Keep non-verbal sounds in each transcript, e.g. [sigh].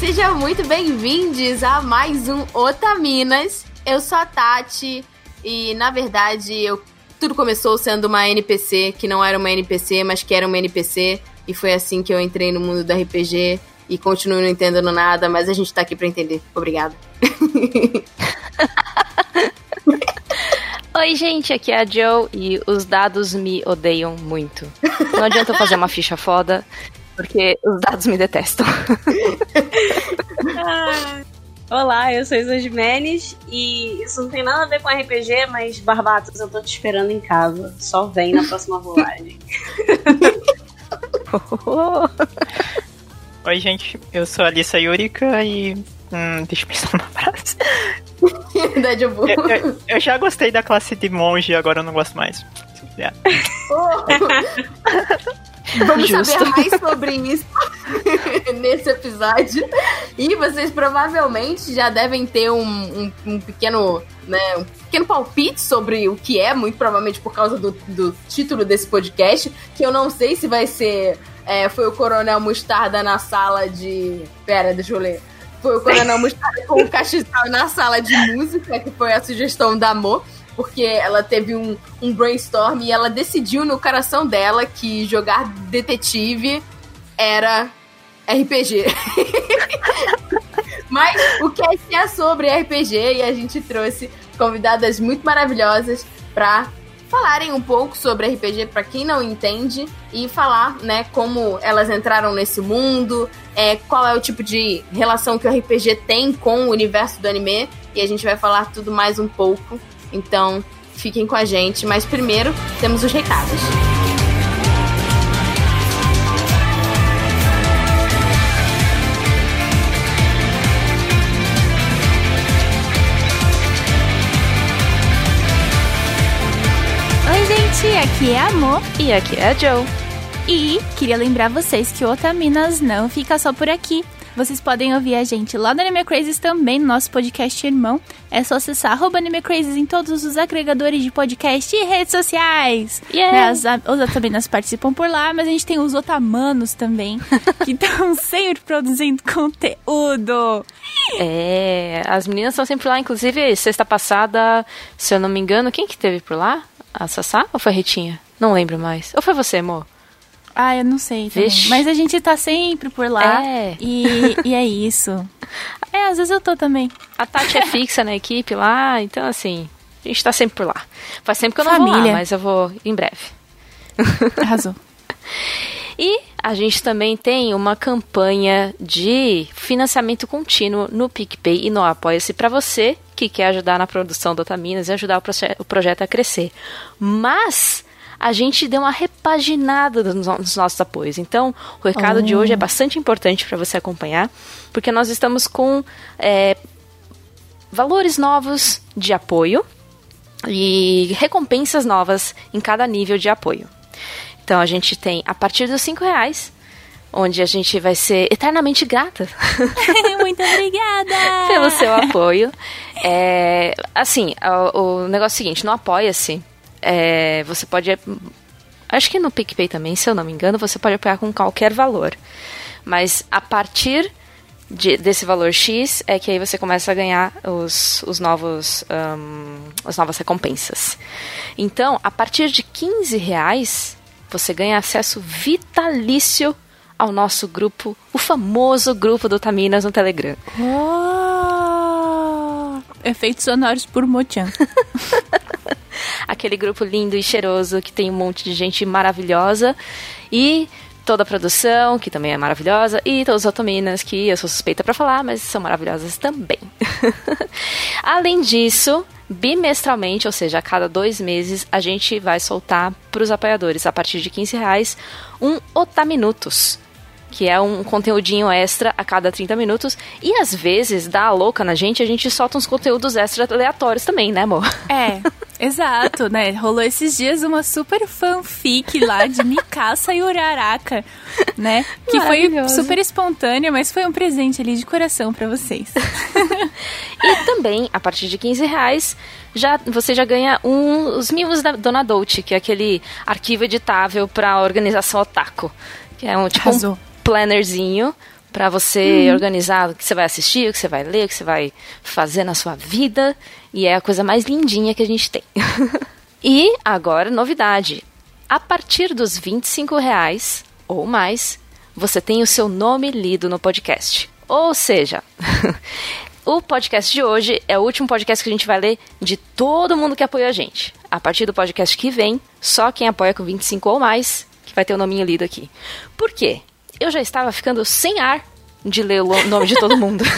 Sejam muito bem-vindos a mais um Otaminas. Eu sou a Tati e, na verdade, eu, tudo começou sendo uma NPC que não era uma NPC, mas que era uma NPC. E foi assim que eu entrei no mundo do RPG e continuo não entendendo nada, mas a gente tá aqui pra entender. Obrigada. [laughs] Oi, gente, aqui é a Joe e os dados me odeiam muito. Não adianta eu fazer uma ficha foda, porque os dados me detestam. Ah, [laughs] olá, eu sou Isa Jimenez e isso não tem nada a ver com RPG, mas Barbatos, eu tô te esperando em casa. Só vem na próxima rolagem. [laughs] Oi, gente, eu sou a Alissa Yurika e. Hum, deixa eu pensar numa [laughs] frase. Eu, eu- eu já gostei da classe de monge, agora eu não gosto mais. É. Vamos Justo. saber mais sobre [laughs] isso [laughs] nesse episódio. E vocês provavelmente já devem ter um, um- um pequeno, né, um pequeno palpite sobre o que é, muito provavelmente por causa do, do título desse podcast, que eu não sei se vai ser. é, foi o Coronel Mostarda na sala de. Pera, deixa eu ler. Foi o Coronel Mostarda com o cachizal na sala de música, que foi a sugestão da Mo porque ela teve um, um brainstorm e ela decidiu no coração dela que jogar detetive era RPG. [laughs] Mas o cast é sobre RPG e a gente trouxe convidadas muito maravilhosas pra falarem um pouco sobre RPG pra quem não entende e falar, né, como elas entraram nesse mundo, é, qual é o tipo de relação que o RPG tem com o universo do anime e a gente vai falar tudo mais um pouco. Então, fiquem com a gente, mas primeiro temos os recados. Oi, gente, aqui é a Mo E aqui é a Joe. e queria lembrar vocês que o Otaminas não fica só por aqui. Vocês podem ouvir a gente lá no Anime Crazes também, no nosso podcast irmão. É só acessar arroba Anime Crazes em todos os agregadores de podcast e redes sociais. Yeah. Né, As, os Otaminas participam por lá, mas a gente tem os Otamanos também, [laughs] que estão sempre produzindo conteúdo. É, as meninas estão sempre lá, inclusive sexta passada, se eu não me engano, quem que teve por lá? A Sassá ou foi a Ritinha? Não lembro mais. Ou foi você, amor? Ah, eu não sei também. Vixe. Mas a gente tá sempre por lá. É. E, [laughs] e é isso. É, às vezes eu tô também. A Tati é fixa na equipe lá, então assim, a gente tá sempre por lá. Faz tempo que eu não vou Família. lá, mas eu vou em breve. [laughs] Arrasou. E a gente também tem uma campanha de financiamento contínuo no PicPay e no Apoia-se para você que quer ajudar na produção do Otaminas e ajudar o, proje- o projeto a crescer. Mas a gente deu uma repaginada dos, no- dos nossos apoios. Então, o recado de hoje é bastante importante para você acompanhar, porque nós estamos com é, valores novos de apoio e recompensas novas em cada nível de apoio. Então a gente tem a partir dos 5 reais, onde a gente vai ser eternamente grata [laughs] [laughs] Muito obrigada! pelo seu apoio. É, assim, o, o negócio é o seguinte, no Apoia-se, é, você pode... Acho que no PicPay também, se eu não me engano, você pode apoiar com qualquer valor. Mas a partir de- desse valor X é que aí você começa a ganhar os, os novos, ahn, as novas recompensas. Então, a partir de 15 reais, você ganha acesso vitalício ao nosso grupo, o famoso grupo do Taminas no Telegram. Oh! Efeitos sonoros por Mochan. [laughs] aquele grupo lindo e cheiroso que tem um monte de gente maravilhosa e toda a produção, que também é maravilhosa, e todas as otaminas que eu sou suspeita pra falar, mas são maravilhosas também. [laughs] Além disso, bimestralmente, ou seja, a cada dois meses, a gente vai soltar pros apoiadores, a partir de 15 reais, um Otaminutos. Que é um conteúdinho extra a cada 30 minutos. E às vezes, dá a louca na gente, a gente solta uns conteúdos extra aleatórios também, né, amor? É, [laughs] exato, né? Rolou esses dias uma super fanfic lá de Mikasa e Uraraka, né? Que foi super espontânea, mas foi um presente ali de coração pra vocês. [laughs] E também, a partir de 15 reais, já, você já ganha um, os mimos da Dona Dolce, que é aquele arquivo editável para a organização Otaku. Que é um tipo Arrasou. um plannerzinho Pra você organizar o que você vai assistir, o que você vai ler, o que você vai fazer na sua vida. E é a coisa mais lindinha que a gente tem. [laughs] e agora, novidade. A partir dos 25 reais ou mais, você tem o seu nome lido no podcast. Ou seja, [laughs] o podcast de hoje é o último podcast que a gente vai ler de todo mundo que apoia a gente. A partir do podcast que vem, só quem apoia com 25 ou mais que vai ter o nominho lido aqui. Por quê? Eu já estava ficando sem ar de ler o nome de todo mundo. [laughs]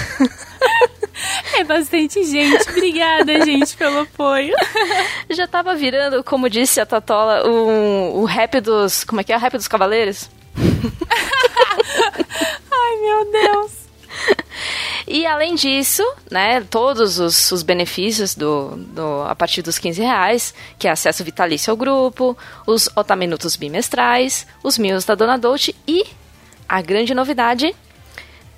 É bastante gente. Obrigada, gente, pelo apoio. [laughs] já estava virando, como disse a Tatola, o, o rap dos. Como é que é? O rap dos cavaleiros? [laughs] Ai, meu Deus. E além disso, né, todos os, os benefícios do, do, a partir dos 15 reais, que é acesso vitalício ao grupo, os otaminutos bimestrais, os mils da Dona Dolce e a grande novidade,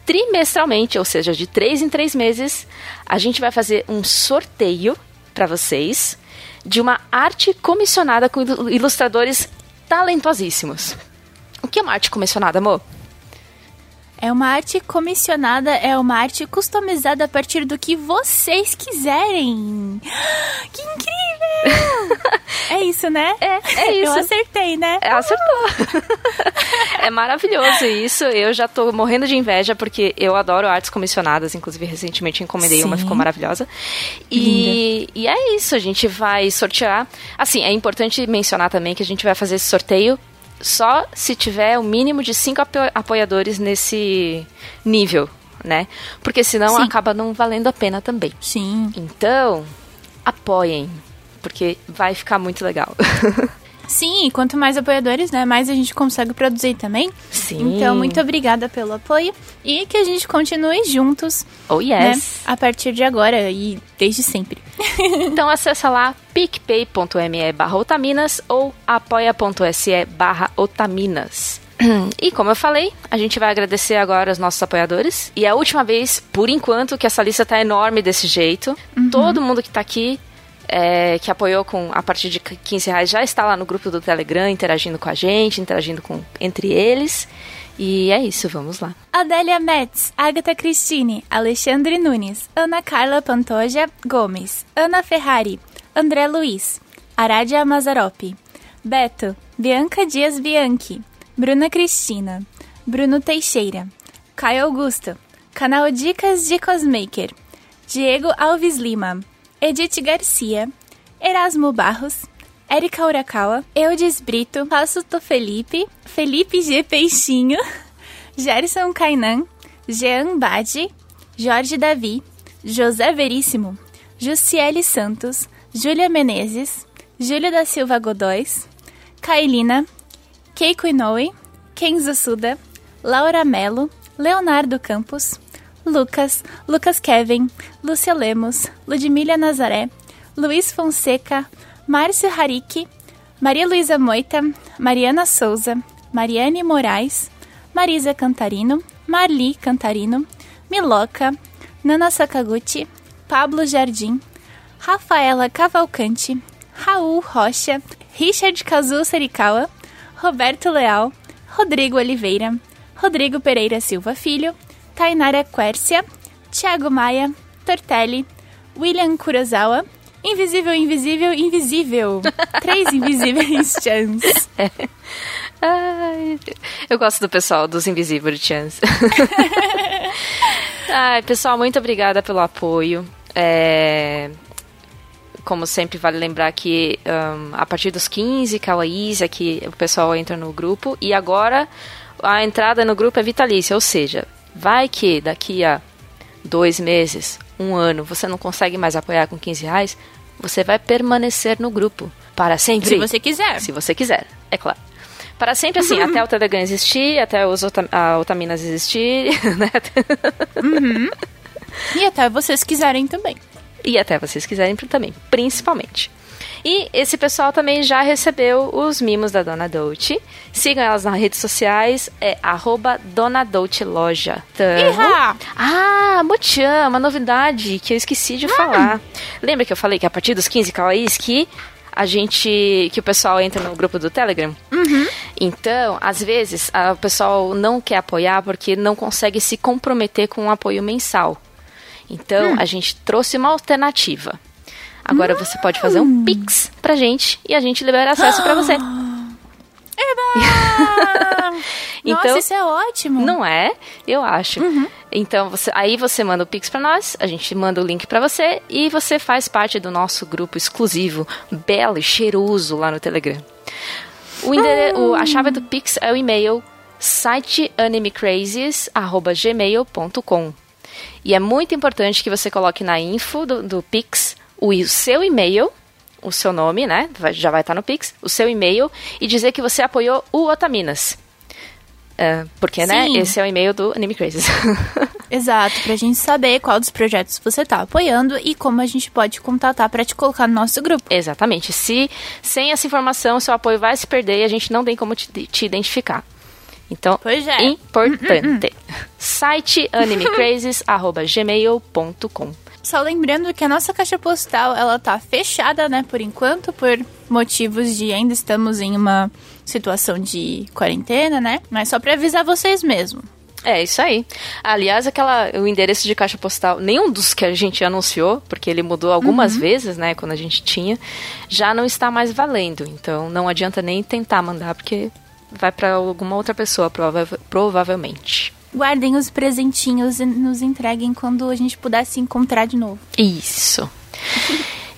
trimestralmente, ou seja, de três em três meses, a gente vai fazer um sorteio para vocês de uma arte comissionada com ilu- ilustradores talentosíssimos. O que é uma arte comissionada, amor? É uma arte comissionada, é uma arte customizada a partir do que vocês quiserem. [gasps] Que incrível! [laughs] é isso, né? É, é isso. Eu acertei, né? É, acertou. [laughs] é maravilhoso isso. Eu já tô morrendo de inveja porque eu adoro artes comissionadas. Inclusive, recentemente encomendei uma, Sim. ficou maravilhosa. E, e é isso, a gente vai sortear. Assim, é importante mencionar também que a gente vai fazer esse sorteio só se tiver o mínimo de cinco apo- apoiadores nesse nível, né? Porque senão Sim. acaba não valendo a pena também. Sim. Então, apoiem, porque vai ficar muito legal. [laughs] Sim, e quanto mais apoiadores, né, mais a gente consegue produzir também. Sim. Então, muito obrigada pelo apoio e que a gente continue juntos, Oh, né, yes. a partir de agora e desde sempre. [laughs] Então acessa lá picpay.me barra otaminas ou apoia.se barra otaminas. E como eu falei, a gente vai agradecer agora os nossos apoiadores. E é a última vez, por enquanto, que essa lista tá enorme desse jeito. Todo mundo que tá aqui, é, que apoiou com a partir de 15 reais, já está lá no grupo do Telegram, interagindo com a gente, interagindo com, entre eles. E é isso, vamos lá. Adélia Metz, Agatha Cristine, Alexandre Nunes, Ana Carla Pantoja Gomes, Ana Ferrari, André Luiz, Aradia Mazaropi, Beto, Bianca Dias Bianchi, Bruna Cristina, Bruno Teixeira, Caio Augusto, Canal Dicas de Cosmaker, Diego Alves Lima, Edith Garcia, Erasmo Barros, Érica Urakawa, Eudes Brito, Passuto Felipe, Felipe G. Peixinho, [laughs] Gerson Kainan, Jean Badi, Jorge Davi, José Veríssimo, Jussiele Santos, Júlia Menezes, Júlio da Silva Godóis, Kailina, Keiko Inoue, Kenzo Suda, Laura Melo, Leonardo Campos, Lucas, Lucas Kevin, Lúcia Lemos, Ludmília Nazaré, Luiz Fonseca, Márcio Harik, Maria Luísa Moita, Mariana Souza, Mariane Moraes, Marisa Cantarino, Marli Cantarino, Miloca, Nana Sakaguchi, Pablo Jardim, Rafaela Cavalcante, Raul Rocha, Richard Kazu Serikawa, Roberto Leal, Rodrigo Oliveira, Rodrigo Pereira Silva Filho, Tainara Quércia, Thiago Maia, Tortelli, William Kurosawa, Invisível, Invisível, Invisível. [laughs] Três Invisíveis Chance. [laughs] Ai, eu gosto do pessoal dos Invisible Chance. [laughs] Ai, pessoal, muito obrigada pelo apoio. É, Como sempre, vale lembrar que ahn, a partir dos 15, Kawaiis, é que o pessoal entra no grupo. E agora a entrada no grupo é vitalícia, ou seja, vai que daqui a dois meses, um ano, você não consegue mais apoiar com 15 reais, você vai permanecer no grupo para sempre. Se você quiser. Se você quiser, é claro. Para sempre assim, até o Telegram existir, até os Ota- a Otaminas existir, [laughs] né? E até vocês quiserem também. E até vocês quiserem também, principalmente. E esse pessoal também já recebeu os mimos da Dona Dolce. Sigam elas nas redes sociais, é arroba Dona Dolce Loja. Então, Iha! ah, Mochan, uma novidade que eu esqueci de falar. Lembra que eu falei que a partir dos 15 kawaiis que a gente. que o pessoal entra no grupo do Telegram? Então, às vezes, a- o pessoal não quer apoiar porque não consegue se comprometer com um apoio mensal. Então, a gente trouxe uma alternativa. Agora você pode fazer um Pix pra gente e a gente libera acesso pra você. [laughs] Então- Nossa, isso é ótimo. Não é? Eu acho. Então, você, aí você manda o Pix pra nós, a gente manda o link pra você e você faz parte do nosso grupo exclusivo, belo e cheiroso lá no Telegram. O endere- o- a chave do Pix é o e-mail siteanimecrazies@gmail.com. E é muito importante que você coloque na info do, do Pix o, seu e-mail, o seu nome, né? Já vai estar no Pix, o seu e-mail e dizer que você apoiou o Otaminas. É, porque, né? Sim. Esse é o e-mail do Anime Crazes. [laughs] Exato, pra gente saber qual dos projetos você tá apoiando e como a gente pode contatar pra te colocar no nosso grupo. Exatamente. Se sem essa informação, seu apoio vai se perder e a gente não tem como te, te identificar. Então, Pois é. importante. Site animecrazes.gmail.com Só lembrando que a nossa caixa postal, ela tá fechada, né, por enquanto, por motivos de ainda estamos em uma situação de quarentena, né? Mas só pra avisar vocês mesmo. É, isso aí. Aliás, aquela, o endereço de caixa postal, nenhum dos que a gente anunciou, porque ele mudou algumas vezes, né, quando a gente tinha, já não está mais valendo. Então, não adianta nem tentar mandar, porque vai para alguma outra pessoa, prova provavelmente. Guardem os presentinhos e nos entreguem quando a gente puder se encontrar de novo. Isso.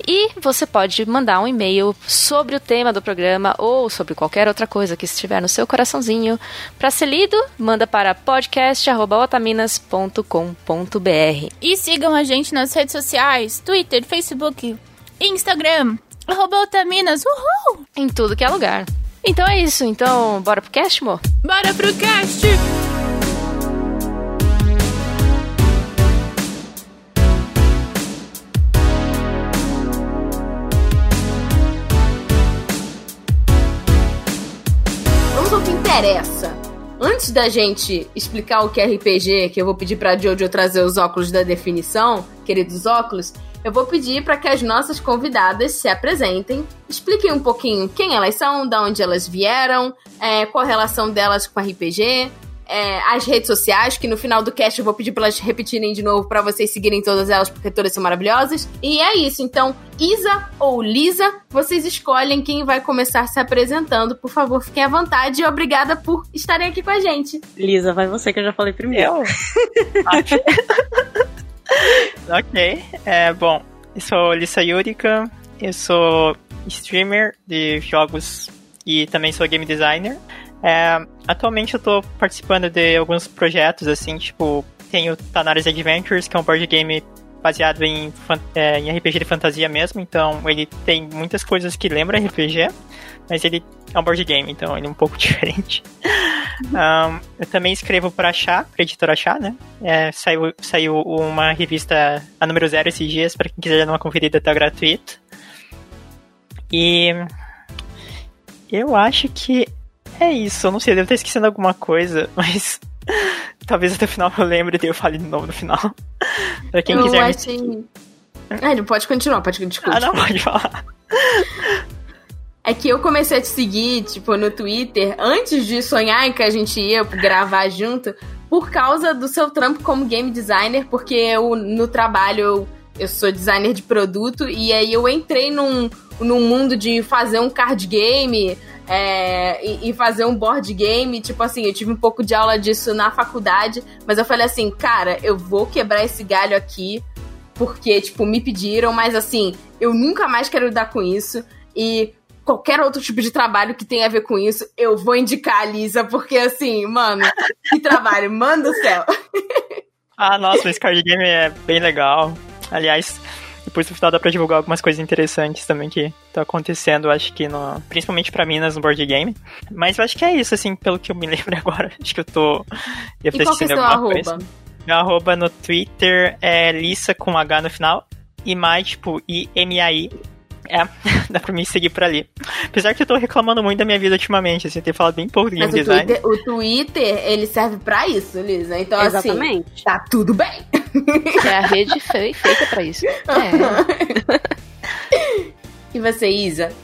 E você pode mandar um e-mail sobre o tema do programa ou sobre qualquer outra coisa que estiver no seu coraçãozinho. Para ser lido, manda para podcast.otaminas.com.br. E sigam a gente nas redes sociais, Twitter, Facebook, Instagram, arroba Otaminas, uhul! Em tudo que é lugar. Então é isso. Então, bora pro cast, amor? Bora pro cast! Interessa. Antes da gente explicar o que é RPG, que eu vou pedir pra Jojo trazer os óculos da definição, queridos óculos, eu vou pedir para que as nossas convidadas se apresentem, expliquem um pouquinho quem elas são, de onde elas vieram, é, qual a relação delas com RPG, é, as redes sociais, que no final do cast eu vou pedir pra elas repetirem de novo pra vocês seguirem todas elas, porque todas são maravilhosas. E é isso, então, Isa ou Lisa, vocês escolhem quem vai começar se apresentando. Por favor, fiquem à vontade e obrigada por estarem aqui com a gente. Lisa, vai você que eu já falei primeiro. Eu? [laughs] ok. É, bom, eu sou Lissa Yurika, eu sou streamer de jogos e também sou game designer. É, atualmente eu tô participando de alguns projetos, assim, tipo, tem o Tanaris Adventures, que é um board game baseado em, é, em RPG de fantasia mesmo, então ele tem muitas coisas que lembram RPG, mas ele é um board game, então ele é um pouco [laughs] diferente. Ahn, eu também escrevo para Chá, pra editora Chá, né? É, saiu, saiu uma revista, a número zero esses dias, para quem quiser dar uma conferida, tá gratuito. E eu acho que é isso. Eu não sei, eu devo estar esquecendo alguma coisa, [laughs] mas talvez até o final eu lembre e eu fale de novo no final. [laughs] pra quem eu quiser me achei... Ah, ele pode continuar, pode continuar. Ah, não, pode falar. É que eu comecei a te seguir, tipo, no Twitter, antes de sonhar em que a gente ia gravar junto, por causa do seu trampo como game designer, porque eu, no trabalho, eu, eu sou designer de produto, e aí eu entrei num, num mundo de fazer um card game é, e, e fazer um board game. Tipo assim, eu tive um pouco de aula disso na faculdade, mas eu falei assim, cara, eu vou quebrar esse galho aqui, porque, tipo, me pediram, mas assim, eu nunca mais quero lidar com isso. E qualquer outro tipo de trabalho que tenha a ver com isso, eu vou indicar a Lisa, porque assim, mano, que trabalho, [laughs] manda o céu. [laughs] Ah, nossa, esse card game é bem legal. Aliás, depois no final dá pra divulgar algumas coisas interessantes também que tá acontecendo, acho que no, principalmente pra Minas no board game. Mas eu acho que é isso, assim, pelo que eu me [laughs] lembro agora. Acho que eu tô. Devo E ter qual que é seu alguma arroba? coisa. Meu arroba no Twitter é Lissa com H no final. E mais, tipo, I-M-A-I. É, [laughs] dá pra me seguir por ali. Apesar que eu tô reclamando muito da minha vida ultimamente, assim, eu tenho falado bem pouco de game Mas o design. Twitter, o Twitter, ele serve pra isso, Lisa. Então, assim, Exatamente. tá tudo bem. É a rede fe- feita pra isso. [laughs] É. E você, Isa?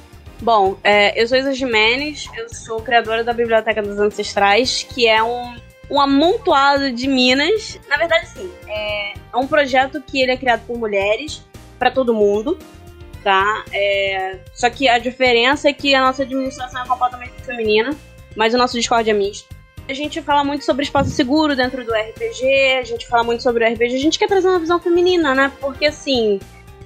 Bom, é, eu sou Isa Jimenez, eu sou criadora da Biblioteca dos Ancestrais, que é um, um amontoado de minas. Na verdade, sim, é, é um projeto que ele é criado por mulheres, para todo mundo, tá? É, só que a diferença é que a nossa administração é completamente feminina, mas o nosso Discord é misto. A gente fala muito sobre espaço seguro dentro do RPG, a gente fala muito sobre o RPG, a gente quer trazer uma visão feminina, né? Porque assim,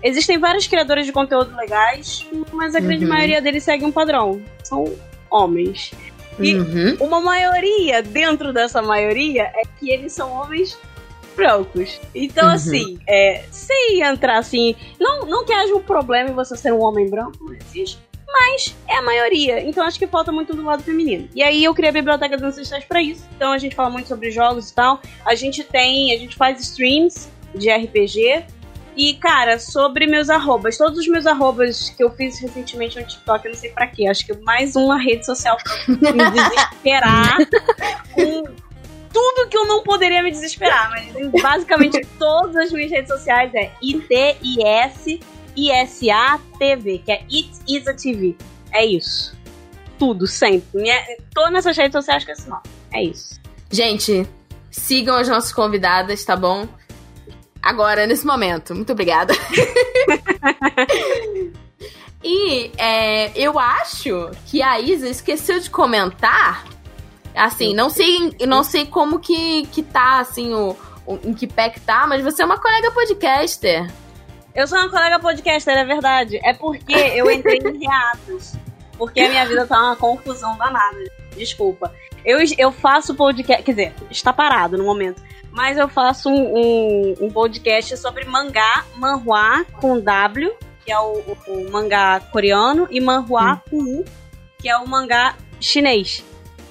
existem vários criadores de conteúdo legais, mas a grande Uhum. maioria deles segue um padrão. São homens. E Uhum. uma maioria dentro dessa maioria é que eles são homens brancos. Então, Uhum. assim, é, sem entrar assim. Não, não que haja um problema em você ser um homem branco, não existe. Mas é a maioria. Então acho que falta muito do lado feminino. E aí eu criei a Biblioteca dos Ancestrais pra isso. Então a gente fala muito sobre jogos e tal. A gente tem. A gente faz streams de RPG. E, cara, sobre meus arrobas, todos os meus arrobas que eu fiz recentemente no TikTok, eu não sei pra quê, acho que mais uma rede social pra me desesperar com tudo que eu não poderia me desesperar. Mas basicamente todas as minhas redes sociais é ITIS que é It Is a TV. É isso. Tudo, sempre. Minha, tô nessas redes sociais com esse nome. É isso. Gente, sigam as nossas convidadas, tá bom? Agora, nesse momento. Muito obrigada. [laughs] e é, eu acho que a Isa esqueceu de comentar. Assim, não sei, não sei como que, que tá, assim, o, o- em que pé que tá, mas você é uma colega podcaster. Eu sou uma colega podcaster, é verdade. É porque eu entrei em hiatos. Porque a minha vida tá uma confusão danada. Desculpa. Eu, eu faço podcast. Quer dizer, está parado no momento. Mas eu faço um, um, um podcast sobre mangá, manhua com W, que é o, o- o mangá coreano, e manhua com U, que é o mangá chinês.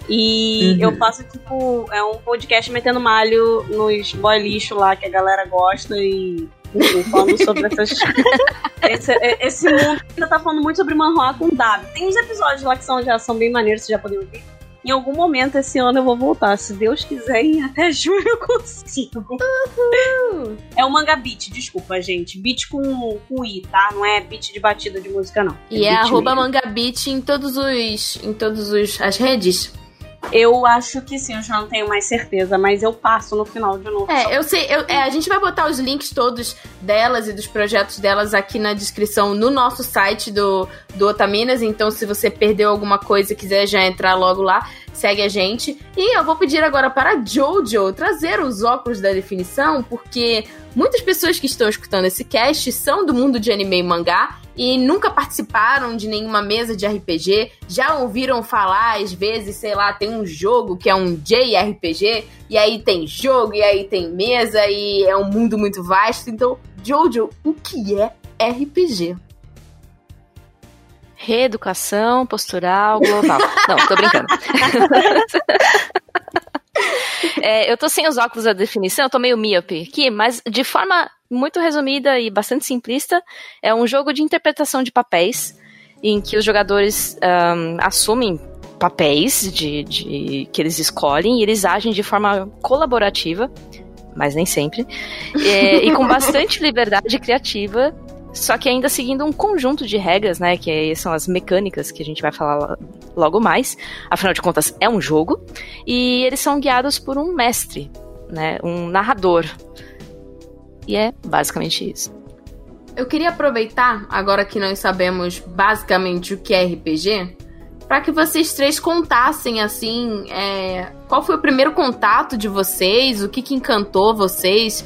E Uhum. eu faço, tipo, é um podcast metendo malho nos boy lixo lá que a galera gosta e enfim, falando sobre [laughs] essas. [laughs] esse, esse mundo ainda tá falando muito sobre manhua com W. Tem uns episódios lá que são, já são bem maneiros, vocês já podem ouvir. Em algum momento esse ano eu vou voltar. Se Deus quiser, em até [laughs] julho eu consigo. É o manga beat, desculpa, gente. Beat com, com I, tá? Não é beat de batida de música, não. E é beat arroba mesmo. mangabit em todos os. em todos os as redes. Eu acho que sim, eu já não tenho mais certeza, mas eu passo no final de novo. É, eu sei, eu- é, a gente vai botar os links todos delas e dos projetos delas aqui na descrição no nosso site do, do Otaminas. Então, se você perdeu alguma coisa e quiser já entrar logo lá, segue a gente. E eu vou pedir agora para Jojo trazer os óculos da definição, porque muitas pessoas que estão escutando esse cast são do mundo de anime e mangá e nunca participaram de nenhuma mesa de RPG, já ouviram falar, às vezes, sei lá, tem um jogo que é um JRPG, e aí tem jogo, e aí tem mesa, e é um mundo muito vasto. Então, Jojo, o que é RPG? Reeducação postural global. [laughs] Não, tô brincando. [laughs] É, eu tô sem os óculos da definição, eu tô meio míope aqui, mas de forma muito resumida e bastante simplista, é um jogo de interpretação de papéis em que os jogadores ahn, assumem papéis de, de- que eles escolhem e eles agem de forma colaborativa, mas nem sempre, é, e com bastante [laughs] liberdade criativa só que ainda seguindo um conjunto de regras, né? Que são as mecânicas que a gente vai falar lo- logo mais. Afinal de contas, é um jogo. E eles são guiados por um mestre, né? Um narrador. E é basicamente isso. Eu queria aproveitar, agora que nós sabemos basicamente o que é RPG, para que vocês três contassem, assim, é, qual foi o primeiro contato de vocês, o que, que encantou vocês,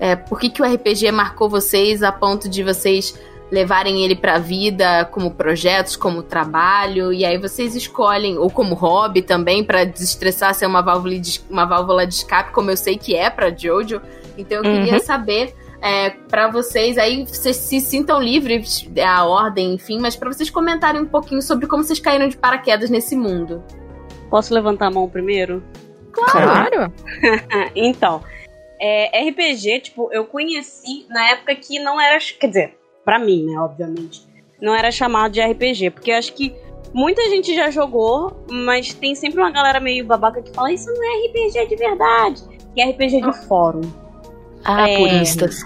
é, por que, que o RPG marcou vocês a ponto de vocês levarem ele pra vida como projetos, como trabalho, e aí vocês escolhem, ou como hobby também, para desestressar, ser uma válvula, de, uma válvula de escape, como eu sei que é pra Jojo. Então eu queria Uhum. saber é, para vocês aí vocês se sintam livres é a ordem, enfim, mas para vocês comentarem um pouquinho sobre como vocês caíram de paraquedas nesse mundo. Posso levantar a mão primeiro? Claro! [laughs] então, é, RPG, tipo, eu conheci na época que não era. Quer dizer, pra mim, né, obviamente. Não era chamado de RPG, porque eu acho que muita gente já jogou, mas tem sempre uma galera meio babaca que fala: Isso não é RPG de verdade. Que é RPG de fórum. Ah, É. puristas.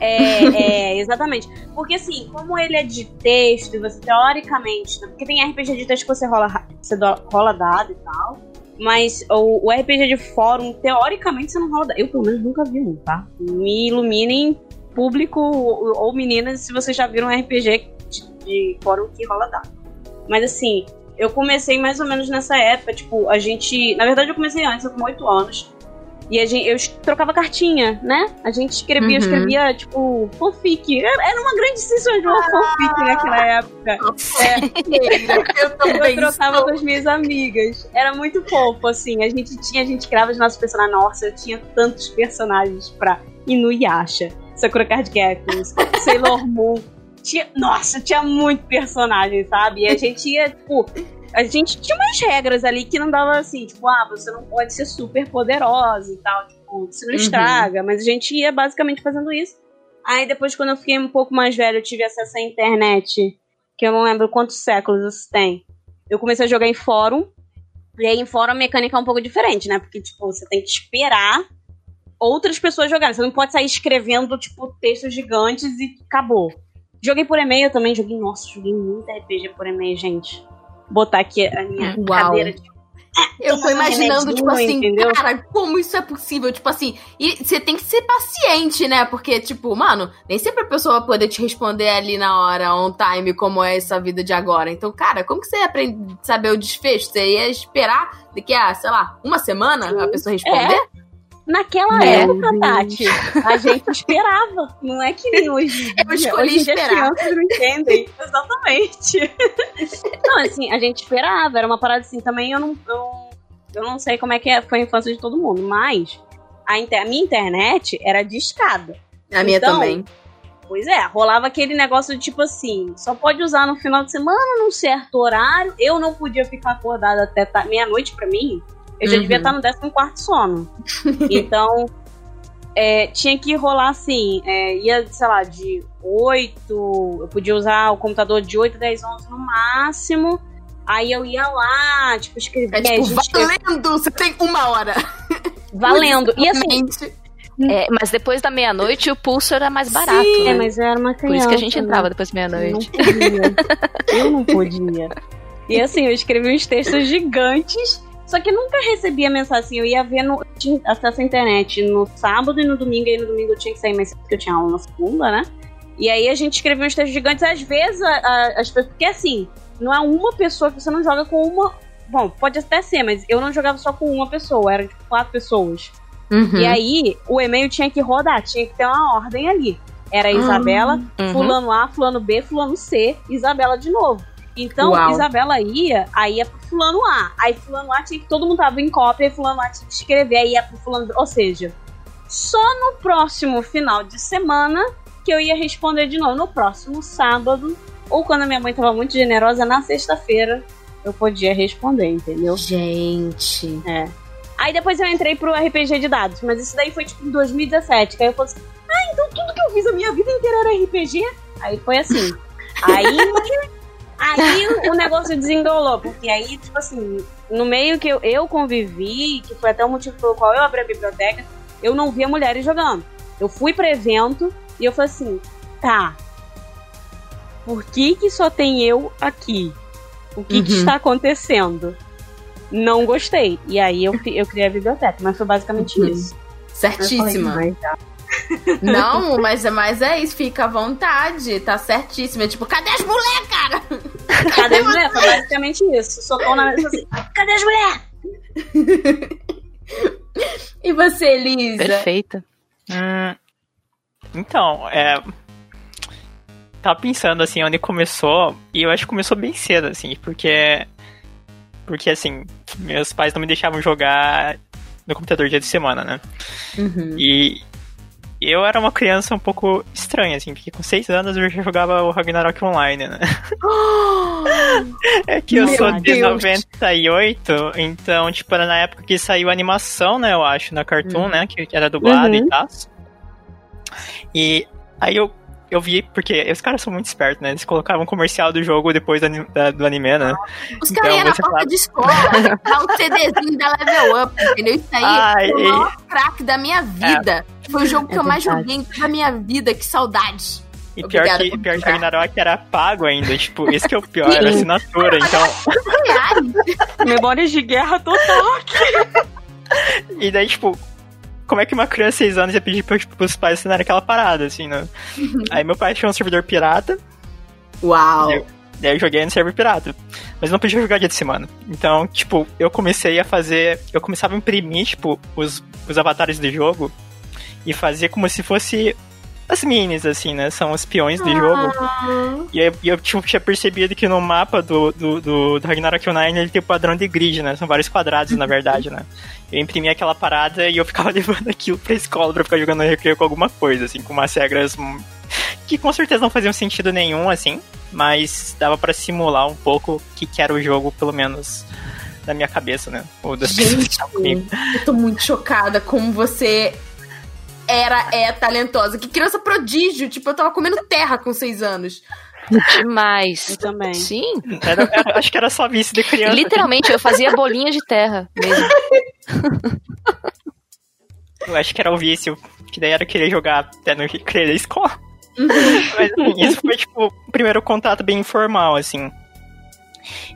É, é, exatamente. Porque assim, como ele é de texto, e você teoricamente. Porque tem RPG de texto que você rola, você rola dado e tal. Mas o, o, RPG de fórum, teoricamente, você não rola dado. Eu, pelo menos, nunca vi um, tá? Me iluminem, público ou, ou meninas, se vocês já viram um RPG de, de fórum que rola dado. Mas assim, eu comecei mais ou menos nessa época, tipo, a gente. Na verdade, eu comecei antes, eu com 8 anos. E a gente, eu trocava cartinha, né? A gente escrevia, uhum. escrevia, tipo, fanfic. Era uma grande sessão de uma ah, fanfic naquela época. É, [laughs] eu, eu trocava com as minhas amigas. Era muito fofo, assim. A gente tinha, a gente criava os nossos personagens. Nossa, eu tinha tantos personagens pra Inuyasha, Sakura Card Captors, [laughs] Sailor Moon. Tinha, nossa, tinha muito personagem, sabe? E a gente ia, tipo, a gente tinha umas regras ali que não dava assim, tipo, ah, você não pode ser super poderosa e tal, tipo, você não uhum. estraga, mas a gente ia basicamente fazendo isso. Aí depois, quando eu fiquei um pouco mais velho, eu tive acesso à internet, que eu não lembro quantos séculos isso tem. Eu comecei a jogar em fórum, e aí em fórum a mecânica é um pouco diferente, né? Porque, tipo, você tem que esperar outras pessoas jogarem. Você não pode sair escrevendo, tipo, textos gigantes e acabou. Joguei por e-mail também, joguei, nossa, joguei muito RPG por e-mail, gente botar aqui a minha Uau. cadeira de eu tô imaginando, tipo assim, entendeu? cara, como isso é possível? Tipo assim, e você tem que ser paciente, né? Porque, tipo, mano, nem sempre a pessoa vai poder te responder ali na hora, on time, como é essa vida de agora. Então, cara, como que você aprende a saber o desfecho? Você ia esperar daqui a, sei lá, uma semana a pessoa responder? É. Naquela época, Tati, a gente esperava. Não é que nem hoje. Eu escolhi hoje esperar. As crianças não entendem. [laughs] Exatamente. Não, assim, a gente esperava. Era uma parada assim. Também eu não, eu, eu não sei como é que é, foi a infância de todo mundo, mas a, inter, a minha internet era de escada. A minha então, também. Pois é, rolava aquele negócio de tipo assim, só pode usar no final de semana, num certo horário. Eu não podia ficar acordada até meia-noite para mim. Eu já uhum. devia estar no 14 sono. [laughs] então, é, tinha que rolar assim, é, ia, sei lá, de 8, eu podia usar o computador de 8, 10, 11 no máximo. Aí eu ia lá, tipo, escrever. É, tipo, valendo! Você tem uma hora! Valendo! E assim. É, mas depois da meia-noite o pulso era mais barato. Sim, né? É, mas era uma criança. Por isso que a gente entrava né? depois da meia-noite. Eu não podia. E assim, eu escrevi uns textos gigantes só que nunca recebia mensagem assim, eu ia ver no. Tinha acesso à internet no sábado e no domingo, e no domingo eu tinha que sair mais cedo, porque eu tinha aula na segunda, né? E aí a gente escrevia uns textos gigantes, às vezes a, a, as pessoas. Porque assim, não é uma pessoa que você não joga com uma. Bom, pode até ser, mas eu não jogava só com uma pessoa, eram tipo quatro pessoas. Uhum. E aí o e-mail tinha que rodar, tinha que ter uma ordem ali. Era Isabela, uhum. fulano A, fulano B, fulano C, Isabela de novo. Então, Uau. Isabela ia, aí ia pro fulano A. Aí fulano A tinha que todo mundo tava em cópia, e fulano A tinha que escrever, aí ia pro fulano. Ou seja, só no próximo final de semana que eu ia responder de novo. No próximo sábado, ou quando a minha mãe tava muito generosa, na sexta-feira, eu podia responder, entendeu? Gente. É. Aí depois eu entrei pro RPG de dados, mas isso daí foi tipo em 2017. Que aí eu falei assim: ah, então tudo que eu fiz a minha vida inteira era RPG? Aí foi assim. [laughs] Aí Aí o negócio desengolou, porque aí, tipo assim, no meio que eu, eu convivi, que foi até o motivo pelo qual eu abri a biblioteca, eu não via mulheres jogando. Eu fui pro evento e eu falei assim, tá, por que que só tem eu aqui? O que, uhum. que está acontecendo? Não gostei. E aí eu, eu criei a biblioteca, mas foi basicamente uhum. isso. Certíssima. Falei, não, mas, mas é isso, fica à vontade, tá certíssimo. É tipo, cadê as mulheres, cara? Cadê as mulheres? Foi basicamente isso. Socou na mesa assim, cadê as mulheres? e você, Elisa? Perfeita. Hum, então, é. Tava pensando assim, onde começou, e eu acho que começou bem cedo, assim, porque. Porque assim, meus pais não me deixavam jogar no computador dia de semana, né? Uhum. E, eu era uma criança um pouco estranha, assim, porque com seis anos eu já jogava o Ragnarok Online, né? [gasps] é que eu Meu sou de Deus. 98, então, tipo, era na época que saiu a animação, né, eu acho, na Cartoon, uhum. né, que era dublada uhum. e tal. E aí eu eu vi, porque os caras são muito espertos, né? Eles colocavam um comercial do jogo depois do, anime, da, do anime né? Os então, caras iam na porta de escola, dar um CDzinho da Level Up, entendeu? Isso aí Ai, é o maior craque da minha vida. É. Foi o jogo que É eu mais joguei em toda a minha vida. Que saudade. E pior Obrigada que, pior que. Ragnarok era pago ainda, tipo, esse que é o pior, era assinatura, então... Memórias de guerra total aqui. E daí, tipo, como é que uma criança de 6 anos ia pedir tipo, pros pais assinarem aquela parada, assim, né? [laughs] Aí meu pai tinha um servidor pirata, Uau. Eu- daí eu joguei no server pirata. Mas não podia jogar dia de semana. Então, tipo, eu comecei a fazer. Eu começava a imprimir, tipo, os, os avatares do jogo e fazer como se fosse as minis, assim, né? São os peões do jogo. E aí, e eu tipo, tinha percebido que no mapa do, do, do, do Ragnarok Online ele tem o padrão de grid, né? São vários quadrados, na verdade, né? Eu imprimi aquela parada e eu ficava [laughs] levando aquilo pra escola pra ficar jogando no recreio com alguma coisa, assim, com umas regras hum, que com certeza não faziam sentido nenhum, assim, mas dava pra simular um pouco o que, que era o jogo, pelo menos na minha cabeça, né? Ou das Gente, [laughs] eu tô muito chocada como você era, é talentosa. Que criança prodígio. Tipo, eu tava comendo terra com seis anos. Demais. Eu também. Sim. Era- era- acho que era só vício de criança. Literalmente, eu fazia bolinha de terra mesmo. [laughs] Eu acho que era o vício, que daí era querer jogar até no da escola. Mas assim, isso foi, tipo, o primeiro contato bem informal, assim.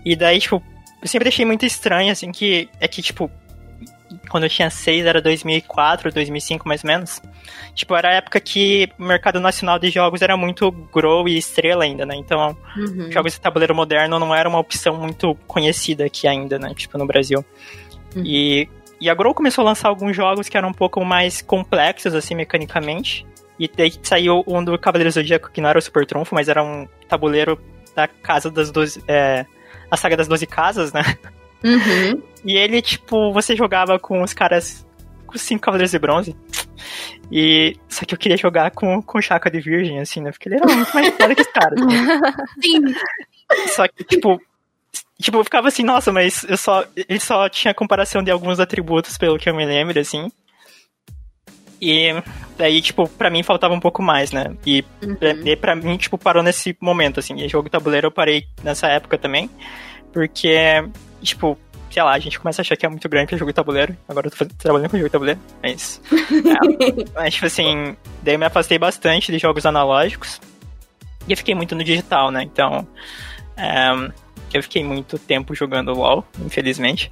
E daí, tipo, eu sempre achei muito estranho, assim, que é que, tipo, quando eu tinha seis era 2004, 2005 mais ou menos. Tipo, era a época que o mercado nacional de jogos era muito grow e estrela ainda, né? Então, Uhum. jogos de tabuleiro moderno não era uma opção muito conhecida aqui ainda, né? Tipo, no Brasil. Uhum. E, e a Grow começou a lançar alguns jogos que eram um pouco mais complexos, assim, mecanicamente. E daí saiu um do Cavaleiro Zodíaco, que não era o Super Trunfo, mas era um tabuleiro da Casa das Doze... É, a Saga das Doze Casas, né? Uhum. E ele, tipo, você jogava com os caras... Com os cinco Cavaleiros de Bronze. E... Só que eu queria jogar com, com Chaka de Virgem, assim, né? Porque ele era muito mais foda que os caras. né? Sim. Só que, tipo. Tipo, eu ficava assim, nossa, mas eu só. Ele só tinha comparação de alguns atributos, pelo que eu me lembro, assim. E daí, tipo, pra mim faltava um pouco mais, né? E pra, e pra mim, tipo, parou nesse momento, assim. E jogo tabuleiro eu parei nessa época também. Porque, tipo, sei lá, a gente começa a achar que é muito grande pra jogo de tabuleiro. Agora eu tô trabalhando com jogo de tabuleiro. É isso. [laughs] É, mas, tipo assim, daí eu me afastei bastante de jogos analógicos. E eu fiquei muito no digital, né? Então. é, eu fiquei muito tempo jogando LOL, infelizmente.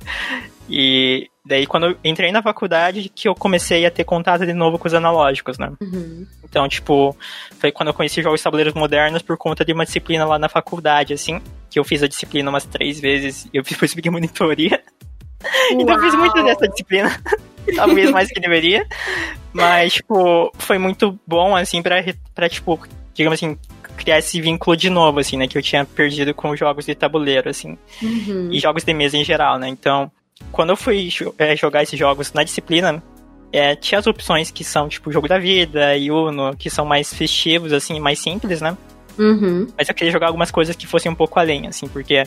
E daí, quando eu entrei na faculdade, que eu comecei a ter contato de novo com os analógicos, né? Uhum. Então, tipo, foi quando eu conheci jogos de tabuleiros modernos por conta de uma disciplina lá na faculdade, assim, que eu fiz a disciplina umas três vezes e eu depois [laughs] fiquei monitoria. Então eu fiz muito Uau. dessa disciplina. [laughs] Talvez mais que deveria. Mas, tipo, foi muito bom, assim, pra, pra, tipo, digamos assim, criar esse vínculo de novo, assim, né? Que eu tinha perdido com jogos de tabuleiro, assim. Uhum. E jogos de mesa em geral, né? Então, quando eu fui é, jogar esses jogos na disciplina, é, tinha as opções que são, tipo, Jogo da Vida e Uno, que são mais festivos, assim, mais simples, né? Uhum. Mas eu queria jogar algumas coisas que fossem um pouco além, assim, porque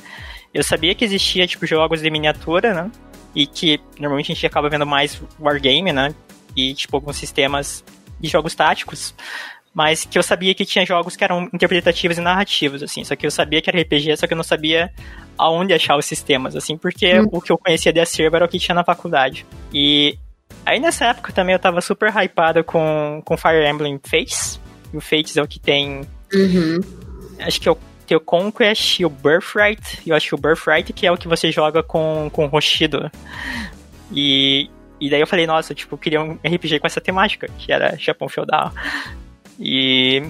eu sabia que existia, tipo, jogos de miniatura, né? E que normalmente a gente acaba vendo mais wargame, né? E, tipo, alguns sistemas de jogos táticos. Mas que eu sabia que tinha jogos que eram interpretativos e narrativos, assim. Só que eu sabia que era RPG, só que eu não sabia aonde achar os sistemas, assim, porque Hum. o que eu conhecia de acervo era o que tinha na faculdade. E aí nessa época também eu tava super hypada com, com Fire Emblem Fates. E o Fates é o que tem Uhum. acho que é o tem o Conquest e o Birthright. E eu acho que o Birthright que é o que você joga com, com o Roshido. E, e daí eu falei, nossa, tipo, eu queria um RPG com essa temática, que era Japão feudal. E,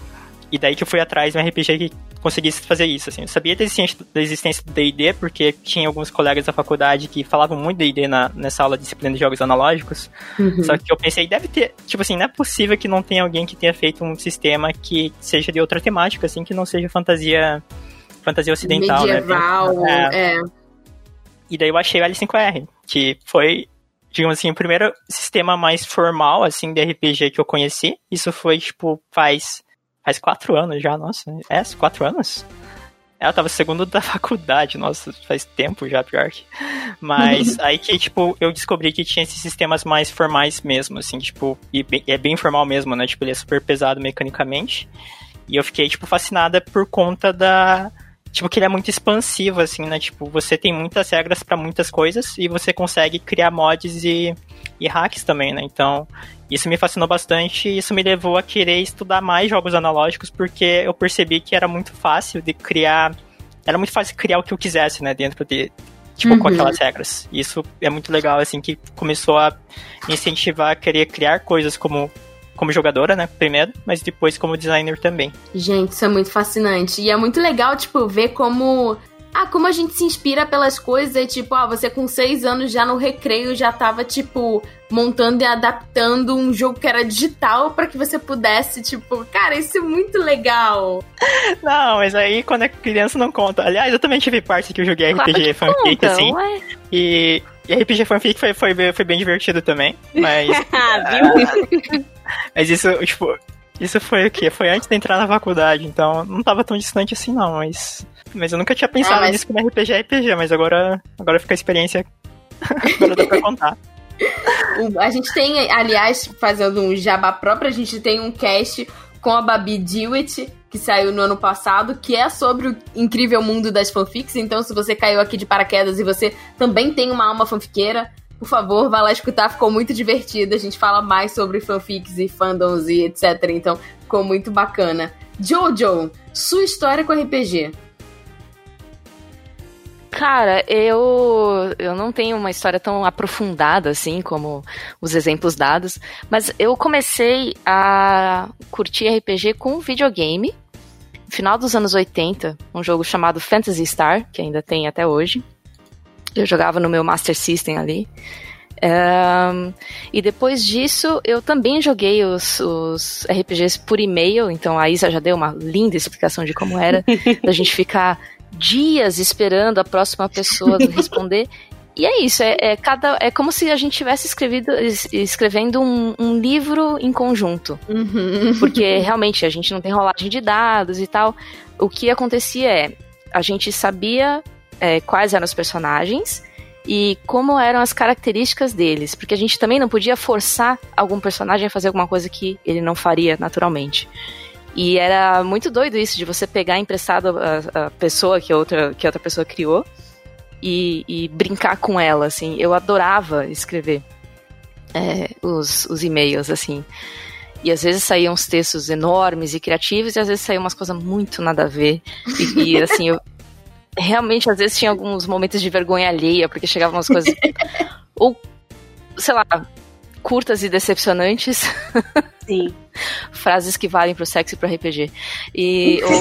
e daí que eu fui atrás de um RPG que conseguisse fazer isso, assim. Eu sabia da existência, da existência do D&D, porque tinha alguns colegas da faculdade que falavam muito D&D na, nessa aula de disciplina de jogos analógicos. Uhum. Só que eu pensei, deve ter. Tipo assim, não é possível que não tenha alguém que tenha feito um sistema que seja de outra temática, assim, que não seja fantasia. Fantasia ocidental, Medieval, né? é. E daí eu achei o L5R, que foi, digamos assim, o primeiro sistema mais formal, assim, de RPG que eu conheci. Isso foi, tipo, faz. Faz quatro anos já, nossa. É, quatro anos? Ela tava segundo da [laughs] faculdade, nossa, faz tempo já, pior que. Mas [laughs] aí que, tipo, eu descobri que tinha esses sistemas mais formais mesmo, assim, tipo, e bem- é bem formal mesmo, né? Tipo, ele é super pesado mecanicamente. E eu fiquei, tipo, fascinada por conta da. Tipo, que ele é muito expansivo, assim, né? Tipo, você tem muitas regras pra muitas coisas e você consegue criar mods e, e hacks também, né? Então, Isso me fascinou bastante e isso me levou a querer estudar mais jogos analógicos porque eu percebi que era muito fácil de criar. Era muito fácil criar o que eu quisesse, né? Dentro de. Tipo, uhum. com aquelas regras. Isso é muito legal, assim, que começou a me incentivar a querer criar coisas como como jogadora, né? Primeiro, mas depois como designer também. Gente, isso é muito fascinante. E é muito legal, tipo, ver como ah, como a gente se inspira pelas coisas, e, tipo, ah, você com seis anos já no recreio já tava, tipo, montando e adaptando um jogo que era digital para que você pudesse, tipo, cara, isso é muito legal. [laughs] Não, mas aí quando é criança não conta. Aliás, eu também tive parte que eu joguei claro RPG fanfic, assim. Ué? E, e RPG fanfic foi, foi, foi bem divertido também, mas. [laughs] [laughs] Viu? Mas isso, tipo, isso foi o quê? Foi antes de entrar na faculdade, então não tava tão distante assim não, mas mas eu nunca tinha pensado ah, mas... nisso como RPG é RPG, mas agora, agora fica a experiência. [laughs] agora dá pra contar. A gente tem, aliás, fazendo um jabá próprio, a gente tem um cast com a Babi Dewitt, que saiu no ano passado, que é sobre o incrível mundo das fanfics. Então, se você caiu aqui de paraquedas e você também tem uma alma fanfiqueira, por favor, vá lá escutar, ficou muito divertido. A gente fala mais sobre fanfics e fandoms e etc. Então, ficou muito bacana. Jojo, sua história com RPG. Cara, eu, eu não tenho uma história tão aprofundada assim como os exemplos dados, mas eu comecei a curtir RPG com videogame. No final dos anos 80, um jogo chamado Fantasy Star, que ainda tem até hoje. Eu jogava no meu Master System ali. Um, e depois disso, eu também joguei os, os RPGs por e-mail, então a Isa já deu uma linda explicação de como era, [laughs] da gente ficar dias esperando a próxima pessoa [laughs] responder. E é isso, é, é, cada, é como se a gente tivesse escrevido, escrevendo um, um livro em conjunto. Uhum. Porque [laughs] realmente a gente não tem rolagem de dados e tal. O que acontecia é, a gente sabia é, quais eram os personagens e como eram as características deles. Porque a gente também não podia forçar algum personagem a fazer alguma coisa que ele não faria naturalmente. E era muito doido isso, de você pegar emprestado a, a pessoa que outra, que outra pessoa criou e, e brincar com ela, assim. Eu adorava escrever é, os, os e-mails, assim. E às vezes saíam uns textos enormes e criativos, e às vezes saíam umas coisas muito nada a ver. E, e assim, eu realmente às vezes tinha alguns momentos de vergonha alheia, porque chegavam umas coisas. [laughs] ou, sei lá, curtas e decepcionantes. Sim. [laughs] Frases que valem pro sexo e pro RPG. E. Ou...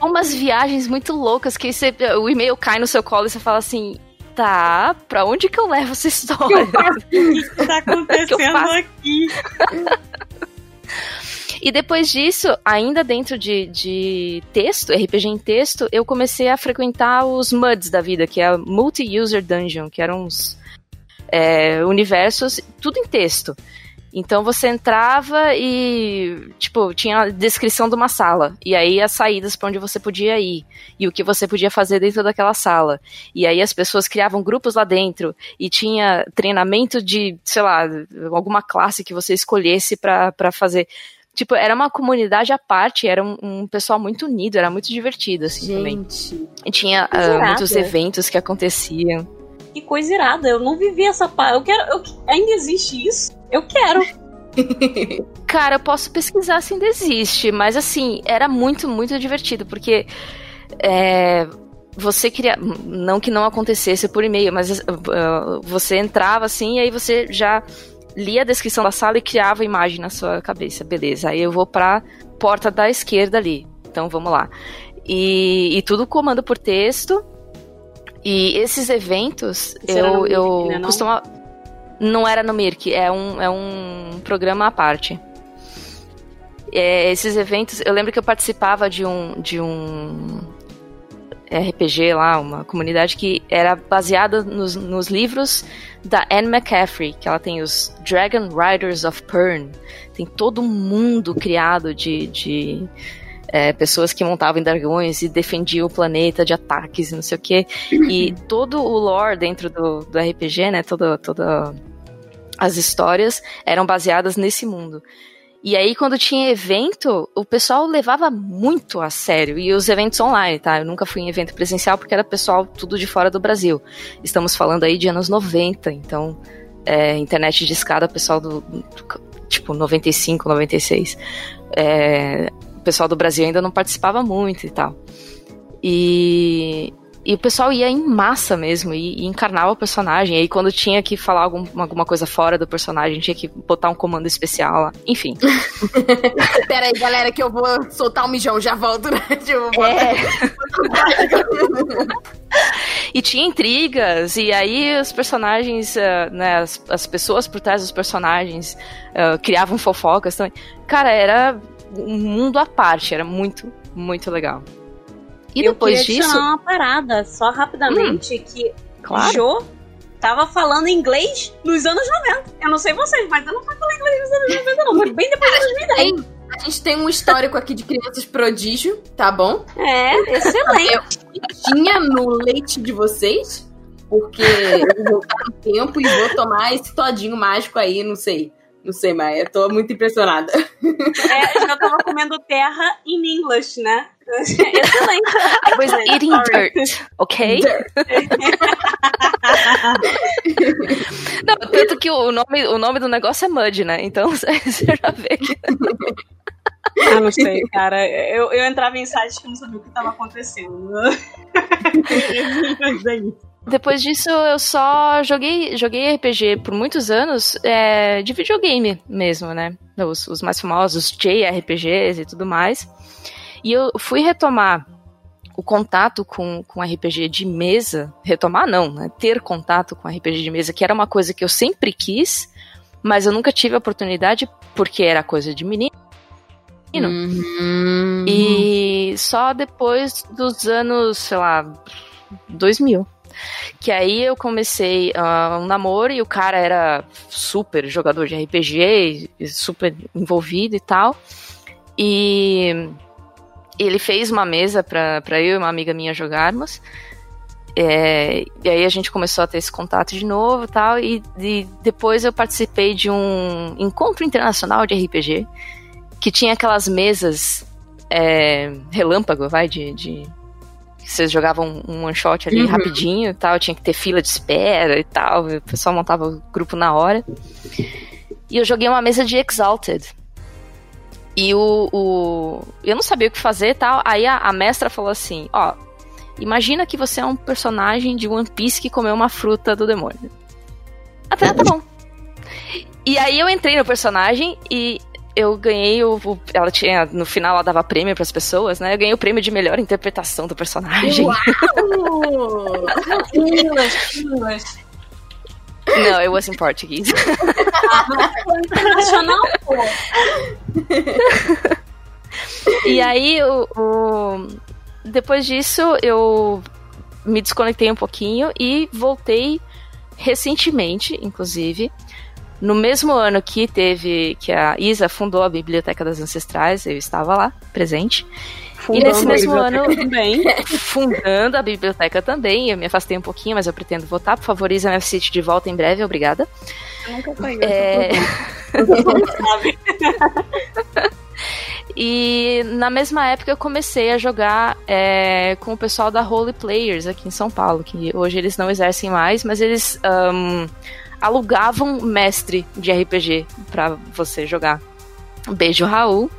[laughs] ou umas viagens muito loucas que você, o e-mail cai no seu colo e você fala assim. Tá, pra onde que eu levo essa história? O que tá acontecendo aqui? E depois disso, ainda dentro de, de texto, RPG em texto, eu comecei a frequentar os MUDs da vida, que é Multi-User Dungeon, que eram uns é, universos, tudo em texto. Então você entrava e, tipo, tinha a descrição de uma sala. E aí as saídas para onde você podia ir. E o que você podia fazer dentro daquela sala. E aí as pessoas criavam grupos lá dentro. E tinha treinamento de, sei lá, alguma classe que você escolhesse para fazer. Tipo, era uma comunidade à parte, era um, um pessoal muito unido, era muito divertido, assim, Gente. também. E tinha uh, muitos eventos que aconteciam. Que coisa irada, eu não vivi essa parte. Eu quero. Eu, ainda existe isso? Eu quero. [laughs] [laughs] Cara, eu posso pesquisar se ainda existe, mas assim, era muito, muito divertido, porque é, você queria. Não que não acontecesse por e-mail, mas uh, você entrava assim e aí você já lia a descrição da sala e criava a imagem na sua cabeça. Beleza, aí eu vou pra porta da esquerda ali. Então vamos lá. E, e tudo comando por texto. E esses eventos, Isso eu, eu né, não? Não era no Mirk, é um, é um programa à parte. É, esses eventos, eu lembro que eu participava de um, de um RPG lá, uma comunidade que era baseada nos, nos livros da Anne McCaffrey, que ela tem os Dragon Riders of Pern. Tem todo um mundo criado de, de é, pessoas que montavam dragões e defendiam o planeta de ataques e não sei o que. E todo o lore dentro do, do RPG, né? Toda, toda as histórias eram baseadas nesse mundo. E aí, quando tinha evento, o pessoal levava muito a sério. E os eventos online, tá? Eu nunca fui em evento presencial porque era pessoal tudo de fora do Brasil. Estamos falando aí de anos 90, então, é, internet de escada, pessoal do, tipo, 95, 96. É, o pessoal do Brasil ainda não participava muito e tal. E, e o pessoal ia em massa mesmo, e, e, encarnava o personagem. E aí, quando tinha que falar algum, alguma coisa fora do personagem, tinha que botar um comando especial lá. Enfim. [laughs] Pera aí, galera, que eu vou soltar um mijão, já volto, né? [laughs] Tipo, é. [laughs] e tinha intrigas, e aí os personagens, uh, né, as, as, pessoas por trás dos personagens uh, criavam fofocas também. Cara, era um mundo à parte, era muito, muito legal. E depois eu disso. uma parada, só rapidamente, hum, que claro. Jo tava falando inglês nos anos 90. Eu não sei vocês, mas eu não falar inglês nos anos 90, não. Foi bem depois [laughs] de 2010. A gente tem um histórico aqui de crianças prodígio, tá bom? É, excelente. Eu tinha no leite de vocês, porque eu vou voltar no tempo e vou tomar esse todinho mágico aí, não sei. Não sei, Maia. Tô muito impressionada. É, já tava comendo terra em inglês, né? [laughs] Excelente. I was eating dirt, ok? Dirt. [laughs] Não, tanto que o nome, o nome do negócio é Mud, né? Então [laughs] você já vê que. Ah, não sei, cara. Eu, eu entrava em sites que não sabia o que estava acontecendo. Mas é isso. Depois disso, eu só joguei, joguei RPG por muitos anos é, de videogame mesmo, né? Os, os mais famosos JRPGs e tudo mais. E eu fui retomar o contato com, com RPG de mesa, retomar não, né? Ter contato com RPG de mesa, que era uma coisa que eu sempre quis, mas eu nunca tive a oportunidade porque era coisa de menino. Uhum. E só depois dos anos, sei lá, 2000. Que aí eu comecei uh, um namoro e o cara era super jogador de RPG, super envolvido e tal. E ele fez uma mesa para eu e uma amiga minha jogarmos. É, e aí a gente começou a ter esse contato de novo tal, e, e depois eu participei de um encontro internacional de RPG que tinha aquelas mesas é, relâmpago, vai, de, de vocês jogavam um one shot ali uhum. rapidinho e tal, tinha que ter fila de espera e tal, o pessoal montava o grupo na hora. E eu joguei uma mesa de Exalted. E o, o eu não sabia o que fazer e tal, aí a, a mestra falou assim, ó, imagina que você é um personagem de One Piece que comeu uma fruta do demônio. Até tá bom. E aí eu entrei no personagem e eu ganhei o, o, Ela tinha. No final ela dava prêmio para as pessoas, né? Eu ganhei o prêmio de melhor interpretação do personagem. Uau! Não, it was in Portuguese. internacional, pô. e aí, o, o, depois disso, eu me desconectei um pouquinho e voltei recentemente, inclusive, no mesmo ano que teve que a Isa fundou a Biblioteca das Ancestrais, eu estava lá, presente. Fundando e nesse mesmo ano, também. [laughs] fundando a biblioteca também, eu me afastei um pouquinho, mas eu pretendo voltar. Por favor, Isa MF City de volta em breve, obrigada. Eu nunca fui. É... [laughs] e na mesma época eu comecei a jogar é, com o pessoal da Holy Players aqui em São Paulo, que hoje eles não exercem mais, mas eles um, alugavam mestre de RPG para você jogar. Beijo, Raul.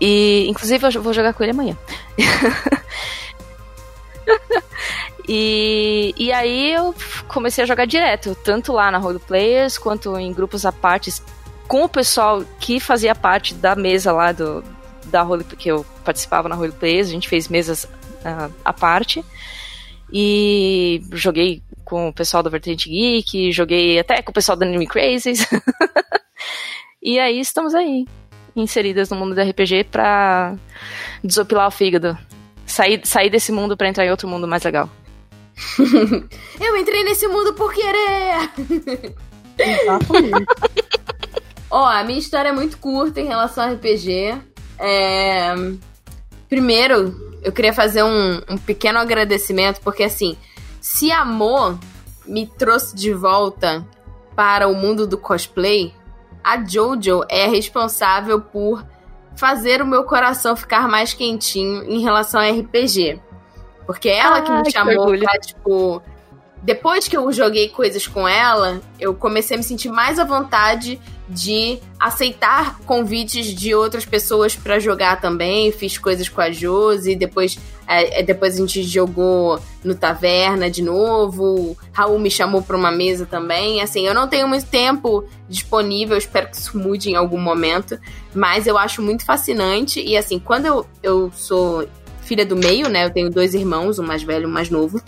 E, inclusive, eu vou jogar com ele amanhã. [laughs] e, e aí eu comecei a jogar direto, tanto lá na Role Players quanto em grupos à parte, com o pessoal que fazia parte da mesa lá do, da Role, que eu participava na Role Players, a gente fez mesas uh, à parte. E joguei com o pessoal do Vertente Geek, joguei até com o pessoal da Anime Crazes. [laughs] e aí estamos aí, inseridas no mundo do RPG pra desopilar o fígado. Sair, sair desse mundo para entrar em outro mundo mais legal. [laughs] Eu entrei nesse mundo por querer! Exatamente. [laughs] Ó, a minha história é muito curta em relação ao RPG. É... Primeiro, eu queria fazer um, um pequeno agradecimento, porque assim, se amor me trouxe de volta para o mundo do cosplay, a Jojo é responsável por fazer o meu coração ficar mais quentinho em relação a RPG. Porque é ela que me chamou que pra, tipo. Depois que eu joguei coisas com ela, eu comecei a me sentir mais à vontade de aceitar convites de outras pessoas para jogar também. Fiz coisas com a Josi, depois, é, é, depois a gente jogou no Taverna de novo. Raul me chamou para uma mesa também. Assim, eu não tenho muito tempo disponível, espero que isso mude em algum momento, mas eu acho muito fascinante. E assim, quando eu, eu sou filha do meio, né? Eu tenho dois irmãos, um mais velho e um mais novo.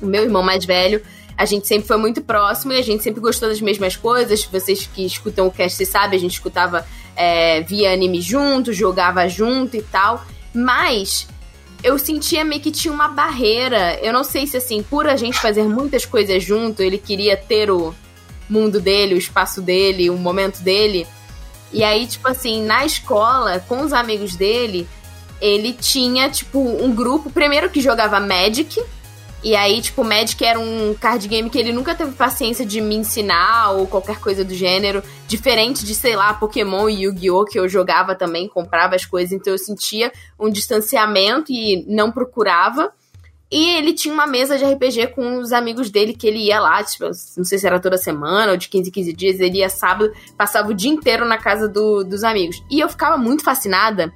O meu irmão mais velho a gente sempre foi muito próximo e a gente sempre gostou das mesmas coisas. Vocês que escutam o cast, vocês sabem, a gente escutava é, via anime junto, jogava junto e tal. Mas eu sentia meio que tinha uma barreira. Eu não sei se, assim, por a gente fazer muitas coisas junto, ele queria ter o mundo dele, o espaço dele, o momento dele. E aí, tipo assim, na escola, com os amigos dele, ele tinha, tipo, um grupo, primeiro que jogava Magic, e aí, tipo, o Magic era um card game que ele nunca teve paciência de me ensinar ou qualquer coisa do gênero. Diferente de, sei lá, Pokémon e Yu-Gi-Oh! que eu jogava também, comprava as coisas, então eu sentia um distanciamento e não procurava. E ele tinha uma mesa de RPG com os amigos dele que ele ia lá, tipo, não sei se era toda semana ou de 15 em 15 dias, ele ia sábado, passava o dia inteiro na casa do, dos amigos. E eu ficava muito fascinada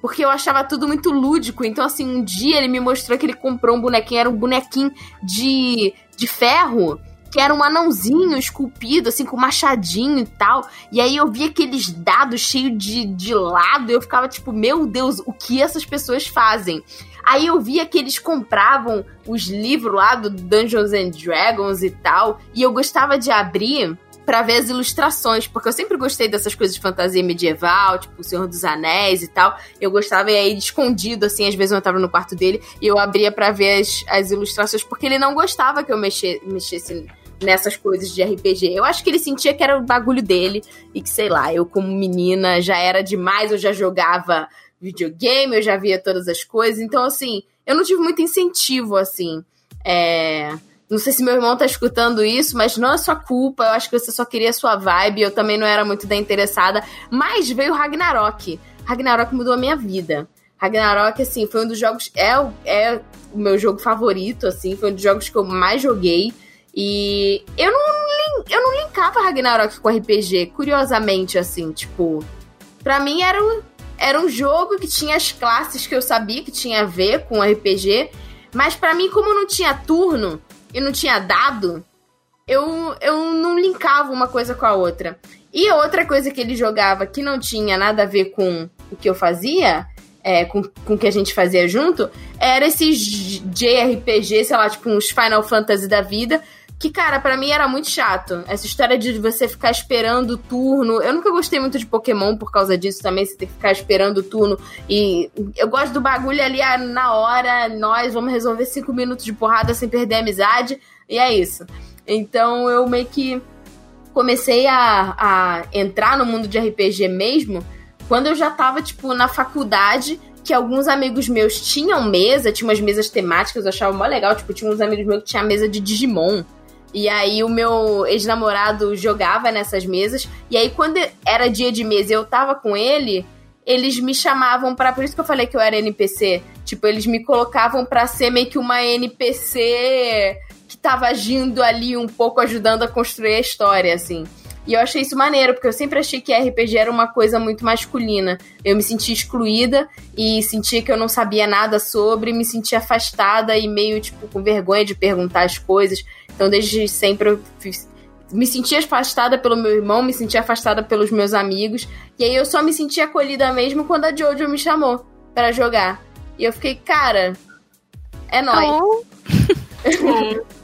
porque eu achava tudo muito lúdico. Então, assim, um dia ele me mostrou que ele comprou um bonequinho, era um bonequinho de, de ferro, que era um anãozinho esculpido, assim, com machadinho e tal. E aí eu via aqueles dados cheios de, de lado, e eu ficava tipo, meu Deus, o que essas pessoas fazem? Aí eu via que eles compravam os livros lá do Dungeons and Dragons e tal, e eu gostava de abrir para ver as ilustrações, porque eu sempre gostei dessas coisas de fantasia medieval, tipo O Senhor dos Anéis e tal. Eu gostava, e aí escondido, assim, às vezes eu entrava no quarto dele e eu abria para ver as, as ilustrações, porque ele não gostava que eu mexesse, mexesse nessas coisas de RPG. Eu acho que ele sentia que era o bagulho dele e que, sei lá, eu como menina já era demais, eu já jogava videogame, eu já via todas as coisas. Então, assim, eu não tive muito incentivo, assim. É não sei se meu irmão tá escutando isso, mas não é sua culpa. Eu acho que você só queria sua vibe. Eu também não era muito da interessada. Mas veio Ragnarok. Ragnarok mudou a minha vida. Ragnarok, assim, foi um dos jogos. É, é o meu jogo favorito, assim. Foi um dos jogos que eu mais joguei. E eu não, eu não linkava Ragnarok com RPG, curiosamente, assim, tipo. Pra mim era um, era um jogo que tinha as classes que eu sabia que tinha a ver com RPG. Mas para mim, como não tinha turno, e não tinha dado, eu, eu não linkava uma coisa com a outra. E outra coisa que ele jogava que não tinha nada a ver com o que eu fazia, é, com, com o que a gente fazia junto, era esses JRPG, sei lá, tipo uns Final Fantasy da vida, que, cara, para mim era muito chato. Essa história de você ficar esperando o turno. Eu nunca gostei muito de Pokémon por causa disso também. Você tem que ficar esperando o turno. E eu gosto do bagulho ali ah, na hora. Nós vamos resolver cinco minutos de porrada sem perder a amizade. E é isso. Então eu meio que comecei a, a entrar no mundo de RPG mesmo quando eu já tava, tipo, na faculdade que alguns amigos meus tinham mesa, tinha umas mesas temáticas, eu achava mó legal. Tipo, tinha uns amigos meus que tinham mesa de Digimon. E aí o meu ex-namorado jogava nessas mesas. E aí, quando era dia de mesa e eu tava com ele, eles me chamavam para Por isso que eu falei que eu era NPC. Tipo, eles me colocavam pra ser meio que uma NPC que tava agindo ali um pouco, ajudando a construir a história, assim. E eu achei isso maneiro, porque eu sempre achei que RPG era uma coisa muito masculina. Eu me sentia excluída e sentia que eu não sabia nada sobre, me sentia afastada e meio, tipo, com vergonha de perguntar as coisas. Então, desde sempre eu fiz, me sentia afastada pelo meu irmão, me sentia afastada pelos meus amigos. E aí eu só me sentia acolhida mesmo quando a Jojo me chamou para jogar. E eu fiquei, cara, é nóis. [laughs] Oh.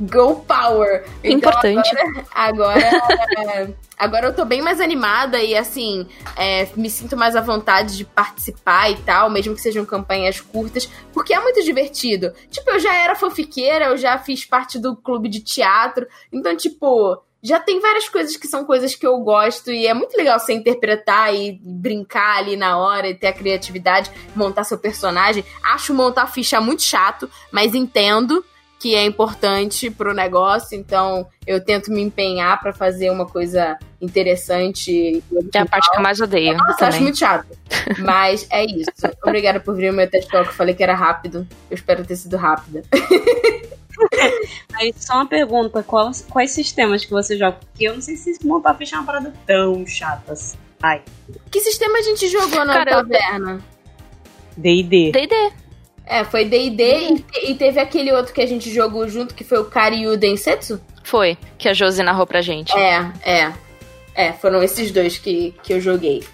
Go Power! Então, Importante. Agora, [laughs] agora, agora, eu tô bem mais animada e assim, é, me sinto mais à vontade de participar e tal, mesmo que sejam campanhas curtas, porque é muito divertido. Tipo, eu já era fanfiqueira, eu já fiz parte do clube de teatro, então, tipo, já tem várias coisas que são coisas que eu gosto e é muito legal você interpretar e brincar ali na hora e ter a criatividade, montar seu personagem. Acho montar ficha muito chato, mas entendo que é importante pro negócio, então eu tento me empenhar para fazer uma coisa interessante. Que é a parte que eu mais odeio. Nossa, também. acho muito chato. [laughs] Mas é isso. Obrigada por vir o meu TED Talk. Eu falei que era rápido. Eu espero ter sido rápida. [laughs] Aí só uma pergunta: quais, quais sistemas que você joga? Porque eu não sei se montar fechar uma parada tão chata assim. Ai. Que sistema a gente jogou na Cara, taverna? DD. D&D. É, foi D&D e, e teve aquele outro que a gente jogou junto, que foi o Karyu Densetsu? Foi, que a Josi narrou pra gente. É, é. É, foram esses dois que, que eu joguei.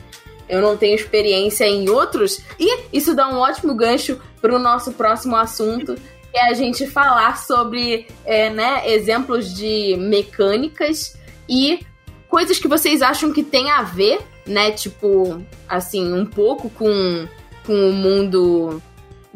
Eu não tenho experiência em outros. E isso dá um ótimo gancho pro nosso próximo assunto, que é a gente falar sobre é, né, exemplos de mecânicas e coisas que vocês acham que tem a ver, né? Tipo, assim, um pouco com, com o mundo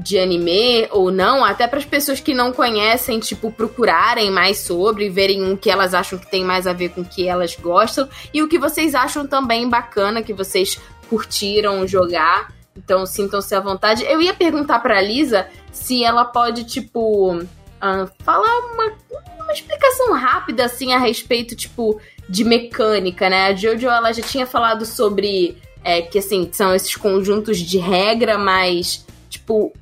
de anime ou não, até para as pessoas que não conhecem, tipo, procurarem mais sobre, verem o que elas acham que tem mais a ver com o que elas gostam e o que vocês acham também bacana que vocês curtiram jogar. Então, sintam-se à vontade. Eu ia perguntar pra Lisa se ela pode, tipo, ah, falar uma, uma explicação rápida, assim, a respeito, tipo, de mecânica, né? A Jojo, ela já tinha falado sobre é, que, assim, são esses conjuntos de regra, mas, tipo,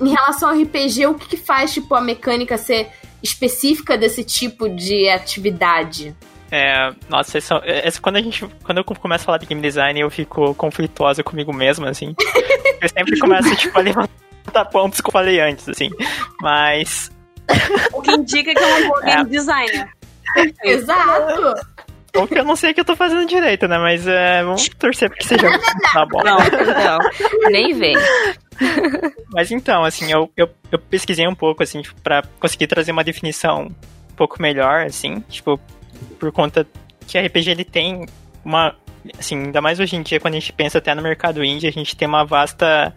em relação ao RPG, o que, que faz, tipo, a mecânica ser específica desse tipo de atividade? É, nossa, essa, essa- quando a gente. Quando eu começo a falar de game design, eu fico conflituosa comigo mesmo, assim. eu sempre começo, tipo, a levantar pontos que eu falei antes, assim. Mas. O que indica que é uma boa game designer. Exato! Ou que eu não sei o que eu tô fazendo direito, né? Mas é, vamos torcer pra que seja tá bom. Não. Não, nem vem. Mas então, assim, eu, eu, eu pesquisei um pouco, assim, tipo, pra conseguir trazer uma definição um pouco melhor, assim, tipo, por conta que RPG ele tem uma. Assim, ainda mais hoje em dia, quando a gente pensa até no mercado indie, a gente tem uma vasta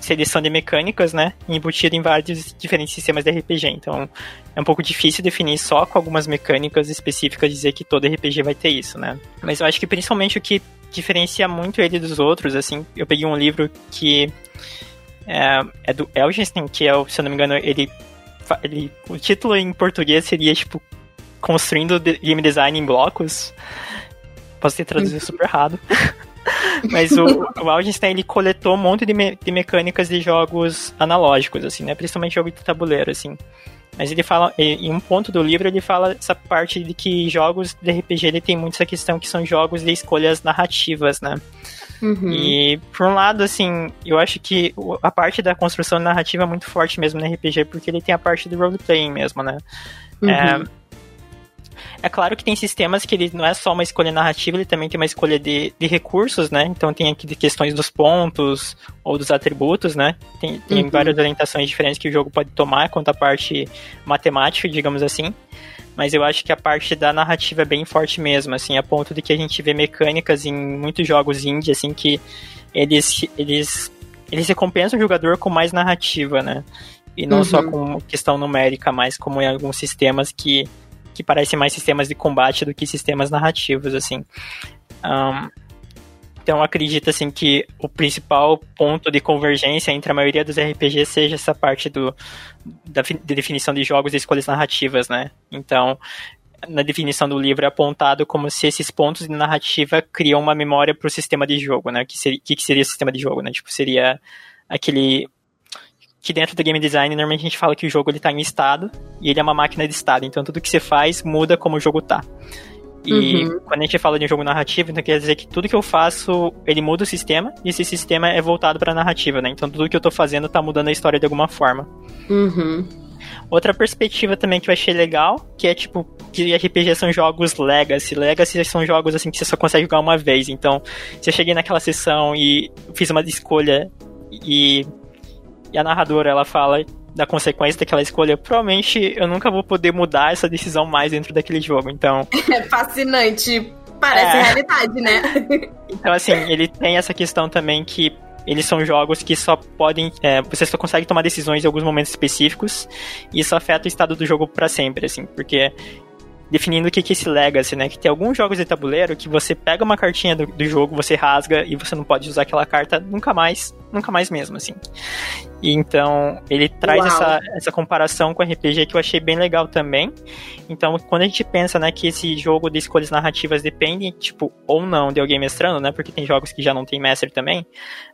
seleção de mecânicas, né? Embutida em vários diferentes sistemas de RPG. Então, é um pouco difícil definir só com algumas mecânicas específicas dizer que todo RPG vai ter isso, né? Mas eu acho que principalmente o que diferencia muito ele dos outros, assim, eu peguei um livro que é, é do Elgenstein, que é, se eu não me engano, ele, ele. O título em português seria tipo Construindo Game Design em Blocos. Posso ter traduzido super errado. [laughs] Mas o, o Elgenstein ele coletou um monte de, me- de mecânicas de jogos analógicos, assim, né? Principalmente jogo de tabuleiro, assim. Mas ele fala, em um ponto do livro, ele fala essa parte de que jogos de RPG ele tem muito essa questão que são jogos de escolhas narrativas, né? Uhum. E, por um lado, assim, eu acho que a parte da construção narrativa é muito forte mesmo no RPG, porque ele tem a parte do roleplaying mesmo, né? Uhum. É, é claro que tem sistemas que ele não é só uma escolha narrativa, ele também tem uma escolha de, de recursos, né? Então tem aqui de questões dos pontos ou dos atributos, né? Tem, tem Uhum. várias orientações diferentes que o jogo pode tomar quanto à parte matemática, digamos assim. Mas eu acho que a parte da narrativa é bem forte mesmo, assim, a ponto de que a gente vê mecânicas em muitos jogos indie, assim, que eles, eles, eles recompensam o jogador com mais narrativa, né? E não Uhum. só com questão numérica, mas como em alguns sistemas que, que parecem mais sistemas de combate do que sistemas narrativos, assim. Ahn, então acredito assim que o principal ponto de convergência entre a maioria dos RPGs seja essa parte do, da de definição de jogos e escolhas narrativas, né? Então, na definição do livro é apontado como se esses pontos de narrativa criam uma memória para o sistema de jogo, né? Que seria, que que seria o sistema de jogo, né? Tipo, seria aquele que dentro do game design normalmente a gente fala que o jogo ele tá em estado e ele é uma máquina de estado, então tudo que você faz muda como o jogo tá. E Uhum. quando a gente fala de um jogo narrativo, então quer dizer que tudo que eu faço, ele muda o sistema, e esse sistema é voltado pra narrativa, né? Então tudo que eu tô fazendo tá mudando a história de alguma forma. Uhum. Outra perspectiva também que eu achei legal, que é tipo, que RPG são jogos Legacy. Legacy são jogos assim que você só consegue jogar uma vez. Então, se eu cheguei naquela sessão e fiz uma escolha e, e a narradora ela fala da consequência daquela escolha, provavelmente eu nunca vou poder mudar essa decisão mais dentro daquele jogo. Então, [laughs] É fascinante. Parece É. realidade, né? [laughs] Então, assim, ele tem essa questão também que eles são jogos que só podem. é, você só consegue tomar decisões em alguns momentos específicos. E isso afeta o estado do jogo pra sempre, assim, porque. Definindo o que que é esse legacy, né? Que tem alguns jogos de tabuleiro que você pega uma cartinha do, do jogo, você rasga e você não pode usar aquela carta nunca mais, nunca mais mesmo, assim. E então ele traz essa, essa comparação com RPG que eu achei bem legal também. Então, quando a gente pensa, né, que esse jogo de escolhas narrativas depende, tipo, ou não de alguém mestrando, né? Porque tem jogos que já não tem mestre também,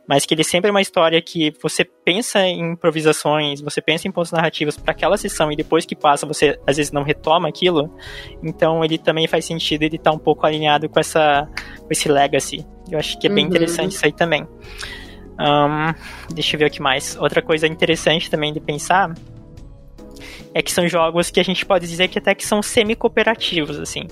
mas que ele sempre é uma história que você pensa em improvisações, você pensa em pontos narrativos para aquela sessão e depois que passa você às vezes não retoma aquilo. Então, ele também faz sentido ele estar tá um pouco alinhado com essa com esse legacy. Eu acho que é bem uhum. interessante isso aí também. Um, deixa eu ver o que mais. Outra coisa interessante também de pensar é que são jogos que a gente pode dizer que até que são semi-cooperativos, assim.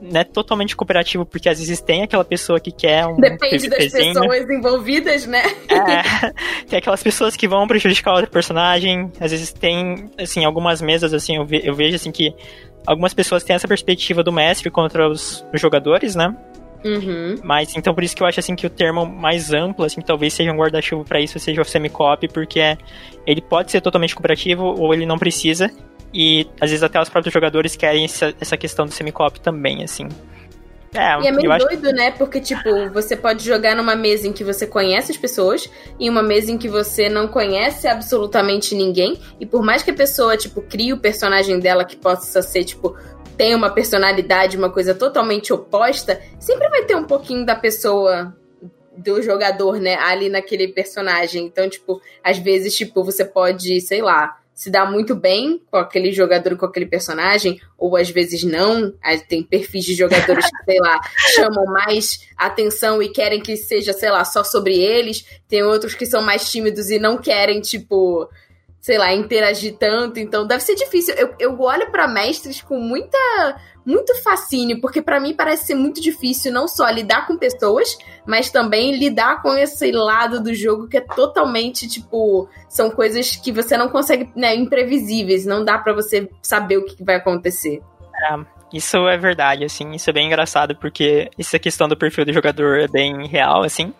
Não é totalmente cooperativo, porque às vezes tem aquela pessoa que quer um. Depende das pessoas envolvidas, né? É, [laughs] tem aquelas pessoas que vão prejudicar outro personagem. Às vezes tem, assim, algumas mesas, assim, eu, ve eu vejo, assim, que algumas pessoas têm essa perspectiva do mestre contra os, os jogadores, né? Uhum. Mas então por isso que eu acho assim que o termo mais amplo, assim, talvez seja um guarda-chuva para isso, seja o semi-cop, porque é, ele pode ser totalmente cooperativo ou ele não precisa. E às vezes até os próprios jogadores querem essa, essa questão do semi-cop também, assim. É, e é meio doido, acho... né? Porque, tipo, você pode jogar numa mesa em que você conhece as pessoas e uma mesa em que você não conhece absolutamente ninguém. E por mais que a pessoa, tipo, crie o personagem dela que possa ser, tipo, tem uma personalidade, uma coisa totalmente oposta, sempre vai ter um pouquinho da pessoa do jogador, né, ali naquele personagem. Então, tipo, às vezes, tipo, você pode, sei lá, se dar muito bem com aquele jogador, com aquele personagem, ou às vezes não. Tem perfis de jogadores que, sei lá, [laughs] chamam mais atenção e querem que seja, sei lá, só sobre eles. Tem outros que são mais tímidos e não querem, tipo, sei lá, interagir tanto. Então deve ser difícil. Eu, eu olho para mestres com muita muito fascínio, porque para mim parece ser muito difícil não só lidar com pessoas, mas também lidar com esse lado do jogo que é totalmente tipo, são coisas que você não consegue, né, imprevisíveis, não dá para você saber o que vai acontecer. É, isso é verdade, assim, isso é bem engraçado, porque essa questão do perfil do jogador é bem real, assim.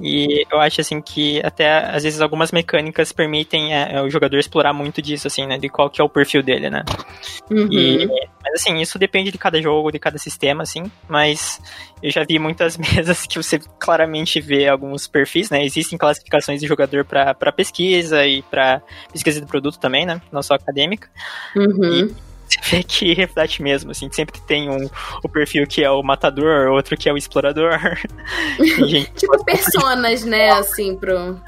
E eu acho assim que até às vezes algumas mecânicas permitem é, é, o jogador explorar muito disso, assim, né? De qual que é o perfil dele, né? Uhum. E, mas assim, isso depende de cada jogo, de cada sistema, assim. Mas eu já vi muitas [laughs] mesas que você claramente vê alguns perfis, né? Existem classificações de jogador para pesquisa e para pesquisa de produto também, né? Não só acadêmica. Uhum. E, você vê que reflete mesmo, assim, sempre tem um o perfil que é o matador, outro que é o explorador. [laughs] tipo personas, né, assim, pro.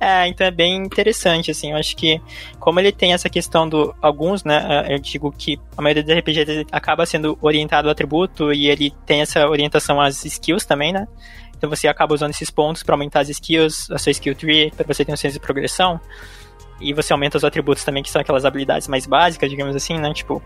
É, então é bem interessante, assim, eu acho que como ele tem essa questão do, alguns, né, eu digo que a maioria dos RPGs acaba sendo orientado ao atributo e ele tem essa orientação às skills também, né, então você acaba usando esses pontos para aumentar as skills, a sua skill tree, para você ter um senso de progressão, e você aumenta os atributos também, que são aquelas habilidades mais básicas, digamos assim, né? Tipo,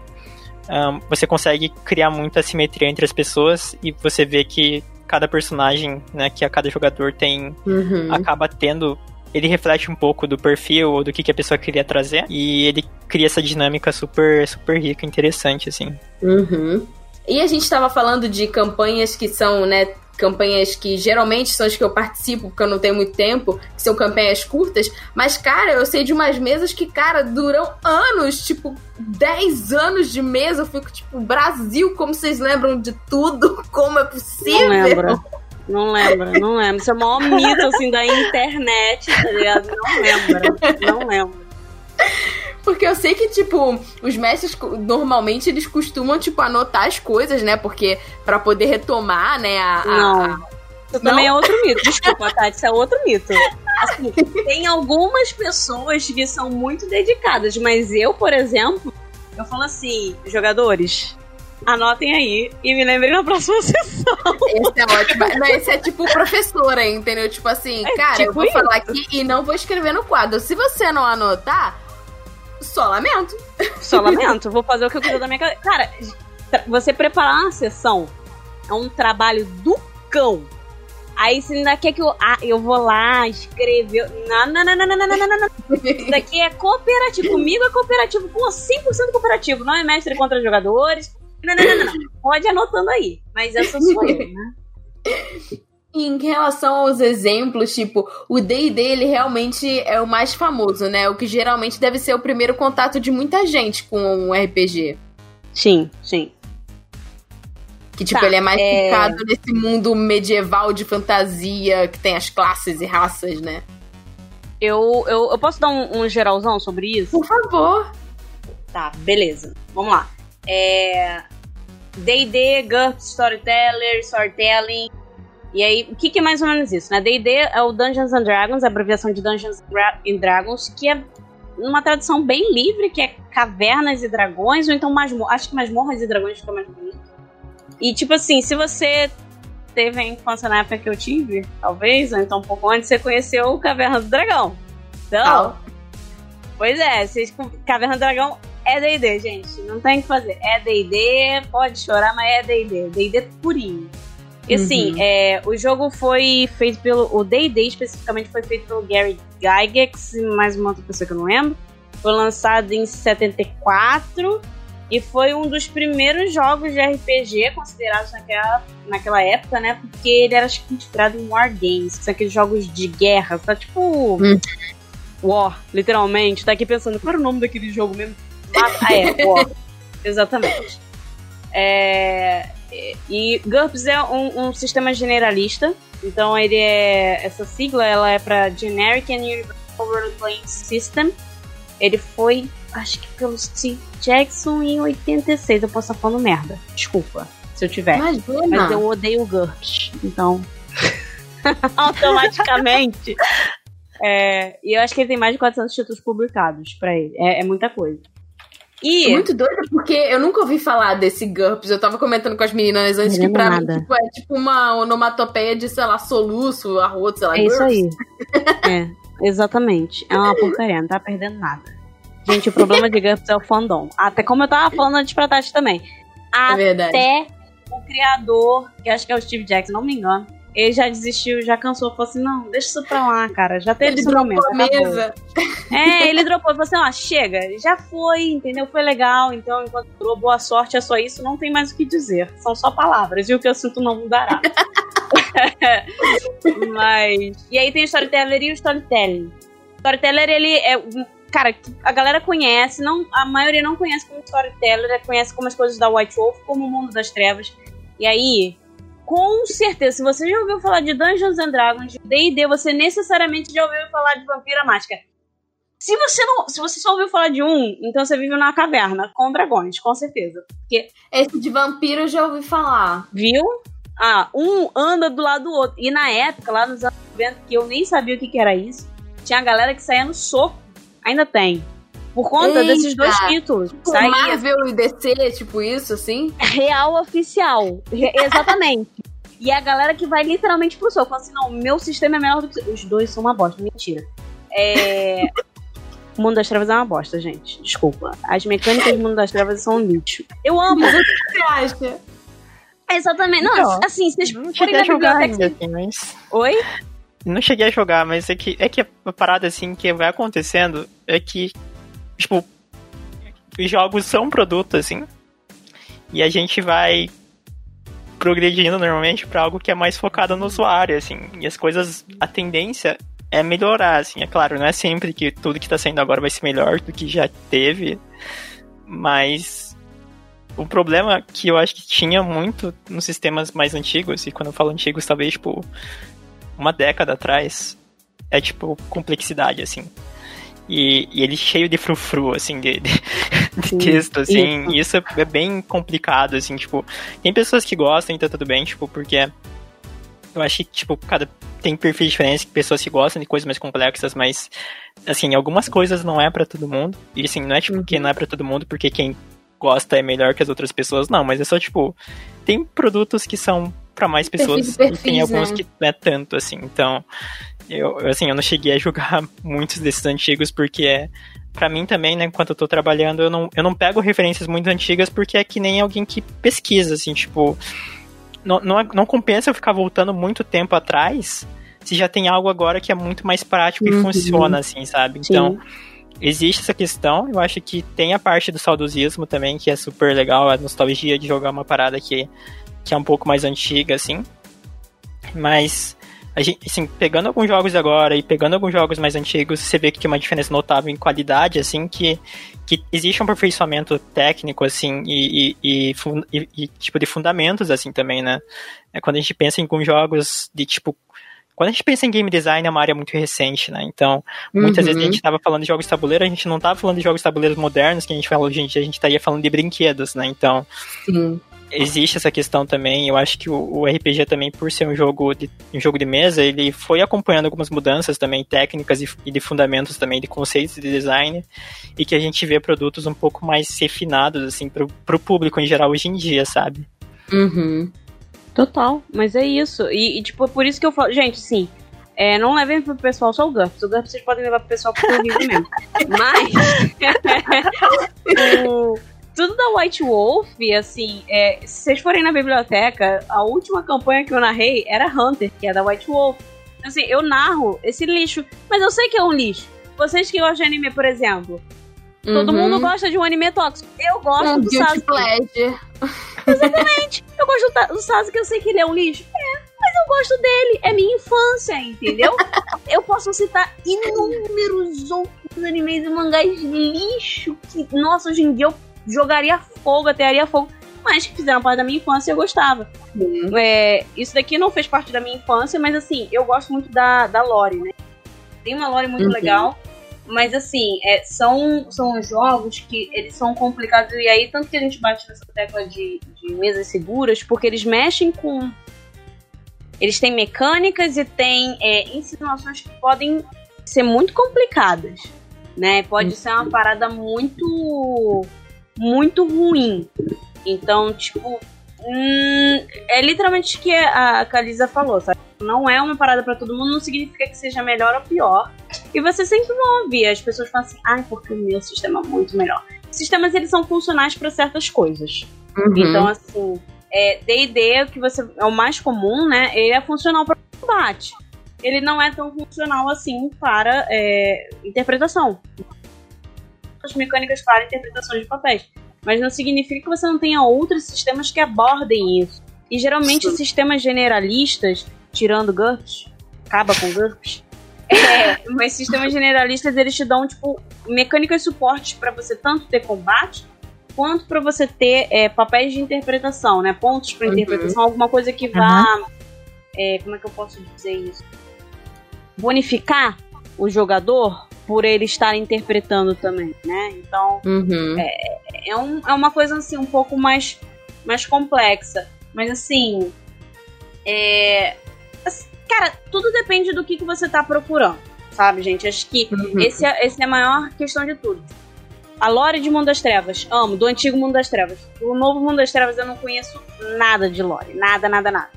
um, você consegue criar muita simetria entre as pessoas e você vê que cada personagem, né, que a cada jogador tem, uhum. acaba tendo ele reflete um pouco do perfil ou do que, que a pessoa queria trazer e ele cria essa dinâmica super super rica, interessante assim. Uhum. E a gente estava falando de campanhas que são, né, campanhas que geralmente são as que eu participo, porque eu não tenho muito tempo, que são campanhas curtas, mas, cara, eu sei de umas mesas que, cara, duram anos, tipo, 10 anos de mesa, eu fico, tipo, Brasil, como vocês lembram de tudo? [laughs] Como é possível? Não lembro. Não lembro, não lembro. Isso é o maior mito, assim, da internet, tá ligado? Não lembro, não lembro. Porque eu sei que, tipo, os mestres normalmente eles costumam, tipo, anotar as coisas, né? Porque para poder retomar, né, a. Não. A... Isso também é outro mito. Desculpa, Tati, isso é outro mito. Assim, tem algumas pessoas que são muito dedicadas, mas eu, por exemplo, eu falo assim, jogadores, anotem aí e me lembrem na próxima [laughs] sessão. Esse é ótimo. Não, esse é tipo professora, entendeu? Tipo assim, é, cara, tipo eu vou isso. falar aqui e não vou escrever no quadro. Se você não anotar, só lamento. Só lamento. Vou fazer o que eu quiser da minha casa. Cara, você preparar uma sessão é um trabalho do cão. Aí você ainda quer que eu. Ah, eu vou lá, escrever. Não, não, não, não, não, não, não, não, não. Isso daqui é cooperativo. Comigo é cooperativo, com 100% cooperativo. Não é mestre contra jogadores. Não, não, não, não. Pode anotando aí. Mas essa sou eu, né? Em relação aos exemplos, tipo, o D&D ele realmente é o mais famoso, né? O que geralmente deve ser o primeiro contato de muita gente com um RPG. Sim, sim. Que, tipo, tá, ele é mais é... focado nesse mundo medieval de fantasia, que tem as classes e raças, né? Eu, eu, eu posso dar um, um geralzão sobre isso? Por favor. Tá, beleza. Vamos lá. É. D&D, GURPS, Storyteller, Storytelling. E aí, o que, que é mais ou menos isso, né? D&D é o Dungeons and Dragons, a abreviação de Dungeons and Dragons, que é uma tradução bem livre, que é cavernas e dragões, ou então masmorras. Acho que masmorras e dragões fica mais bonito. E tipo assim, se você teve a infância na época que eu tive, talvez, ou então um pouco antes, você conheceu o Caverna do Dragão. Então, pois é, vocês, Caverna do Dragão é D&D, gente. Não tem o que fazer. É D&D, pode chorar, mas é D&D. D&D purinho. E assim, Uhum. é, o jogo foi feito pelo. O DD especificamente foi feito pelo Gary Gygax e mais uma outra pessoa que eu não lembro. Foi lançado em 74 e foi um dos primeiros jogos de RPG considerados naquela, naquela época, né? Porque ele era acho que, inspirado em War Games, que são aqueles jogos de guerra, tá tipo. Hum. War, literalmente. Tá aqui pensando, qual era o nome daquele jogo mesmo? Ah, é, War. [laughs] Exatamente. É, e GURPS é um, um sistema generalista, então ele é essa sigla ela é para Generic and Universal Role Playing System. Ele foi, acho que pelo Steve Jackson em 86. Eu posso estar falando merda. Desculpa se eu tiver. Mas Imagina. eu odeio GURPS, então [laughs] automaticamente. É, e eu acho que ele tem mais de 400 títulos publicados pra ele. É, é muita coisa. E É muito doido porque eu nunca ouvi falar desse GURPS. Eu tava comentando com as meninas antes que pra nada. mim tipo, é tipo uma onomatopeia de, sei lá, soluço, arroto, sei lá. É isso GURPS. aí. é, exatamente. É uma porcaria, não tá perdendo nada. Gente, o problema de GURPS é o fandom. Até como eu tava falando antes pra Tati também. É verdade. Até o criador, que acho que é o Steve Jackson, não me engano, ele já desistiu, já cansou, falou assim, não, deixa isso pra lá, cara, já teve esse momento, mesa. É, ele dropou, falou assim, ó, chega, já foi, entendeu? Foi legal, então enquanto durou boa sorte, é só isso, não tem mais o que dizer. São só palavras, e o que eu sinto não mudará. [laughs] Mas... E aí tem o Storyteller e o Storytelling. O Storyteller, ele é... Cara, a galera conhece, não, a maioria não conhece como Storyteller, conhece como as coisas da White Wolf, como o Mundo das Trevas. E aí, com certeza, se você já ouviu falar de Dungeons and Dragons, de D&D, você necessariamente já ouviu falar de Vampira Máscara. Se você não, se você só ouviu falar de um, então você vive numa caverna com dragões, com certeza. Esse de vampiro eu já ouvi falar. Viu? Ah, um anda do lado do outro. E na época, lá nos anos 90, que eu nem sabia o que, que era isso, tinha a galera que saía no soco. Ainda tem. Por conta Eita! desses dois títulos. Tipo, Saía Marvel e DC, tipo isso, assim. real oficial. Re- [laughs] exatamente. E é a galera que vai literalmente pro soco. Fala assim, não, meu sistema é melhor do que. Os dois são uma bosta. Mentira. É... [laughs] O Mundo das Trevas é uma bosta, gente. Desculpa. As mecânicas do Mundo das Trevas são um lixo. Eu amo. O que você acha? Exatamente. Não, Então, assim, vocês Não cheguei a jogar ainda, assim, mas... Oi? Não cheguei a jogar, mas é que, é que a parada, assim, que vai acontecendo é que, tipo, os jogos são produto, assim, e a gente vai progredindo normalmente pra algo que é mais focado no usuário, assim, e as coisas, a tendência é melhorar, assim, é claro, não é sempre que tudo que tá saindo agora vai ser melhor do que já teve, mas o problema que eu acho que tinha muito nos sistemas mais antigos, e quando eu falo antigos, talvez, tipo, uma década atrás, é tipo complexidade, assim. E, e ele cheio de frufru, assim, de, de, [laughs] de Sim, texto, assim. E isso é bem complicado, assim, tipo. Tem pessoas que gostam, então tudo bem, tipo, porque eu acho que, tipo, cada. Tem perfis diferentes, pessoas que gostam de coisas mais complexas, mas, assim, algumas coisas não é pra todo mundo. E, assim, não é, tipo, que não é pra todo mundo porque quem gosta é melhor que as outras pessoas, não, mas é só, tipo, tem produtos que são pra mais Perfis pessoas e tem perfis, alguns né? que não é tanto, assim, então, eu, assim, eu não cheguei a jogar [laughs] muitos desses antigos porque é, pra mim também, né, enquanto eu tô trabalhando, eu não, eu não pego referências muito antigas porque é que nem alguém que pesquisa, assim, tipo, não, não, é- não compensa eu ficar voltando muito tempo atrás se já tem algo agora que é muito mais prático e Uhum. funciona, assim, sabe? Então, existe essa questão, eu acho que tem a parte do saudosismo também, que é super legal, a nostalgia de jogar uma parada que, que é um pouco mais antiga, assim. Mas, a gente, assim, pegando alguns jogos agora e pegando alguns jogos mais antigos, você vê que tem uma diferença notável em qualidade, assim, que, que existe um aperfeiçoamento técnico, assim, e, e, e, e- tipo de fundamentos, assim, também, né? É quando a gente pensa em com jogos de, tipo, quando a gente pensa em game design, é uma área muito recente, né? Então, muitas Uhum. vezes a gente estava falando de jogos de tabuleiro, a gente não estava falando de jogos de tabuleiros modernos, que a gente fala hoje em dia, a gente estaria falando de brinquedos, né? Então, Sim. Existe essa questão também. Eu acho que o, RPG também, por ser um jogo de um jogo de mesa, ele foi acompanhando algumas mudanças também técnicas e, e de fundamentos também de conceitos de design e que a gente vê produtos um pouco mais refinados assim pro, pro público em geral hoje em dia, sabe? Uhum. Total, mas é isso. E, e, tipo, é por isso que eu falo. Gente, sim. É, não levem pro pessoal só o GURPS. O GURPS vocês podem levar pro pessoal porque é horrível mesmo. [laughs] Mas. [laughs] o- tudo da White Wolf, assim, é, se vocês forem na biblioteca, a última campanha que eu narrei era Hunter, que é da White Wolf. Assim, eu narro esse lixo, mas eu sei que é um lixo. Vocês que gostam de anime, por exemplo, todo Uhum. mundo gosta de um anime tóxico. Eu gosto um do Sasuke. pleasure. [laughs] Eu gosto do Sasuke, eu sei que ele é um lixo. É, mas eu gosto dele. É minha infância, entendeu? [laughs] eu posso citar inúmeros outros animes e mangás de lixo que, nossa, hoje em dia eu jogaria fogo, atearia fogo. Mas que fizeram parte da minha infância e eu gostava. É, isso daqui não fez parte da minha infância, mas assim, eu gosto muito da, da Lore, né? Tem uma Lore muito Uhum. legal. Mas assim, é, são, são jogos que eles são complicados. E aí, tanto que a gente bate nessa tecla de, de mesas seguras, porque eles mexem com. Eles têm mecânicas e têm é, insinuações que podem ser muito complicadas. Né? Pode ser uma parada muito. Muito ruim. Então, tipo. hum, é literalmente o que a Kalisa falou, sabe? Não é uma parada pra todo mundo, não significa que seja melhor ou pior. E você sempre vai ouvir as pessoas falam assim, ai, porque o meu sistema é muito melhor. Sistemas, eles são funcionais pra certas coisas. Uhum. Então, assim, é, D&D, que você, é o mais comum, né? Ele é funcional para combate. Ele não é tão funcional assim para é, interpretação. As mecânicas para interpretação de papéis. Mas não significa que você não tenha outros sistemas que abordem isso. E geralmente Sim. sistemas generalistas, tirando GURPS, acaba com GURPS. [laughs] [laughs] É, mas sistemas generalistas eles te dão tipo mecânicas suportes para você tanto ter combate quanto para você ter é, papéis de interpretação, né? Pontos para Uhum. interpretação, alguma coisa que vá. é, como é que eu posso dizer isso? Bonificar o jogador por ele estar interpretando também, né? Então Uhum. é, um- é uma coisa assim um pouco mais, mais complexa. Mas assim. É. Cara, tudo depende do que, que você tá procurando. Sabe, gente? Acho que Uhum. esse é, esse é a maior questão de tudo. A lore de Mundo das Trevas, amo, do antigo Mundo das Trevas. O novo Mundo das Trevas eu não conheço nada de lore. Nada, nada, nada.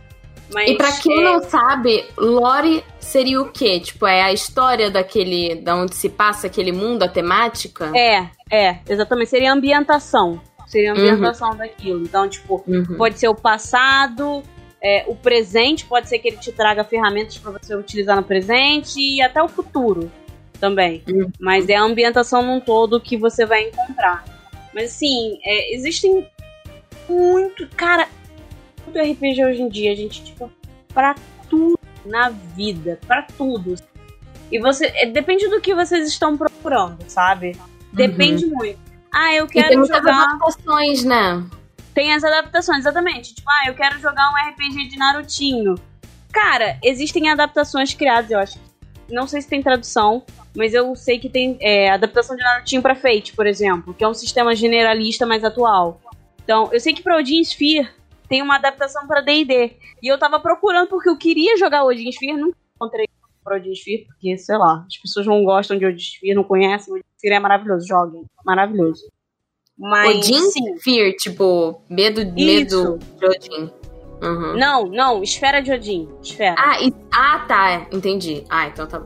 Mas, E pra quem é, não sabe, lore seria o quê? Tipo, é a história daquele. da onde se passa aquele mundo, a temática? É, é, exatamente. Seria a ambientação. Seria a ambientação daquilo. Então, tipo, Uhum. pode ser o passado, é, o presente, pode ser que ele te traga ferramentas pra você utilizar no presente e até o futuro também. Uhum. Mas é a ambientação num todo que você vai encontrar. Mas assim, é, existem muito. Cara, muito RPG hoje em dia, gente, tipo, pra tudo na vida, pra tudo. E você. é, depende do que vocês estão procurando, sabe? Depende muito. Ah, eu Uhum. E tem quero muitas jogar. adaptações, né? Tem as adaptações, exatamente. Tipo, ah, eu quero jogar um RPG de Narutinho. Cara, existem adaptações criadas, eu acho. Não sei se tem tradução, mas eu sei que tem é, adaptação de Narutinho pra Fate, por exemplo, que é um sistema generalista mais atual. Então, eu sei que pra Odin Sphere tem uma adaptação pra D&D. E eu tava procurando porque eu queria jogar Odin Sphere, nunca encontrei pra Odin Sphere, porque, sei lá, as pessoas não gostam de Odin Sphere, não conhecem. Odin Sphere é maravilhoso, joguem. Maravilhoso. Mas, Odin sim. Fear, tipo, medo, Isso. medo de Odin. Uhum. Não, não, esfera de Odin. Esfera. Ah, e- ah, tá, entendi. Ah, então tá.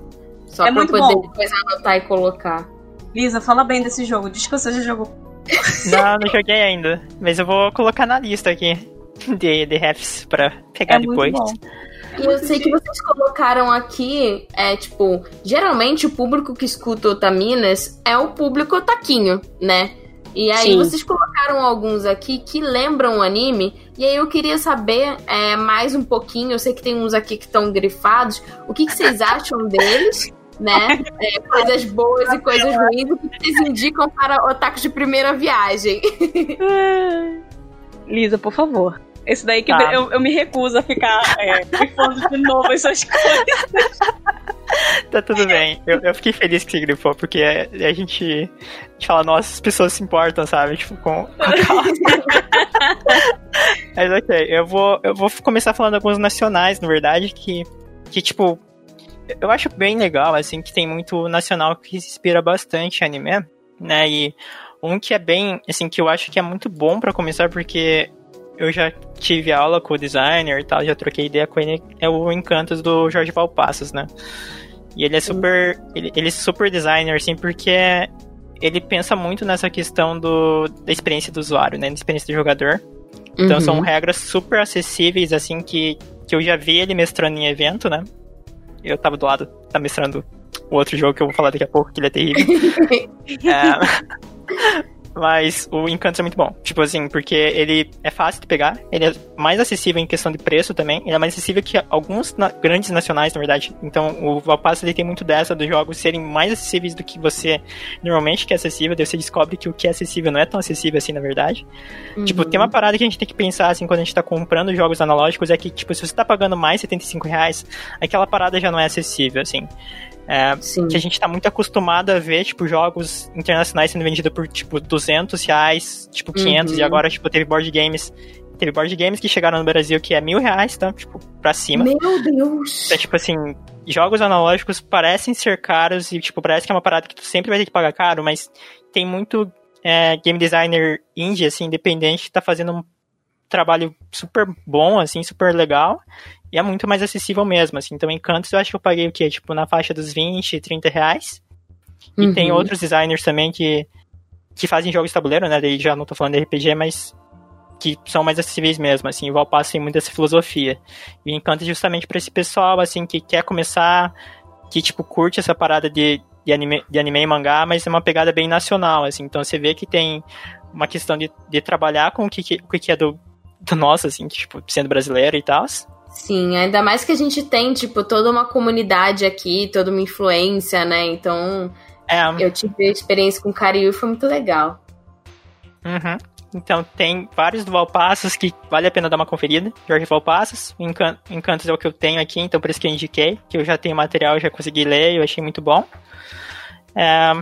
Só É pra eu muito poder bom. depois anotar e colocar. Lisa, fala bem desse jogo. Diz que você já jogou. Não, não joguei ainda. Mas eu vou colocar na lista aqui [laughs] de, de refs pra pegar É depois. E eu sei que vocês colocaram aqui, é tipo, geralmente o público que escuta Otaminas é o público otaquinho, né? E aí Sim. vocês colocaram alguns aqui que lembram o anime, e aí eu queria saber é, mais um pouquinho, eu sei que tem uns aqui que estão grifados, o que, que vocês acham [laughs] deles, né? É, coisas boas e coisas ruins, o que que vocês indicam para otakus de primeira viagem? [laughs] Lisa, por favor. Esse daí que Tá. eu, eu me recuso a ficar é, grifando de novo essas coisas. [laughs] Tá tudo bem. Eu, eu fiquei feliz que você grifou, porque a, a gente, a gente fala, nossa, as pessoas se importam, sabe? Tipo, com, com. [laughs] Mas ok, eu vou, eu vou começar falando alguns nacionais, na verdade, que, que tipo, eu acho bem legal, assim, que tem muito nacional que se inspira bastante em anime, né? E um que é bem, assim, que eu acho que é muito bom pra começar, porque eu já tive aula com o designer e tal, já troquei ideia com ele, é o Encantos do Jorge Valpassos, né? E ele é super. Ele, ele é super designer, assim, porque ele pensa muito nessa questão do, da experiência do usuário, né? Da experiência do jogador. Então Uhum. são regras super acessíveis, assim, que, que eu já vi ele mestrando em evento, né? Eu tava do lado, tá mestrando outro jogo que eu vou falar daqui a pouco, que ele é terrível. [laughs] É, [laughs] Mas o Encanto é muito bom. Tipo assim, porque ele é fácil de pegar, ele é mais acessível em questão de preço também, ele é mais acessível que alguns na- grandes nacionais, na verdade. Então o Valpasso ele tem muito dessa dos jogos serem mais acessíveis do que você normalmente quer acessível, daí você descobre que o que é acessível não é tão acessível assim, na verdade. Tipo, tem uma parada que a gente tem que pensar, assim, quando a gente tá comprando jogos analógicos, é que, tipo, se você tá pagando mais 75 reais, aquela parada já não é acessível, assim. É, Sim. que a gente tá muito acostumado a ver, tipo, jogos internacionais sendo vendidos por, tipo, 200 reais, tipo, 500, Uhum. e agora, tipo, teve board games, teve board games que chegaram no Brasil que é mil reais, então, tipo, pra cima. Meu Deus! Então, tipo assim, jogos analógicos parecem ser caros e, tipo, parece que é uma parada que tu sempre vai ter que pagar caro, mas tem muito é, game designer indie, assim, independente, que tá fazendo um trabalho super bom, assim, super legal, e é muito mais acessível mesmo, assim. Então, Encantos eu acho que eu paguei o quê? Tipo, na faixa dos 20, 30 reais. E tem Uhum. outros designers também que, que fazem jogos de tabuleiro, né? Daí já não tô falando de RPG, mas que são mais acessíveis mesmo, assim, o Valpasso tem muito essa filosofia. E Encanto é justamente pra esse pessoal, assim, que quer começar, que, tipo, curte essa parada de, de, anime, de anime e mangá, mas é uma pegada bem nacional, assim, então você vê que tem uma questão de, de trabalhar com o que, que- o que que é do, do nosso, assim, tipo, sendo brasileiro e tal. Sim, ainda mais que a gente tem, tipo, toda uma comunidade aqui, toda uma influência, né? Então, É, eu tive a experiência com o Cariú e foi muito legal. Uhum. Então tem vários do Valpassos que vale a pena dar uma conferida. Jorge Valpassos, Encan- Encantos é o que eu tenho aqui, então por isso que eu indiquei, que eu já tenho material, já consegui ler, eu achei muito bom. É,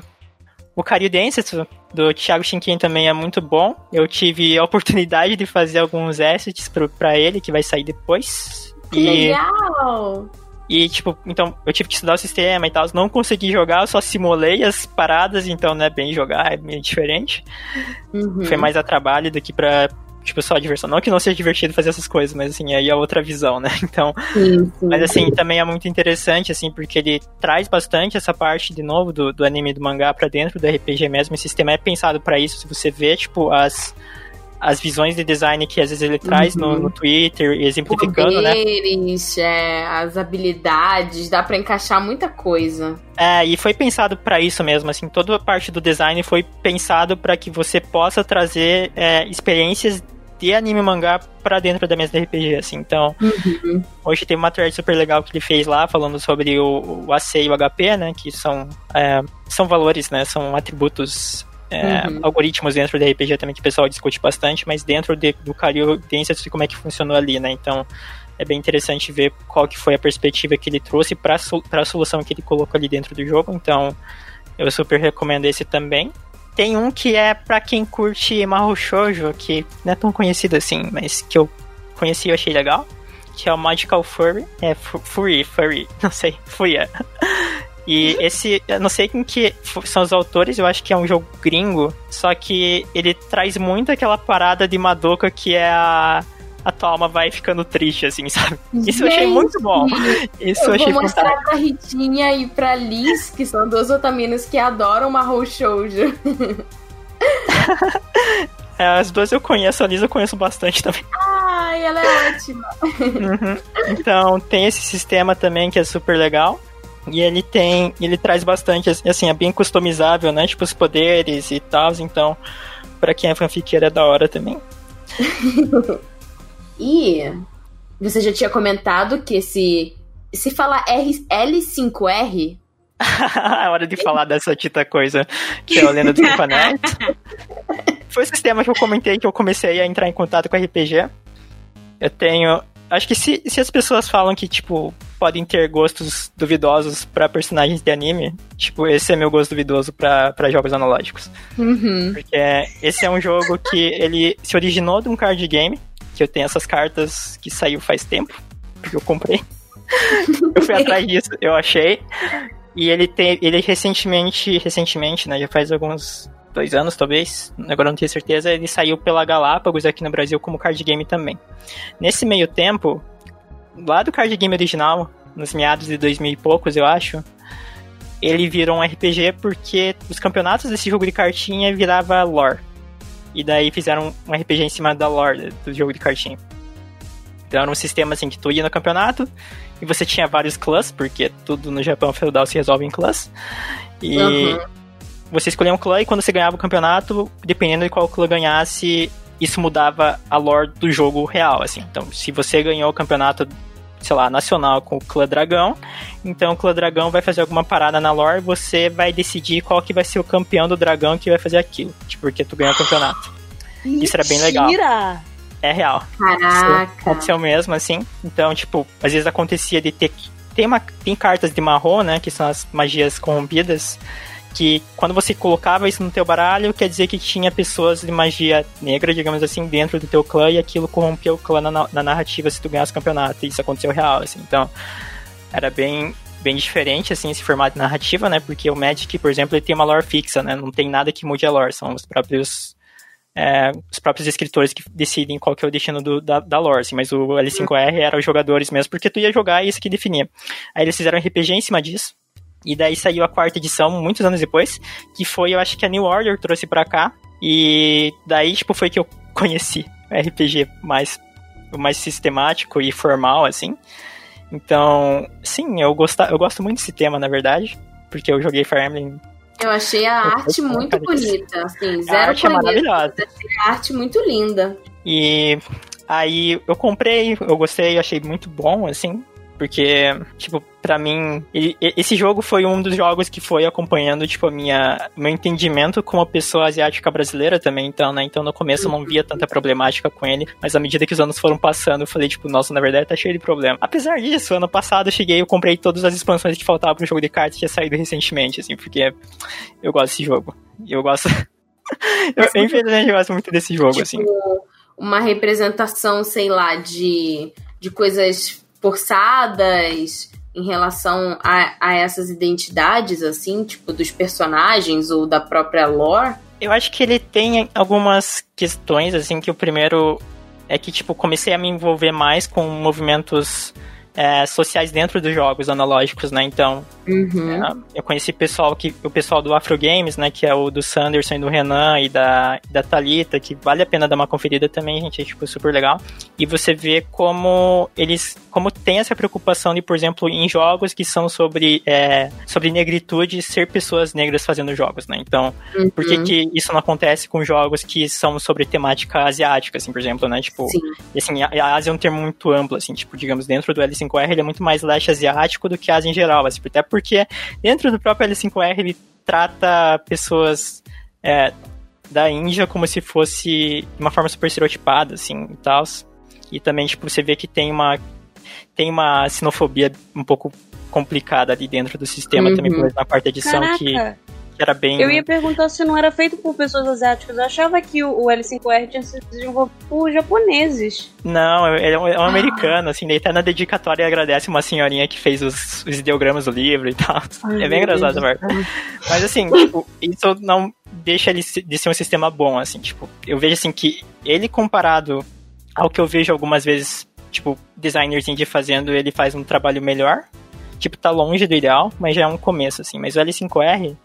o Cario Densetsu, do Thiago Shinkin também é muito bom. Eu tive a oportunidade de fazer alguns assets pra ele, que vai sair depois. Que E- legal! e, tipo, então, eu tive que estudar o sistema e tal. Não consegui jogar, eu só simulei as paradas, então não é bem jogar, é meio diferente. Uhum. Foi mais a trabalho do que pra, tipo, só a diversão. Não que não seja divertido fazer essas coisas, mas, assim, aí é outra visão, né? [laughs] Então, Sim, sim. mas, assim, também é muito interessante, assim, porque ele traz bastante essa parte, de novo, do, do anime e do mangá pra dentro do RPG mesmo. O sistema é pensado pra isso. Se você vê, tipo, as... As visões de design que às vezes ele traz no, Uhum. no Twitter, exemplificando, né? Poderes, é, as habilidades, dá pra encaixar muita coisa. É, e foi pensado pra isso mesmo, assim, toda a parte do design foi pensado pra que você possa trazer é, experiências de anime e mangá pra dentro da mesa de RPG, assim, então, Uhum. hoje tem uma thread super legal que ele fez lá, falando sobre o, o AC e o HP, né, que são, é, são valores, né, são atributos, é, Uhum. algoritmos dentro do RPG também que o pessoal discute bastante, mas dentro de, do Cario tem como é que funcionou ali, né, então é bem interessante ver qual que foi a perspectiva que ele trouxe para a solução que ele colocou ali dentro do jogo. Então, eu super recomendo esse também. Tem um que é para quem curte Mahou Shoujo, que não é tão conhecido assim, mas que eu conheci e achei legal, que é o Magical Furry, é Fu- Furry, Furry, [laughs] não sei, Furia. E esse, eu não sei quem que são os autores, eu acho que é um jogo gringo, só que ele traz muito aquela parada de Madoka que é a a tua alma vai ficando triste, assim, sabe? Isso eu achei Gente, muito bom. Isso eu, Eu achei vou fantástico. mostrar pra Ritinha e pra Liz, que são duas otaminas que adoram Mahou Shoujo. [laughs] É, as duas eu conheço, a Liz eu conheço bastante também. Ai, ela é ótima. Uhum. Então, tem esse sistema também que é super legal. E ele tem. Ele traz bastante, assim, é bem customizável, né? Tipo, os poderes e tal. Então, pra quem é fanfiqueira é da hora também. [laughs] E você já tinha comentado que esse. Se falar R, L5R, é [laughs] hora de falar dessa dita coisa que é a Lenda dos Campanetes. Foi o sistema que eu comentei que eu comecei a entrar em contato com RPG. Eu tenho. Acho que se, se as pessoas falam que, tipo, podem ter gostos duvidosos pra personagens de anime, tipo, esse é meu gosto duvidoso pra, pra jogos analógicos. Uhum. Porque esse é um jogo que ele se originou de um card game, que eu tenho essas cartas que saiu faz tempo, porque eu comprei. [laughs] eu fui atrás disso, eu achei. E ele tem. Ele recentemente, recentemente, né? Já faz alguns dois anos, talvez, agora não tenho certeza, ele saiu pela Galápagos aqui no Brasil como card game também. Nesse meio tempo, lá do card game original, nos meados de 2000 e poucos, eu acho, ele virou um RPG porque os campeonatos desse jogo de cartinha virava lore. E daí fizeram um RPG em cima da lore do jogo de cartinha. Então era um sistema assim que tu ia no campeonato e você tinha vários clãs, porque tudo no Japão feudal se resolve em clãs. E Uhum. você escolhia um clã e quando você ganhava o campeonato, dependendo de qual clã ganhasse, isso mudava a lore do jogo real, assim. Então, se você ganhou o campeonato, sei lá, nacional com o clã dragão, então o clã dragão vai fazer alguma parada na lore, você vai decidir qual que vai ser o campeão do dragão que vai fazer aquilo, tipo, porque tu ganhou o campeonato. Isso era bem legal. Mentira! É real. Caraca. Aconteceu mesmo, assim. Então, tipo, às vezes acontecia de ter. Tem, uma, tem cartas de marrom, né? Que são as magias corrompidas. Que quando você colocava isso no teu baralho, quer dizer que tinha pessoas de magia negra, digamos assim, dentro do teu clã, e aquilo corrompia o clã na, na narrativa se tu ganhasse o campeonato. E isso aconteceu real, assim. Então, era bem. Bem diferente, assim, esse formato de narrativa, né? Porque o Magic, por exemplo, ele tem uma lore fixa, né? Não tem nada que mude a lore, são os próprios é, os próprios escritores que decidem qual que é o destino do, da, da lore, assim, mas o L5R era os jogadores mesmo, porque tu ia jogar e isso que definia. Aí eles fizeram RPG em cima disso, e daí saiu a quarta edição, muitos anos depois, que foi, eu acho que a New Order trouxe pra cá, e daí, tipo, foi que eu conheci o RPG mais, mais sistemático e formal, assim. Então, sim, eu, gosta, eu gosto muito desse tema, na verdade, porque eu joguei Fire Emblem Eu achei a Eu arte muito bonita, assim, A zero arte é maravilhosa. A arte muito linda. E aí eu comprei, eu gostei, achei muito bom, assim. Porque, tipo, pra mim, ele- e- esse jogo foi um dos jogos que foi acompanhando, tipo, a minha, meu entendimento como pessoa asiática brasileira também, então, né? Então no começo eu não via tanta problemática com ele, mas à medida que os anos foram passando, eu falei, tipo, nossa, na verdade tá cheio de problema. Apesar disso, ano passado eu cheguei, eu comprei todas as expansões que faltavam pro jogo de cartas que tinha saído recentemente, assim, porque eu gosto desse jogo. E eu gosto. [laughs] eu, infelizmente, eu gosto muito desse jogo, assim. Tipo, uma representação, sei lá, de, de coisas forçadas em relação a, a essas identidades, assim, tipo, dos personagens ou da própria lore. Eu acho que ele tem algumas questões, assim, que o primeiro é que, tipo, comecei a me envolver mais com movimentos é, sociais dentro dos jogos analógicos, né? Então, Uhum. é, eu conheci pessoal que, o pessoal do Afro Games, né? Que é o do Sanderson e do Renan e da, da Thalita, que vale a pena dar uma conferida também, gente, é, tipo, super legal. E você vê como eles, como tem essa preocupação de, por exemplo, em jogos que são sobre, é, sobre negritude, ser pessoas negras fazendo jogos, né? Então, por que, Uhum. que isso não acontece com jogos que são sobre temática asiática, assim, por exemplo, né? Tipo, Sim. e, assim, a, Ásia é um termo muito amplo, assim, tipo, digamos, dentro do L5R ele é muito mais leste asiático do que Ásia em geral, assim, até porque dentro do próprio L5R ele trata pessoas é, da Índia como se fosse de uma forma super estereotipada, assim, e tal. E também, tipo, você vê que tem uma tem uma sinofobia um pouco complicada ali dentro do sistema Uhum. também, por exemplo, na quarta edição, Caraca, que era bem... eu ia perguntar se não era feito por pessoas asiáticas. Eu achava que o, o L5R tinha sido desenvolvido por japoneses. Não, ele é um, é um americano, assim, daí tá na dedicatória e agradece uma senhorinha que fez os, os ideogramas do livro e tal. Ai, é bem engraçado parte. Mas assim, [laughs] tipo, isso não deixa ele de ser um sistema bom, assim, tipo, eu vejo assim que ele comparado ao que eu vejo algumas vezes, tipo, designers indie fazendo, ele faz um trabalho melhor. Tipo, tá longe do ideal, mas já é um começo, assim. Mas o L5R,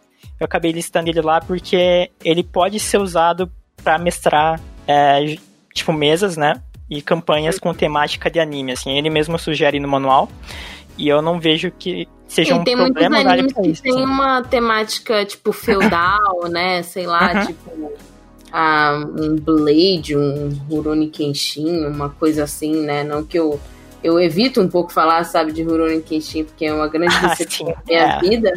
eu acabei listando ele lá porque ele pode ser usado para mestrar, é, tipo, mesas, né? E campanhas com temática de anime, assim. Ele mesmo sugere no manual. E eu não vejo que seja E um tem muitos problema ele animes que isso. tem assim. uma temática, tipo, feudal, né? Sei lá, Uhum. tipo... ah, um Blade, um Rurouni Kenshin, uma coisa assim, né? Não que eu... Eu evito um pouco falar, sabe, de Rurouni Kenshin, porque é uma grande [laughs] Ah, decepção sim, da minha é. vida.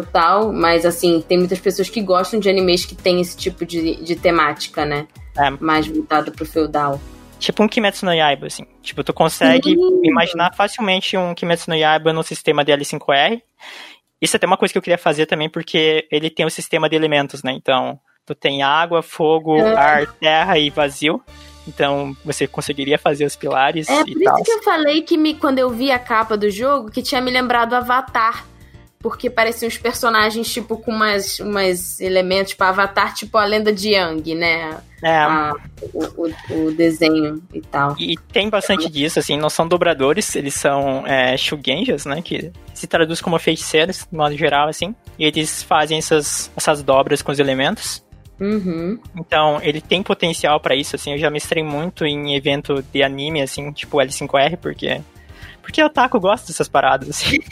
Total, mas assim, tem muitas pessoas que gostam de animes que tem esse tipo de, de temática, né? É. Mais voltado pro feudal. tipo um Kimetsu no Yaiba, assim. Tipo, tu consegue Sim. imaginar facilmente um Kimetsu no Yaiba no sistema DL5R. Isso é até uma coisa que eu queria fazer também, porque ele tem o sistema de elementos, né? Então, tu tem água, fogo, É. ar, terra e vazio. Então, você conseguiria fazer os pilares É por tal. isso que eu falei que me, quando eu vi a capa do jogo, que tinha me lembrado Avatar. Porque pareciam uns personagens, tipo, com umas, umas elementos, tipo, Avatar, tipo a lenda de Yang, né? É, A- o, o- o desenho e tal. E tem bastante disso, assim, não são dobradores, eles são é, shugenjas, né, que se traduz como feiticeiros, de modo geral, assim, e eles fazem essas, essas dobras com os elementos. Uhum. Então, ele tem potencial pra isso, assim, eu já mestrei muito em evento de anime, assim, tipo L5R, porque... Porque o Taco gosta dessas paradas, assim. [laughs]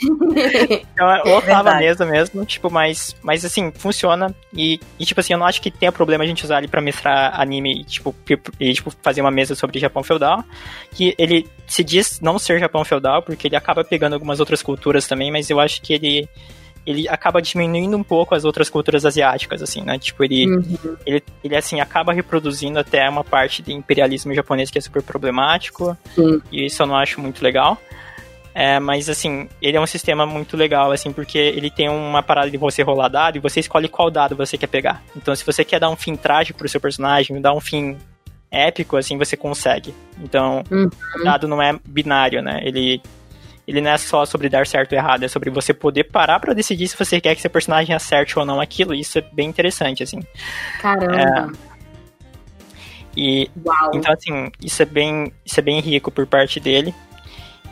Então, eu tava Verdade. mesa mesmo, tipo, mas, mas assim, funciona. E, e, tipo assim, eu não acho que tenha problema a gente usar ele pra mestrar anime e, tipo, e, tipo, fazer uma mesa sobre Japão feudal. Que ele se diz não ser Japão feudal, porque ele acaba pegando algumas outras culturas também, mas eu acho que ele. Ele acaba diminuindo um pouco as outras culturas asiáticas, assim, né? Tipo, ele, Uhum. ele, ele assim, acaba reproduzindo até uma parte de imperialismo japonês que é super problemático. Sim. E isso eu não acho muito legal. É, mas assim, ele é um sistema muito legal, assim, porque ele tem uma parada de você rolar dado e você escolhe qual dado você quer pegar. Então, se você quer dar um fim trágico pro seu personagem, dar um fim épico, assim, você consegue. Então, Uhum. o dado não é binário, né? Ele, ele não é só sobre dar certo ou errado, é sobre você poder parar pra decidir se você quer que seu personagem acerte ou não aquilo. Isso é bem interessante, assim. Caramba. E Uau. Então, assim, isso é bem, isso é bem rico por parte dele.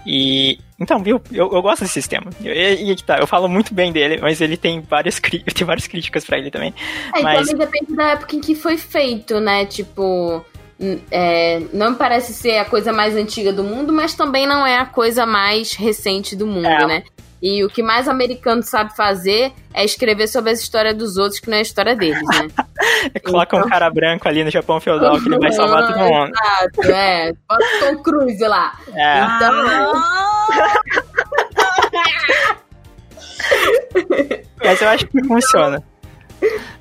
E. Então, viu? Eu, eu gosto desse sistema. E, e que tá, eu falo muito bem dele, mas ele tem várias, [laughs] tem várias críticas pra ele também. É, e mas- também depende da época em que foi feito, né? Tipo, é, não parece ser a coisa mais antiga do mundo, mas também não é a coisa mais recente do mundo, É. né? E o que mais americano sabe fazer é escrever sobre as histórias dos outros, que não é a história deles, né? [laughs] Coloca um cara branco ali no Japão feudal que ele vai salvar todo mundo. Exato, é. Bota o Tom Cruise lá. É, Então, [laughs] mas eu acho que funciona.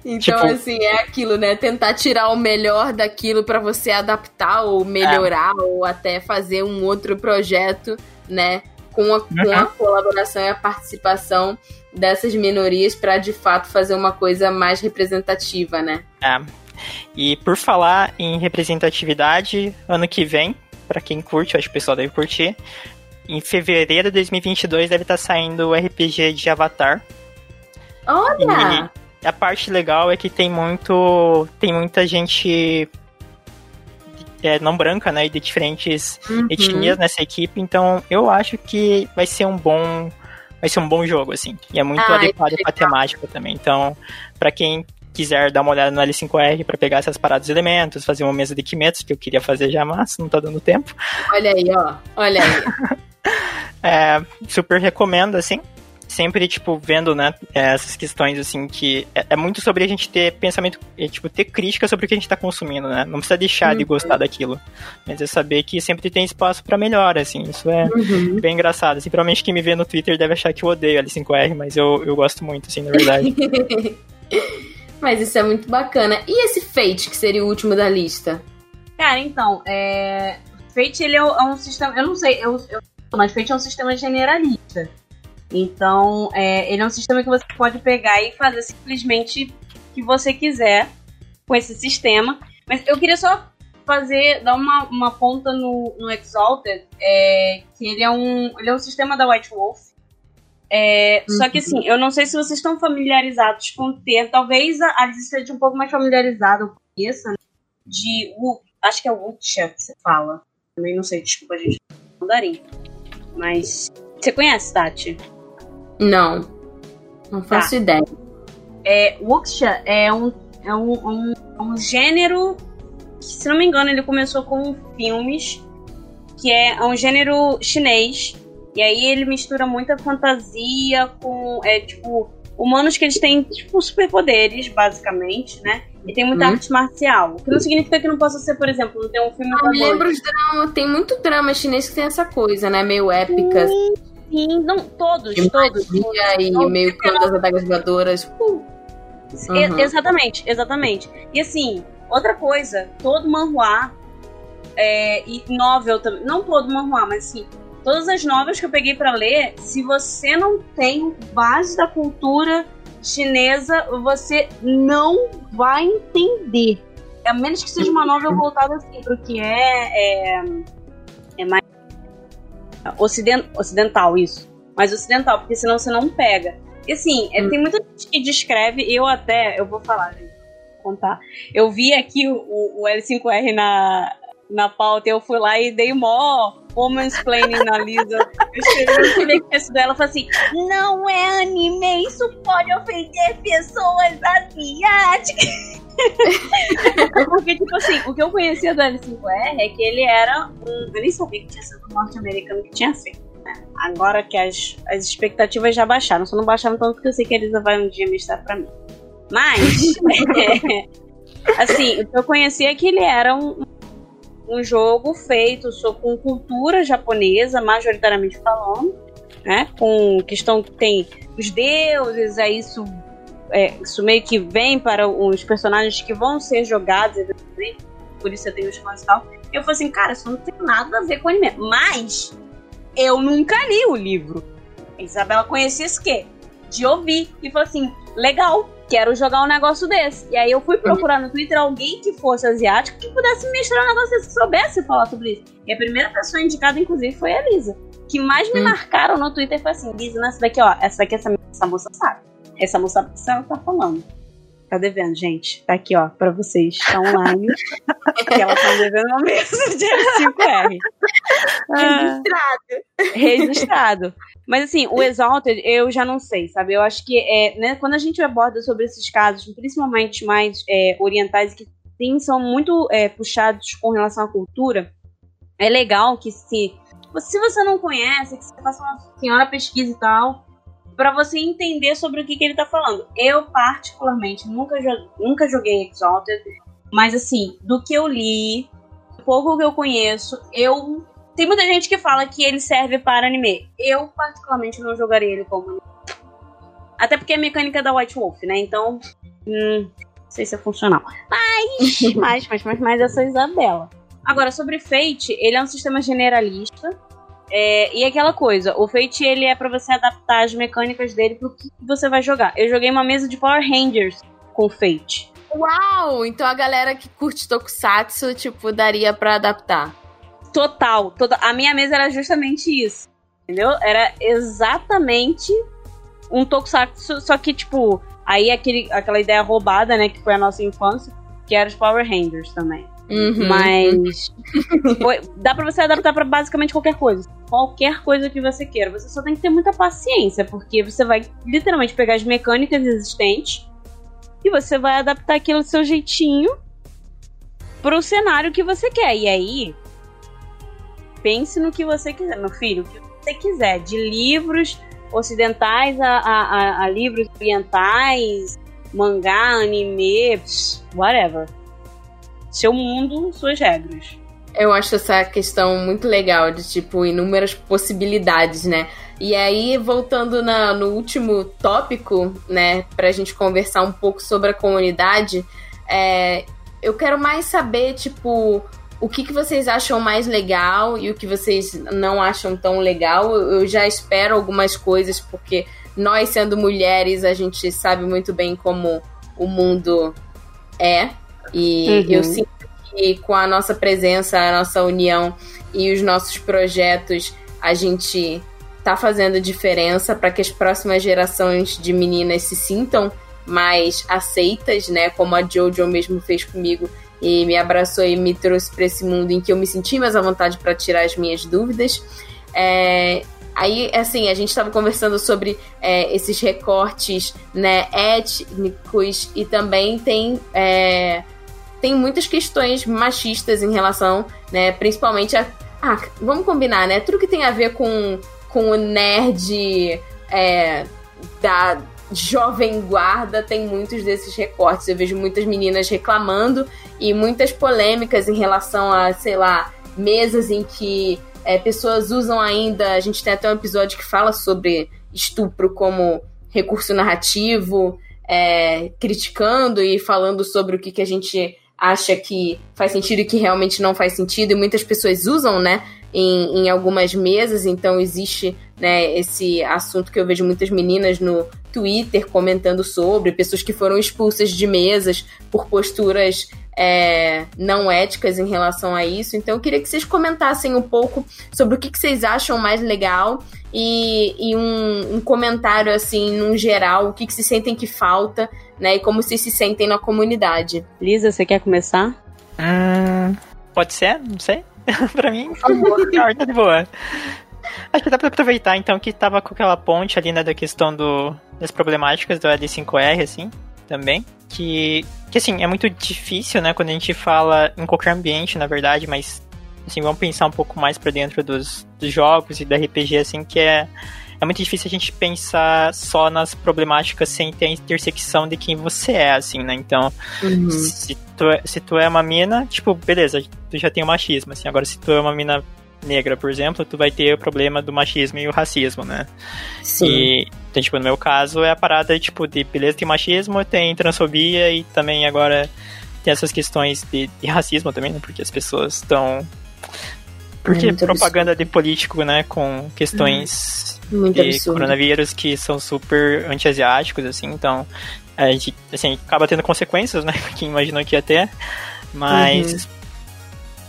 Então, Tipo- assim, é aquilo, né? Tentar tirar o melhor daquilo pra você adaptar ou melhorar ou até fazer um outro projeto, né? Com a, com a colaboração e a participação dessas minorias pra de fato fazer uma coisa mais representativa, né? É. E por falar em representatividade, ano que vem, pra quem curte, eu acho que o pessoal deve curtir, em fevereiro de 2022 deve estar saindo o RPG de Avatar. Olha! E a parte legal é que tem muito. Tem muita gente é, não branca, né? E de diferentes Uhum. etnias nessa equipe. Então eu acho que vai ser um bom. Vai ser um bom jogo, assim. E é muito Ah, adequado pra temática também. Então, pra quem quiser dar uma olhada no L5R pra pegar essas paradas de elementos, fazer uma mesa de Kimetsu, que eu queria fazer já, mas não tá dando tempo. Olha aí, ó. Olha aí. [laughs] É, super recomendo, assim. Sempre, tipo, vendo, né, essas questões, assim, que é, é muito sobre a gente ter pensamento, é, tipo, ter crítica sobre o que a gente tá consumindo, né? Não precisa deixar de Uhum. gostar daquilo. Mas é saber que sempre tem espaço pra melhora, assim. Isso é Uhum. bem engraçado. Assim, provavelmente quem me vê no Twitter deve achar que eu odeio L5R, mas eu, eu gosto muito, assim, na verdade. [laughs] Mas isso é muito bacana. E esse Fate, que seria o último da lista? Cara, então, é... Fate, ele é um- é um sistema... Eu não sei, eu, eu... mas Fate é um sistema generalista. Então, é, ele é um sistema que você pode pegar e fazer simplesmente o que você quiser com esse sistema. Mas eu queria só fazer, dar uma, uma ponta no, no Exalted, é, que ele é, um, ele é um sistema da White Wolf. É, Só que assim, eu não sei se vocês estão familiarizados com o termo. Talvez a Alice esteja um pouco mais familiarizada com isso, né? De. Acho que é Wuxia que você fala. Também não sei, desculpa, gente. Mandarim. Mas. Você conhece, Tati? Não. Não faço ideia. É, Wuxia é um, é um, um, um gênero. que, Se não me engano, ele começou com filmes. Que é um gênero chinês. E aí ele mistura muita fantasia com. É, tipo. Humanos que eles têm, tipo, superpoderes, basicamente, né? E tem muita Hum. arte marcial. O que não significa que não possa ser, por exemplo, ter um filme Eu como me lembro os dramas, tem muito drama chinês que tem essa coisa, né? Meio épica, Sim, não, todos, de todos. e meio clã das adagas voadoras. Uh, E- Uhum. exatamente, exatamente. E assim, outra coisa, todo manhua é, e novel também. Não todo manhua, mas assim, todas as novelas que eu peguei para ler, se você não tem base da cultura chinesa, você não vai entender. A menos que seja uma novela voltada assim, pro que é, é, é mais ocident, ocidental, isso. Mais ocidental, porque senão você não pega. E assim, é, tem muita gente que descreve, eu até, eu vou falar, gente, vou contar. Eu vi aqui o, o L5R na, na pauta, eu fui lá e dei mó woman's planning na Lisa. Eu escrevi no texto dela e falei assim: não é anime, isso pode ofender pessoas asiáticas. Porque, tipo assim, o que eu conhecia do L5R é que ele era um. Eu nem sabia que tinha sido um norte-americano que tinha feito. Né? Agora que as, as expectativas já baixaram, só não baixaram tanto porque eu sei que a Elisa vai um dia mostrar pra mim. Mas, [laughs] é, assim, o que eu conhecia é que ele era um, um jogo feito com cultura japonesa, majoritariamente falando, né? Com questão que tem os deuses, aí isso, é, isso meio que vem para os personagens que vão ser jogados, por isso eu tenho os fãs e tal. Eu falei assim, cara, isso não tem nada a ver com anime. Mas eu nunca li o livro. A Isabela conhecia isso quê? De ouvir. E falou assim, legal, quero jogar um negócio desse. E aí eu fui procurar no Twitter alguém que fosse asiático que pudesse me mostrar um negócio desse, que soubesse falar sobre isso. E a primeira pessoa indicada, inclusive, foi a Lisa. que mais me hum. marcaram no Twitter foi assim, Lisa, essa daqui, ó, essa daqui, essa, essa moça sabe. Essa moça ela tá falando. Tá devendo, gente. Tá aqui, ó, pra vocês. Tá online. que ela tá devendo uma mesa de L5R. Registrado. Registrado. Mas assim, o Exalted, eu já não sei, sabe? Eu acho que é, né, quando a gente aborda sobre esses casos, principalmente mais é, orientais, que sim, são muito é, puxados com relação à cultura, é legal que se, se você não conhece, que você faça uma senhora pesquisa e tal, para você entender sobre o que, que ele tá falando. Eu, particularmente, nunca, jo nunca joguei Exalted, mas assim, do que eu li, pouco que eu conheço, eu tem muita gente que fala que ele serve para anime. Eu, particularmente, não jogaria ele como anime. Até porque é a mecânica da White Wolf, né? Então, hum, não sei se é funcional. Mas, [laughs] mas, mas, mas, mas essa é Isabela. Agora, sobre Fate, ele é um sistema generalista. É, e aquela coisa, o Fate ele é para você adaptar as mecânicas dele pro que você vai jogar. Eu joguei uma mesa de Power Rangers com Fate. Uau! Então a galera que curte Tokusatsu, tipo, daria para adaptar. Total. Toda, a minha mesa era justamente isso. Entendeu? Era exatamente um tokusatsu, só que, tipo, aí aquele, aquela ideia roubada, né, que foi a nossa infância, que era os Power Rangers também. Uhum. Mas dá pra você adaptar para basicamente qualquer coisa. Qualquer coisa que você queira. Você só tem que ter muita paciência, porque você vai literalmente pegar as mecânicas existentes e você vai adaptar aquilo do seu jeitinho pro cenário que você quer. E aí, pense no que você quiser, meu filho, o que você quiser, de livros ocidentais a, a, a livros orientais, mangá, anime, whatever. Seu mundo, suas regras. Eu acho essa questão muito legal, de tipo, inúmeras possibilidades, né? E aí, voltando na, no último tópico, né, pra gente conversar um pouco sobre a comunidade, é, eu quero mais saber, tipo, o que, que vocês acham mais legal e o que vocês não acham tão legal. Eu já espero algumas coisas, porque nós, sendo mulheres, a gente sabe muito bem como o mundo é. E uhum. eu sinto que com a nossa presença, a nossa união e os nossos projetos, a gente tá fazendo diferença para que as próximas gerações de meninas se sintam mais aceitas, né? Como a Jojo mesmo fez comigo e me abraçou e me trouxe para esse mundo em que eu me senti mais à vontade para tirar as minhas dúvidas. É, aí, assim, a gente estava conversando sobre é, esses recortes né, étnicos e também tem, é, tem muitas questões machistas em relação, né, principalmente a. Ah, vamos combinar, né? Tudo que tem a ver com, com o nerd é, da, jovem guarda tem muitos desses recortes. Eu vejo muitas meninas reclamando e muitas polêmicas em relação a, sei lá, mesas em que é, pessoas usam ainda. A gente tem até um episódio que fala sobre estupro como recurso narrativo, é, criticando e falando sobre o que, que a gente acha que faz sentido e que realmente não faz sentido, e muitas pessoas usam, né, em, em algumas mesas, então existe né, esse assunto que eu vejo muitas meninas no Twitter comentando sobre, pessoas que foram expulsas de mesas por posturas é, não éticas em relação a isso. Então eu queria que vocês comentassem um pouco sobre o que, que vocês acham mais legal e, e um, um, comentário assim, num geral, o que, que se sentem que falta, né? E como vocês se sentem na comunidade. Lisa, você quer começar? Hum, pode ser, não sei. [laughs] pra mim, por tá de boa. Acho que dá pra aproveitar, então, que tava com aquela ponte ali, né, da questão do, das problemáticas do L5R, assim, também. Que, que, assim, é muito difícil, né, quando a gente fala em qualquer ambiente, na verdade, mas, assim, vamos pensar um pouco mais pra dentro dos, dos jogos e do RPG, assim, que é, é muito difícil a gente pensar só nas problemáticas sem ter a intersecção de quem você é, assim, né? Então, uhum. se, tu é, se tu é uma mina, tipo, beleza, tu já tem o machismo, assim. Agora, se tu é uma mina negra, por exemplo, tu vai ter o problema do machismo e o racismo, né? Sim. E, então, tipo, no meu caso, é a parada, tipo, de beleza tem machismo, tem transfobia e também agora tem essas questões de, de racismo também, né? Porque as pessoas estão... Porque é propaganda absurdo. de político, né? Com questões hum, de absurdo. coronavírus que são super anti-asiáticos, assim, então a gente, assim, acaba tendo consequências, né? [laughs] Quem imaginou que ia ter, mas... Uhum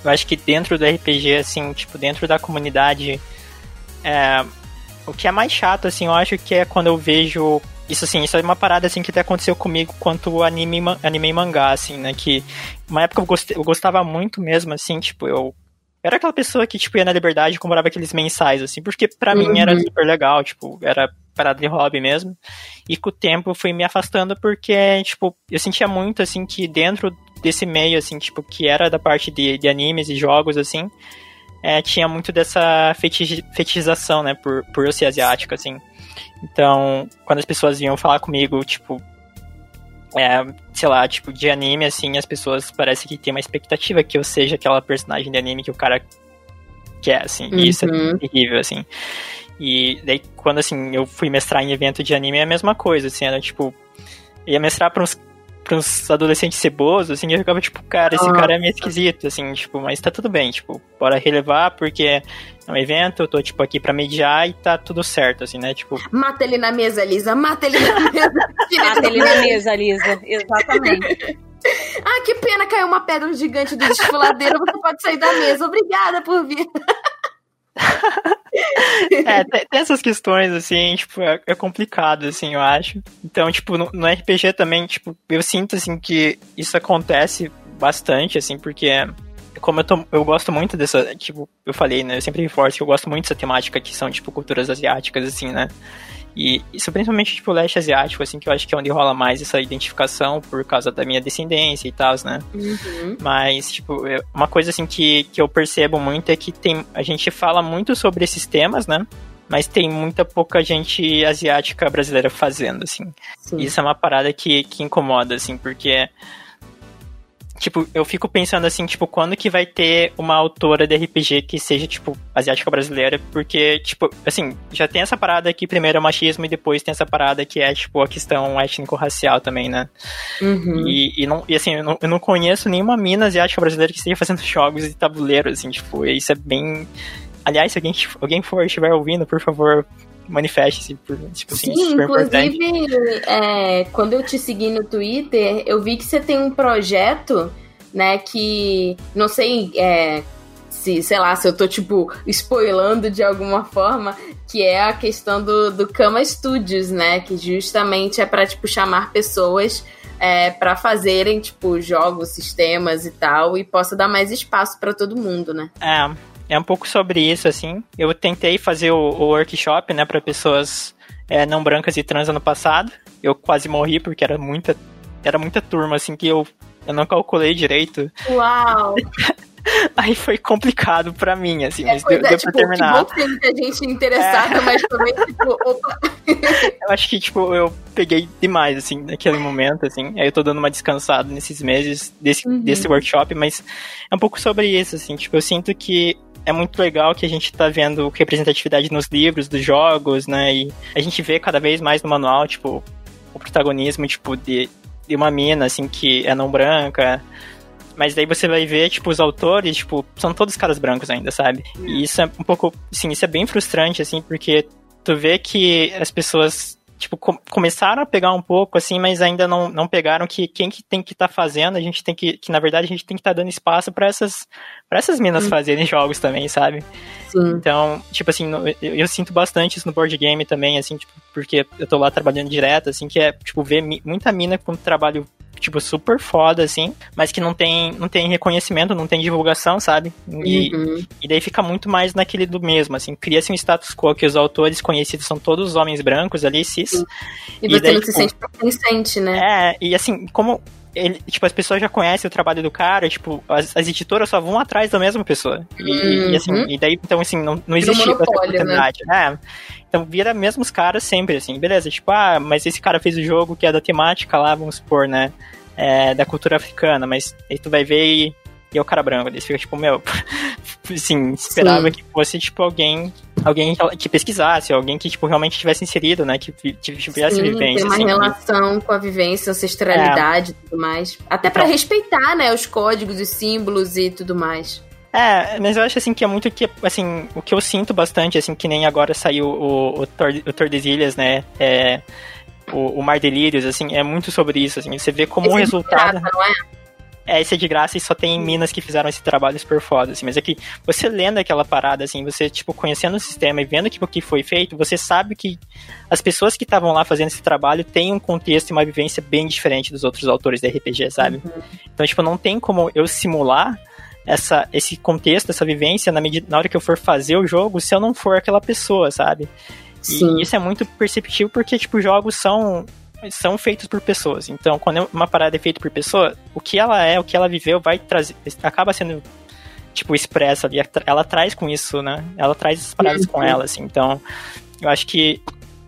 eu acho que dentro do RPG, assim, tipo, dentro da comunidade, é, o que é mais chato, assim, eu acho que é quando eu vejo. Isso, assim, isso é uma parada, assim, que até aconteceu comigo quanto anime, anime e mangá, assim, né? Que uma época eu, gostei, eu gostava muito mesmo, assim, tipo, eu. Era aquela pessoa que, tipo, ia na liberdade e comprava aqueles mensais, assim, porque para uhum. mim era uhum. super legal, tipo, era parada de hobby mesmo. E com o tempo eu fui me afastando porque, tipo, eu sentia muito, assim, que dentro desse meio, assim, tipo, que era da parte de, de animes e jogos, assim, é, tinha muito dessa fetich, fetichização, né, por, por eu ser asiático, assim. Então, quando as pessoas vinham falar comigo, tipo, é, sei lá, tipo, de anime, assim, as pessoas parece que tem uma expectativa que eu seja aquela personagem de anime que o cara quer, assim, uhum. e isso é uhum. terrível, assim. E daí, quando, assim, eu fui mestrar em evento de anime, é a mesma coisa, assim, era, tipo, ia mestrar pra uns pra uns adolescentes cebosos, assim, eu ficava tipo, cara, esse ah. cara é meio esquisito, assim, tipo, mas tá tudo bem, tipo, bora relevar, porque é um evento, eu tô, tipo, aqui pra mediar e tá tudo certo, assim, né, tipo... Mata ele na mesa, Lisa, mata ele na mesa. [laughs] mata ele na mesa, Lisa, exatamente. [laughs] ah, que pena, caiu uma pedra gigante do desfiladeiro, você pode sair da mesa, obrigada por vir. [laughs] é, tem, tem, essas questões, assim, tipo, é, é, complicado, assim, eu acho. Então, tipo, no, no, RPG também, tipo, eu sinto, assim, que isso acontece bastante, assim, porque como eu, tô, eu gosto muito dessa, tipo, eu falei, né, eu sempre reforço que eu gosto muito dessa temática que são, tipo, culturas asiáticas, assim, né, e isso principalmente, tipo, o leste asiático, assim, que eu acho que é onde rola mais essa identificação por causa da minha descendência e tal, né? Uhum. Mas, tipo, uma coisa, assim, que, que eu percebo muito é que tem, a gente fala muito sobre esses temas, né? Mas tem muita pouca gente asiática brasileira fazendo, assim. Sim. Isso é uma parada que, que incomoda, assim, porque tipo, eu fico pensando assim, tipo, quando que vai ter uma autora de RPG que seja, tipo, asiática brasileira? Porque, tipo, assim, já tem essa parada que primeiro é machismo e depois tem essa parada que é, tipo, a questão étnico-racial também, né? Uhum. E, e, não, e assim, eu não, eu não conheço nenhuma mina asiática brasileira que esteja fazendo [laughs] jogos de tabuleiro, assim, tipo, isso é bem. Aliás, se alguém, alguém for estiver ouvindo, por favor, manifeste-se. Tipo assim, Sim, inclusive, é, quando eu te segui no Twitter, eu vi que você tem um projeto, né, que não sei é, se, sei lá, se eu tô, tipo, spoilando de alguma forma, que é a questão do, do Kama Studios, né, que justamente é para tipo, chamar pessoas é, para fazerem, tipo, jogos, sistemas e tal, e possa dar mais espaço para todo mundo, né? É, é um pouco sobre isso, assim. Eu tentei fazer o, o workshop, né, para pessoas é, não brancas e trans ano passado. Eu quase morri porque era muita, era muita turma, assim, que eu, eu não calculei direito. Uau! [laughs] Aí foi complicado pra mim, assim, é, mas deu, é, deu tipo, pra terminar. Que bom que muita gente interessada, é. mas também, tipo, opa. [laughs] eu acho que, tipo, eu peguei demais, assim, naquele momento, assim. Aí eu tô dando uma descansada nesses meses desse, uhum. desse workshop, mas é um pouco sobre isso, assim. Tipo, eu sinto que é muito legal que a gente tá vendo representatividade nos livros, dos jogos, né? E a gente vê cada vez mais no manual, tipo, o protagonismo, tipo, de, de uma mina, assim, que é não branca, Mas daí você vai ver, tipo, os autores, tipo, são todos caras brancos ainda, sabe? E isso é um pouco, assim, isso é bem frustrante, assim, porque tu vê que as pessoas tipo, com, começaram a pegar um pouco, assim, mas ainda não, não pegaram que quem que tem que estar tá fazendo, a gente tem que, que, na verdade, a gente tem que estar tá dando espaço para essas, pra essas minas fazerem jogos também, sabe? Sim. Então, tipo assim, eu, eu, sinto bastante isso no board game também, assim, tipo, porque eu tô lá trabalhando direto, assim, que é, tipo, ver muita mina com trabalho tipo, super foda, assim, mas que não tem, não tem reconhecimento, não tem divulgação, sabe? E, uhum. e daí fica muito mais naquele do mesmo, assim, cria-se um status quo que os autores conhecidos são todos homens brancos ali, cis. E, e você daí, não se tipo, sente pertencente, né? É, e assim, como ele, tipo, as pessoas já conhecem o trabalho do cara, tipo, as, as editoras só vão atrás da mesma pessoa. E, uhum. e assim, e daí, então, assim, não, não existe essa né? oportunidade. Né? É. Então vira mesmos caras sempre, assim, beleza, tipo, ah, mas esse cara fez o jogo que é da temática lá, vamos supor, né? É, da cultura africana, mas aí tu vai ver e, e é o cara branco. Eles ficam tipo, meu, [laughs] assim, esperava Sim. que fosse, tipo, alguém alguém que pesquisasse, alguém que, tipo, realmente tivesse inserido, né, que tivesse Sim, vivência. Tem uma assim, relação com a vivência, ancestralidade é. e tudo mais. Até para então, respeitar, né, os códigos, os símbolos e tudo mais. É, mas eu acho assim que é muito que, assim, o que eu sinto bastante, assim, que nem agora saiu o, o, Tor, o Tordesilhas, né? É, o, o Mar Delírios, assim, é muito sobre isso, assim. Você vê como esse o resultado. Graça, não é? É, esse é de graça e só tem minas que fizeram esse trabalho super foda, assim. Mas é que você lendo aquela parada, assim, você, tipo, conhecendo o sistema e vendo que, o que foi feito, você sabe que as pessoas que estavam lá fazendo esse trabalho têm um contexto e uma vivência bem diferente dos outros autores da RPG, sabe? Uhum. Então, tipo, não tem como eu simular essa, esse contexto, essa vivência na, medida, na hora que eu for fazer o jogo, se eu não for aquela pessoa, sabe? Sim. E isso é muito perceptível porque, tipo, jogos são são feitos por pessoas. Então, quando uma parada é feita por pessoa, o que ela é, o que ela viveu, vai trazer. acaba sendo, tipo, expressa ali. Ela traz com isso, né? Ela traz essas paradas com ela, assim. Então, eu acho que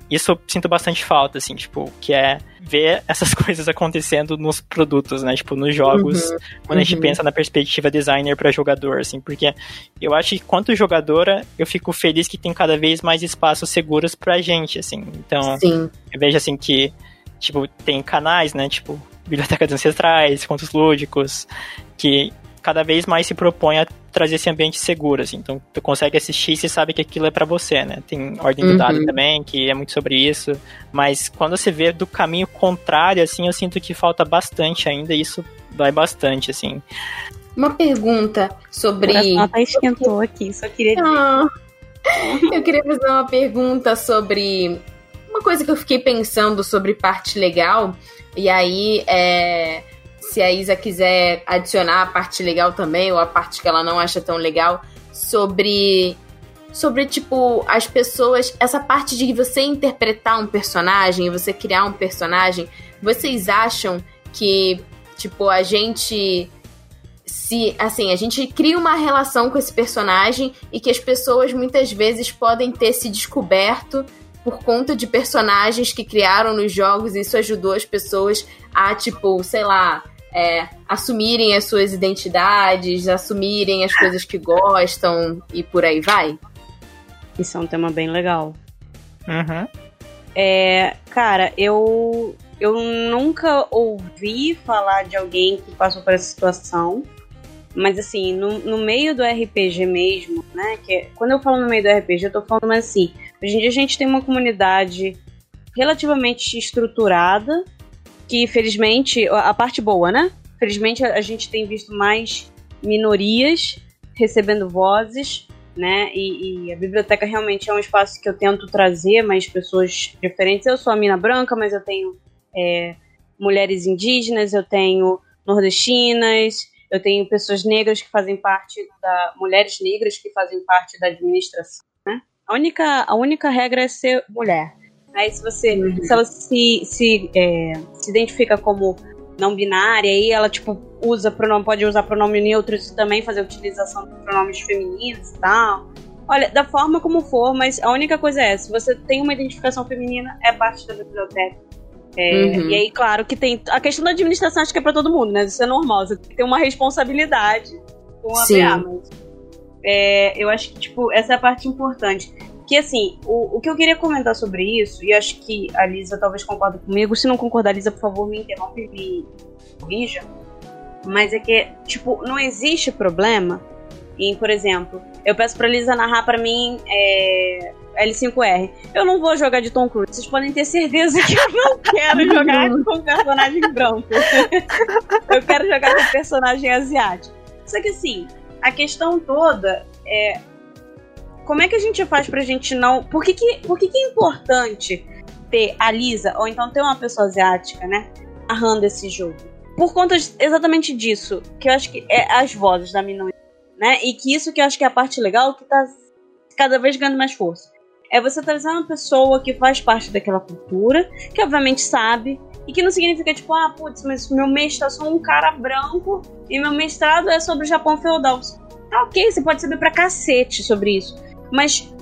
isso eu sinto bastante falta, assim, tipo, que é ver essas [laughs] coisas acontecendo nos produtos, né? Tipo, nos jogos, uhum, quando a gente uhum. pensa na perspectiva designer para jogador, assim, porque eu acho que quanto jogadora, eu fico feliz que tem cada vez mais espaços seguros pra gente, assim. Então, Sim. eu vejo assim que, tipo, tem canais, né? Tipo, Biblioteca dos Ancestrais, Contos Lúdicos, que cada vez mais se propõe a trazer esse ambiente seguro, assim. Então, tu consegue assistir e você sabe que aquilo é para você, né? Tem ordem do dado uhum. também, que é muito sobre isso. Mas quando você vê do caminho contrário, assim, eu sinto que falta bastante ainda, e isso vai bastante, assim. Uma pergunta sobre. Ela tá esquentou aqui, só queria dizer. Ah, [laughs] eu queria fazer uma pergunta sobre. Uma coisa que eu fiquei pensando sobre parte legal, e aí é se a Isa quiser adicionar a parte legal também, ou a parte que ela não acha tão legal, sobre. Sobre, tipo, as pessoas. Essa parte de você interpretar um personagem, você criar um personagem, vocês acham que, tipo, a gente se assim, a gente cria uma relação com esse personagem e que as pessoas muitas vezes podem ter se descoberto por conta de personagens que criaram nos jogos e isso ajudou as pessoas a tipo, sei lá, é, assumirem as suas identidades, assumirem as coisas que gostam e por aí vai? Isso é um tema bem legal. Uhum. É, cara, eu eu nunca ouvi falar de alguém que passou por essa situação. Mas assim, no, no meio do RPG mesmo, né? Que é, quando eu falo no meio do RPG, eu tô falando assim. Hoje em dia a gente tem uma comunidade relativamente estruturada que felizmente, a parte boa, né? Felizmente a gente tem visto mais minorias recebendo vozes, né? E, e, a biblioteca realmente é um espaço que eu tento trazer mais pessoas diferentes. Eu sou a mina branca, mas eu tenho é, mulheres indígenas, eu tenho nordestinas, eu tenho pessoas negras que fazem parte da mulheres negras que fazem parte da administração. A única a única regra é ser mulher. Aí se você. Uhum. Se ela se, se, é, se identifica como não binária, aí ela, tipo, usa pronome, pode usar pronome neutro e também fazer utilização de pronomes femininos e tal. Olha, da forma como for, mas a única coisa é, se você tem uma identificação feminina, é parte da biblioteca. É, uhum. E aí, claro que tem. A questão da administração acho que é pra todo mundo, né? Isso é normal. Você tem que ter uma responsabilidade com a Sim. BA, mas, é, eu acho que, tipo, essa é a parte importante. Que assim, o, o que eu queria comentar sobre isso, e acho que a Lisa talvez concorde comigo, se não concordar, Lisa, por favor, me interrompe e me corrija. Mas é que, tipo, não existe problema em, por exemplo, eu peço pra Lisa narrar pra mim é, L5R. Eu não vou jogar de Tom Cruise. Vocês podem ter certeza que eu não quero [laughs] jogar com personagem branco. [laughs] eu quero jogar com personagem asiático. Só que assim, a questão toda é. Como é que a gente faz pra gente não. Por que, que, por que, que é importante ter a Lisa, ou então ter uma pessoa asiática, né? Narrando esse jogo? Por conta exatamente disso, que eu acho que é as vozes da minoria, né? E que isso que eu acho que é a parte legal que tá cada vez ganhando mais força. É você trazer uma pessoa que faz parte daquela cultura, que obviamente sabe, e que não significa tipo, ah, putz, mas meu mestrado é só um cara branco e meu mestrado é sobre o Japão feudal. Tá ok, você pode saber pra cacete sobre isso. Mas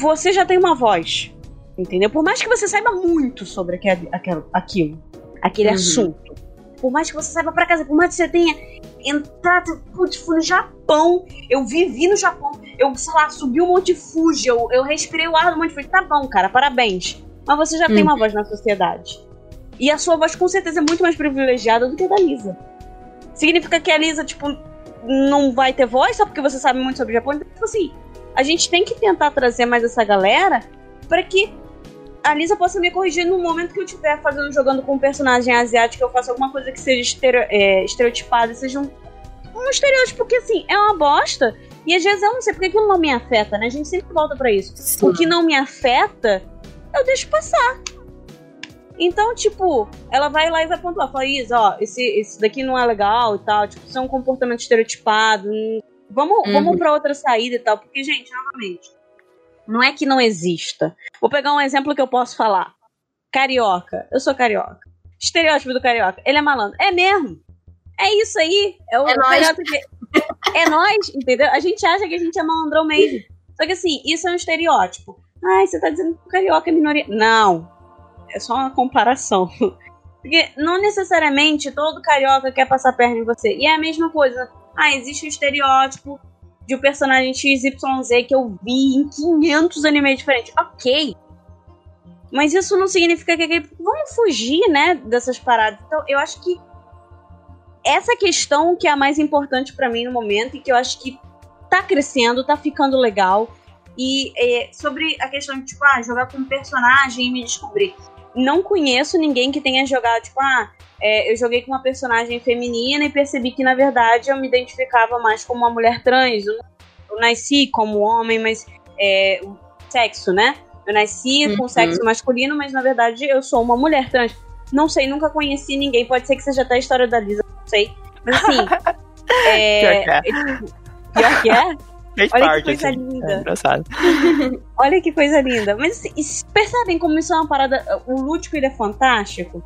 você já tem uma voz. Entendeu? Por mais que você saiba muito sobre aquele, aquele, aquilo, aquele uhum. assunto. Por mais que você saiba pra casa, por mais que você tenha entrado, putz, fui no Japão, eu vivi no Japão, eu, sei lá, subi o Monte Fuji, eu, eu respirei o ar do Monte Fuji. Tá bom, cara, parabéns. Mas você já uhum. tem uma voz na sociedade. E a sua voz com certeza é muito mais privilegiada do que a da Lisa. Significa que a Lisa, tipo, não vai ter voz só porque você sabe muito sobre o Japão. Então, tipo assim, a gente tem que tentar trazer mais essa galera para que a Lisa possa me corrigir no momento que eu estiver fazendo, jogando com um personagem asiático, eu faça alguma coisa que seja estereo, é, estereotipada, seja um, um estereótipo, porque assim, é uma bosta. E às vezes eu não sei porque aquilo não me afeta, né? A gente sempre volta para isso. Sim. O que não me afeta, eu deixo passar. Então, tipo, ela vai lá e vai pontuar. Fala, Isa, ó, esse, esse daqui não é legal e tal. Tipo, isso é um comportamento estereotipado. Vamos, uhum. vamos pra outra saída e tal. Porque, gente, novamente, não é que não exista. Vou pegar um exemplo que eu posso falar. Carioca. Eu sou carioca. Estereótipo do carioca. Ele é malandro. É mesmo. É isso aí. É, o é nós. Que... é nós, entendeu? A gente acha que a gente é malandrão mesmo. Só que assim, isso é um estereótipo. Ai, você tá dizendo que o carioca é minoria. Não. É só uma comparação. [laughs] Porque não necessariamente todo carioca quer passar perna em você. E é a mesma coisa. Ah, existe um estereótipo de um personagem XYZ que eu vi em 500 animes diferentes. Ok. Mas isso não significa que. Vamos fugir, né? Dessas paradas. Então, eu acho que. Essa questão que é a mais importante para mim no momento e que eu acho que tá crescendo, tá ficando legal. E é, sobre a questão de, tipo, ah, jogar com um personagem e me descobrir. Não conheço ninguém que tenha jogado, tipo, ah, é, eu joguei com uma personagem feminina e percebi que, na verdade, eu me identificava mais como uma mulher trans. Eu, eu nasci como homem, mas é, sexo, né? Eu nasci uhum. com sexo masculino, mas na verdade eu sou uma mulher trans. Não sei, nunca conheci ninguém. Pode ser que seja até a história da Lisa, não sei. Mas assim. [laughs] é, pior que é. Pior que é? Fez Olha parte, que coisa assim. linda. É engraçado. [laughs] Olha que coisa linda. Mas assim, percebem como isso é uma parada. O Lúdico ele é fantástico?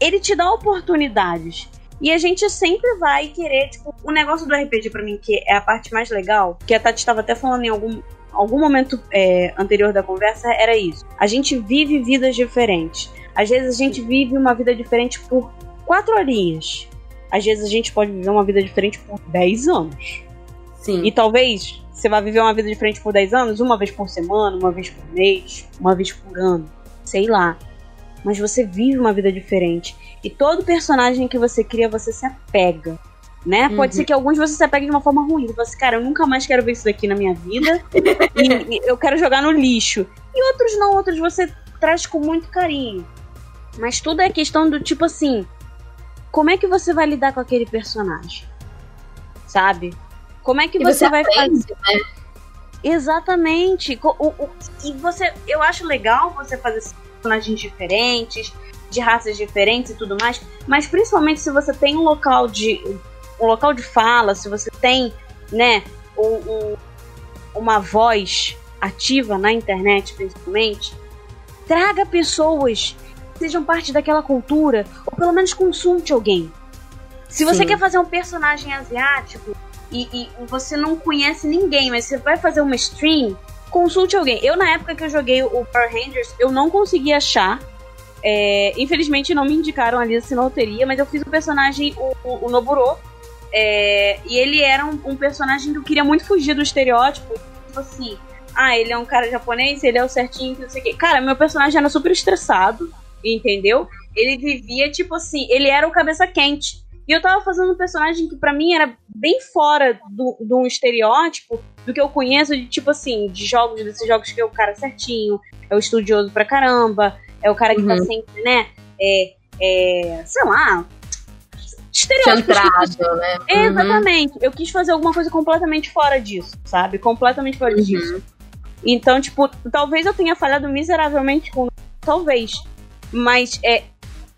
ele te dá oportunidades. E a gente sempre vai querer, tipo, o negócio do RPG para mim, que é a parte mais legal, que a Tati estava até falando em algum, algum momento é, anterior da conversa, era isso. A gente vive vidas diferentes. Às vezes a gente vive uma vida diferente por quatro horinhas. Às vezes a gente pode viver uma vida diferente por dez anos. Sim. E talvez você vá viver uma vida diferente por dez anos, uma vez por semana, uma vez por mês, uma vez por ano. Sei lá mas você vive uma vida diferente. E todo personagem que você cria, você se apega. Né? Uhum. Pode ser que alguns você se apegue de uma forma ruim. Você fala assim, cara, eu nunca mais quero ver isso daqui na minha vida. [laughs] e, e eu quero jogar no lixo. E outros não, outros você traz com muito carinho. Mas tudo é questão do tipo assim: como é que você vai lidar com aquele personagem? Sabe? Como é que você, você, vai aprende, fazer? Né? Exatamente. O, o, e você, eu acho legal você fazer personagens diferentes, de raças diferentes e tudo mais, mas principalmente se você tem um local de um local de fala, se você tem, né, um, um, uma voz ativa na internet, principalmente, traga pessoas que sejam parte daquela cultura, ou pelo menos consulte alguém. Se você Sim. quer fazer um personagem asiático e, e, você não conhece ninguém, mas você vai fazer uma stream, consulte alguém. Eu, na época que eu joguei o Power Rangers, eu não consegui achar. É, infelizmente não me indicaram ali assim na loteria, mas eu fiz o personagem, o, o, o Noburo. É, e ele era um, um, personagem que eu queria muito fugir do estereótipo. Tipo assim, ah, ele é um cara japonês, ele é o certinho, não sei o quê. Cara, meu personagem era super estressado, entendeu? Ele vivia, tipo assim, ele era o cabeça quente. E eu tava fazendo um personagem que para mim era bem fora do, de um estereótipo do que eu conheço de tipo assim, de jogos, desses jogos que é o cara certinho, é o estudioso pra caramba, é o cara que tá uhum. tá sempre, né? É, é, sei lá, estereótipos. Centrado, né? Uhum. Exatamente. Eu quis fazer alguma coisa completamente fora disso, sabe? Completamente fora uhum. disso. Então, tipo, talvez eu tenha falhado miseravelmente com. Talvez. Mas é,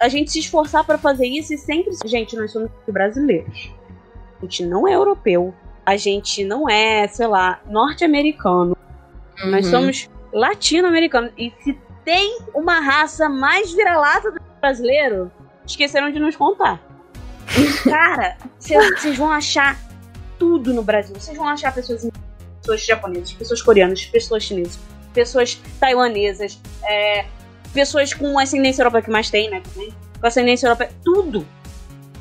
a gente se esforçar para fazer isso e sempre. Gente, nós somos brasileiros. A gente não é europeu. A gente não é, sei lá, norte-americano. Uhum. Nós somos latino-americanos. E se tem uma raça mais vira-lata do brasileiro, esqueceram de nos contar. Cara, vocês vão achar tudo no Brasil. Vocês vão achar pessoas, pessoas japonesas, pessoas coreanas, pessoas chinesas, pessoas taiwanesas, é, pessoas com ascendência europeia que mais tem, né? Com ascendência europeia. Tudo.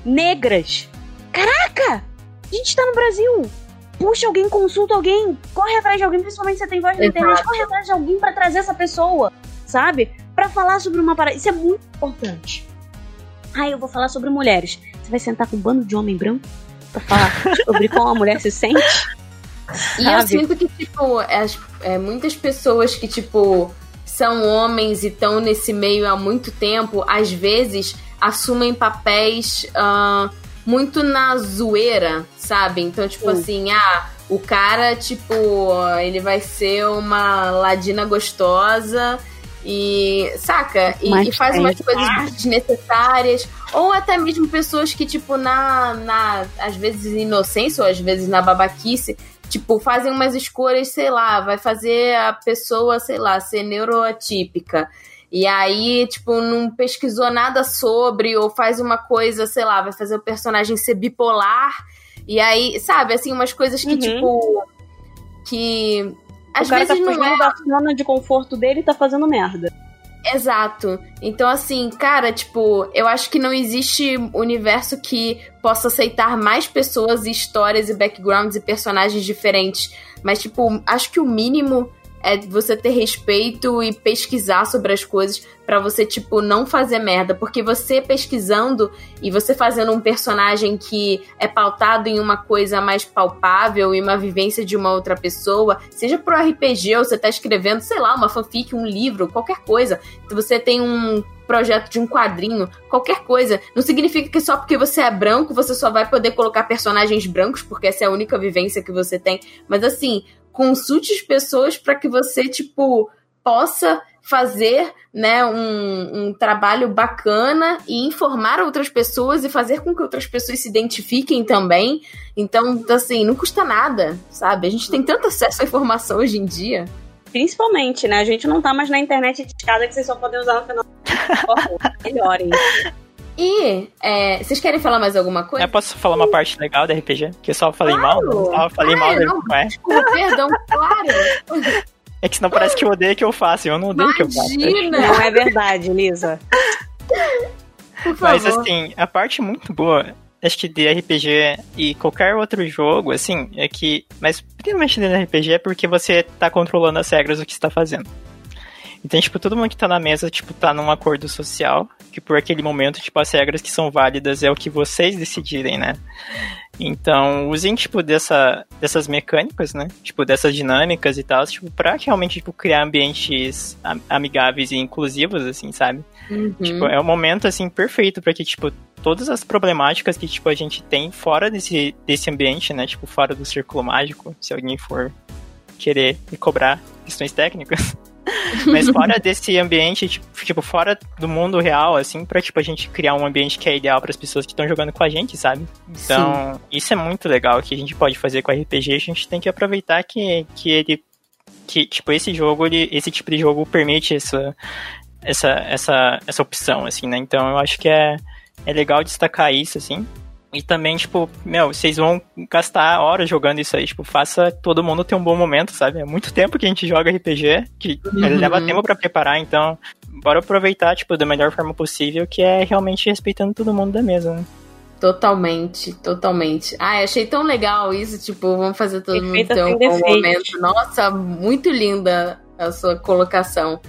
Negras. Caraca! A gente tá no Brasil. Puxa alguém, consulta alguém, corre atrás de alguém, principalmente se você tem voz na internet, corre atrás de alguém para trazer essa pessoa, sabe? Para falar sobre uma parada. Isso é muito importante. Ah, eu vou falar sobre mulheres. Você vai sentar com um bando de homem branco pra falar sobre como a mulher se sente? E eu sinto que, tipo, as, é, muitas pessoas que, tipo, são homens e estão nesse meio há muito tempo, às vezes assumem papéis uh, muito na zoeira, sabe? Então, tipo assim, ah, o cara, tipo, ele vai ser uma ladina gostosa e, saca? E, e faz umas coisas desnecessárias. Ou até mesmo pessoas que, tipo, na, na. Às vezes inocência, ou às vezes na babaquice, tipo, fazem umas escolhas, sei lá, vai fazer a pessoa, sei lá, ser neuroatípica. E aí, tipo, não pesquisou nada sobre, ou faz uma coisa, sei lá, vai fazer o personagem ser bipolar. E aí, sabe, assim, umas coisas que, uhum. tipo. Que às o cara vezes tá não é da zona de conforto dele e tá fazendo merda. Exato. Então, assim, cara, tipo, eu acho que não existe universo que possa aceitar mais pessoas e histórias e backgrounds e personagens diferentes. Mas, tipo, acho que o mínimo é você ter respeito e pesquisar sobre as coisas para você, tipo, não fazer merda. Porque você pesquisando e você fazendo um personagem que é pautado em uma coisa mais palpável e uma vivência de uma outra pessoa, seja pro RPG ou você tá escrevendo, sei lá, uma fanfic, um livro, qualquer coisa. Você tem um projeto de um quadrinho, qualquer coisa. Não significa que só porque você é branco você só vai poder colocar personagens brancos, porque essa é a única vivência que você tem. Mas assim, consulte as pessoas para que você, tipo, possa fazer né, um, um, trabalho bacana e informar outras pessoas e fazer com que outras pessoas se identifiquem também. Então, assim, não custa nada, sabe? A gente tem tanto acesso à informação hoje em dia. Principalmente, né? A gente não tá mais na internet de escada que vocês só podem usar no final. Melhorem. E é, vocês querem falar mais alguma coisa? Eu posso falar uma parte legal da RPG? Que eu só falei claro. mal? Só falei mal da não, é. Desculpa, perdão, claro. É que senão parece que eu odeio o que eu faço. Eu não odeio o que eu faço. Não é verdade, Lisa. Mas assim, a parte muito boa, acho que de RPG e qualquer outro jogo, assim, é que. Mas principalmente de RPG é porque você tá controlando as regras do que você tá fazendo. Então, tipo, todo mundo que tá na mesa, tipo, tá num acordo social, que por aquele momento, tipo, as regras que são válidas é o que vocês decidirem, né? Então, usem, tipo, dessa, dessas mecânicas, né? Tipo, dessas dinâmicas e tal, tipo, pra realmente, tipo, criar ambientes amigáveis e inclusivos, assim, sabe? Uhum. Tipo, é o momento, assim, perfeito para que, tipo, todas as problemáticas que, tipo, a gente tem fora desse, desse ambiente, né? Tipo, fora do círculo mágico, se alguém for querer me cobrar questões técnicas. [laughs] Mas fora desse ambiente, tipo, tipo, fora do mundo real, assim, pra, tipo, a gente criar um ambiente que é ideal para as pessoas que estão jogando com a gente, sabe? Então, Sim. isso é muito legal que a gente pode fazer com RPG, a gente tem que aproveitar que, que ele que, tipo, esse jogo, ele, esse tipo de jogo permite essa, essa, essa, essa opção, assim, né? Então eu acho que é, é legal destacar isso, assim. E também, tipo, meu, vocês vão gastar horas jogando isso aí, tipo, faça todo mundo ter um bom momento, sabe? É muito tempo que a gente joga RPG, que uhum. leva tempo para preparar, então bora aproveitar, tipo, da melhor forma possível, que é realmente respeitando todo mundo da mesa, né? Totalmente, totalmente. Ah, achei tão legal isso, tipo, vamos fazer todo mundo ter um bom momento. Nossa, muito linda a sua colocação.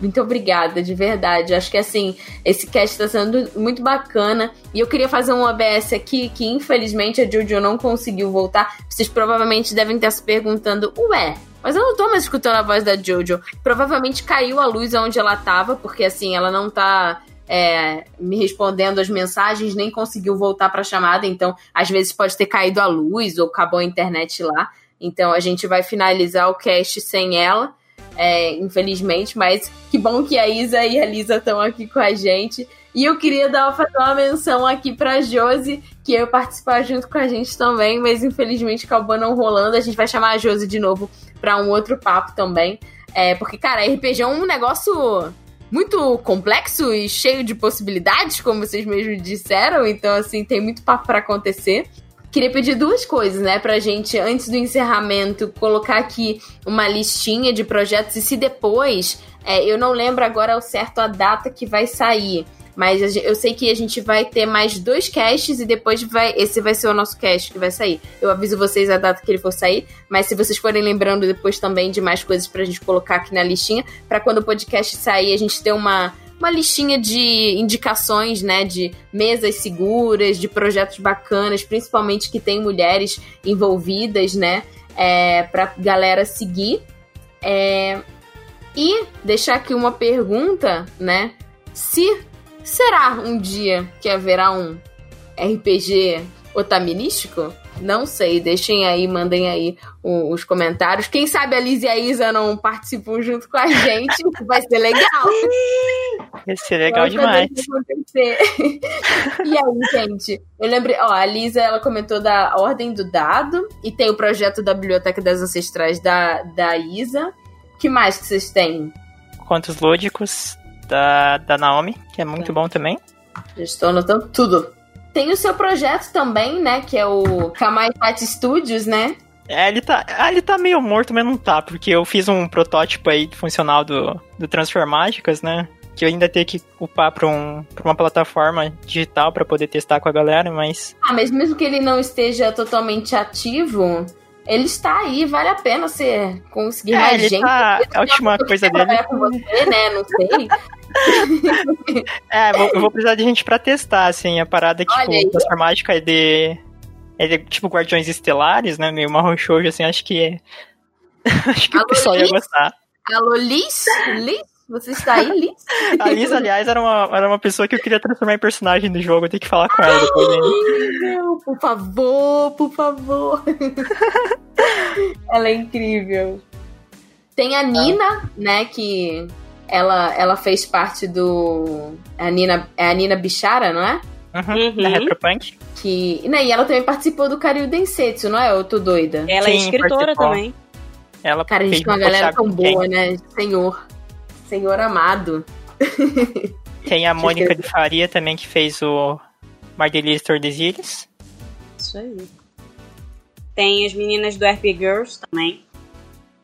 Muito obrigada, de verdade. Acho que assim, esse cast tá sendo muito bacana. E eu queria fazer um OBS aqui, que infelizmente a Jojo não conseguiu voltar. Vocês provavelmente devem estar se perguntando, ué, mas eu não tô mais escutando a voz da Jojo. Provavelmente caiu a luz onde ela tava, porque assim, ela não tá. É, me respondendo as mensagens, nem conseguiu voltar para a chamada, então às vezes pode ter caído a luz ou acabou a internet lá. Então a gente vai finalizar o cast sem ela é, infelizmente, mas que bom que a Isa e a Lisa estão aqui com a gente. E eu queria dar fazer uma menção aqui pra Josi, que ia participar junto com a gente também, mas infelizmente acabou não rolando. A gente vai chamar a Josi de novo para um outro papo também. É, porque, cara, RPG é um negócio muito complexo e cheio de possibilidades, como vocês mesmos disseram. Então, assim, tem muito papo para acontecer. Queria pedir duas coisas, né, pra gente, antes do encerramento, colocar aqui uma listinha de projetos e se depois, é, eu não lembro agora ao certo a data que vai sair, mas eu sei que a gente vai ter mais dois casts e depois vai. Esse vai ser o nosso cast que vai sair. Eu aviso vocês a data que ele for sair, mas se vocês forem lembrando depois também de mais coisas pra gente colocar aqui na listinha, para quando o podcast sair a gente ter uma uma listinha de indicações, né, de mesas seguras, de projetos bacanas, principalmente que tem mulheres envolvidas, né, é, para galera seguir. É, e deixar aqui uma pergunta, né, se será um dia que haverá um RPG otaminístico? Não sei, deixem aí, mandem aí os comentários. Quem sabe a Liz e a Isa não participam junto com a gente, [laughs] vai ser legal. Vai ser legal demais. e aí, gente, eu lembrei, ó, a Lisa, ela comentou da Ordem do Dado, e tem o projeto da Biblioteca das Ancestrais da, da Isa. que mais que vocês têm? Contos Lúdicos, da, da Naomi, que é muito é. bom também. Já estou anotando tudo. Tem o seu projeto também, né? Que é o Kamai Tati Studios, né? É, ele tá, ah, ele tá meio morto, mas não tá, porque eu fiz um protótipo aí funcional do, do Transformágicas, né? Que eu ainda tenho que upar pra, um, pra uma plataforma digital para poder testar com a galera, mas. Ah, mas mesmo que ele não esteja totalmente ativo, ele está aí, vale a pena você conseguir é, mais gente. Tá, a última coisa dele. Com você, né? Não sei. [laughs] é, eu vou precisar de gente pra testar, assim, a parada, tipo, transformática é de. É de, tipo, Guardiões Estelares, né? Meio marrom shoujo, assim, acho que. É, [laughs] acho que Alô, o pessoal Liz? ia gostar. Alô, Liz? Liz? Você está aí, Liz? [laughs] A Liz, aliás, era uma, era uma pessoa que eu queria transformar em personagem do jogo. Eu tenho que falar com ela depois. Não, por favor, por favor. [laughs] ela é incrível. Tem a Nina, né, que ela, ela fez parte do. A Nina, é a Nina Bichara, não é? Uhum, uhum. Da Retropunk. Que, né, e ela também participou do Karyu Densetsu, não é? Eu tô doida. Ela é Sim, é escritora participou. também. Ela Cara, a gente tem uma galera tão boa, né? Senhor. Senhor amado. Tem a [laughs] Mônica de Faria também, que fez o Mardelise Tordesilhas. Isso aí. Tem as meninas do RP Girls também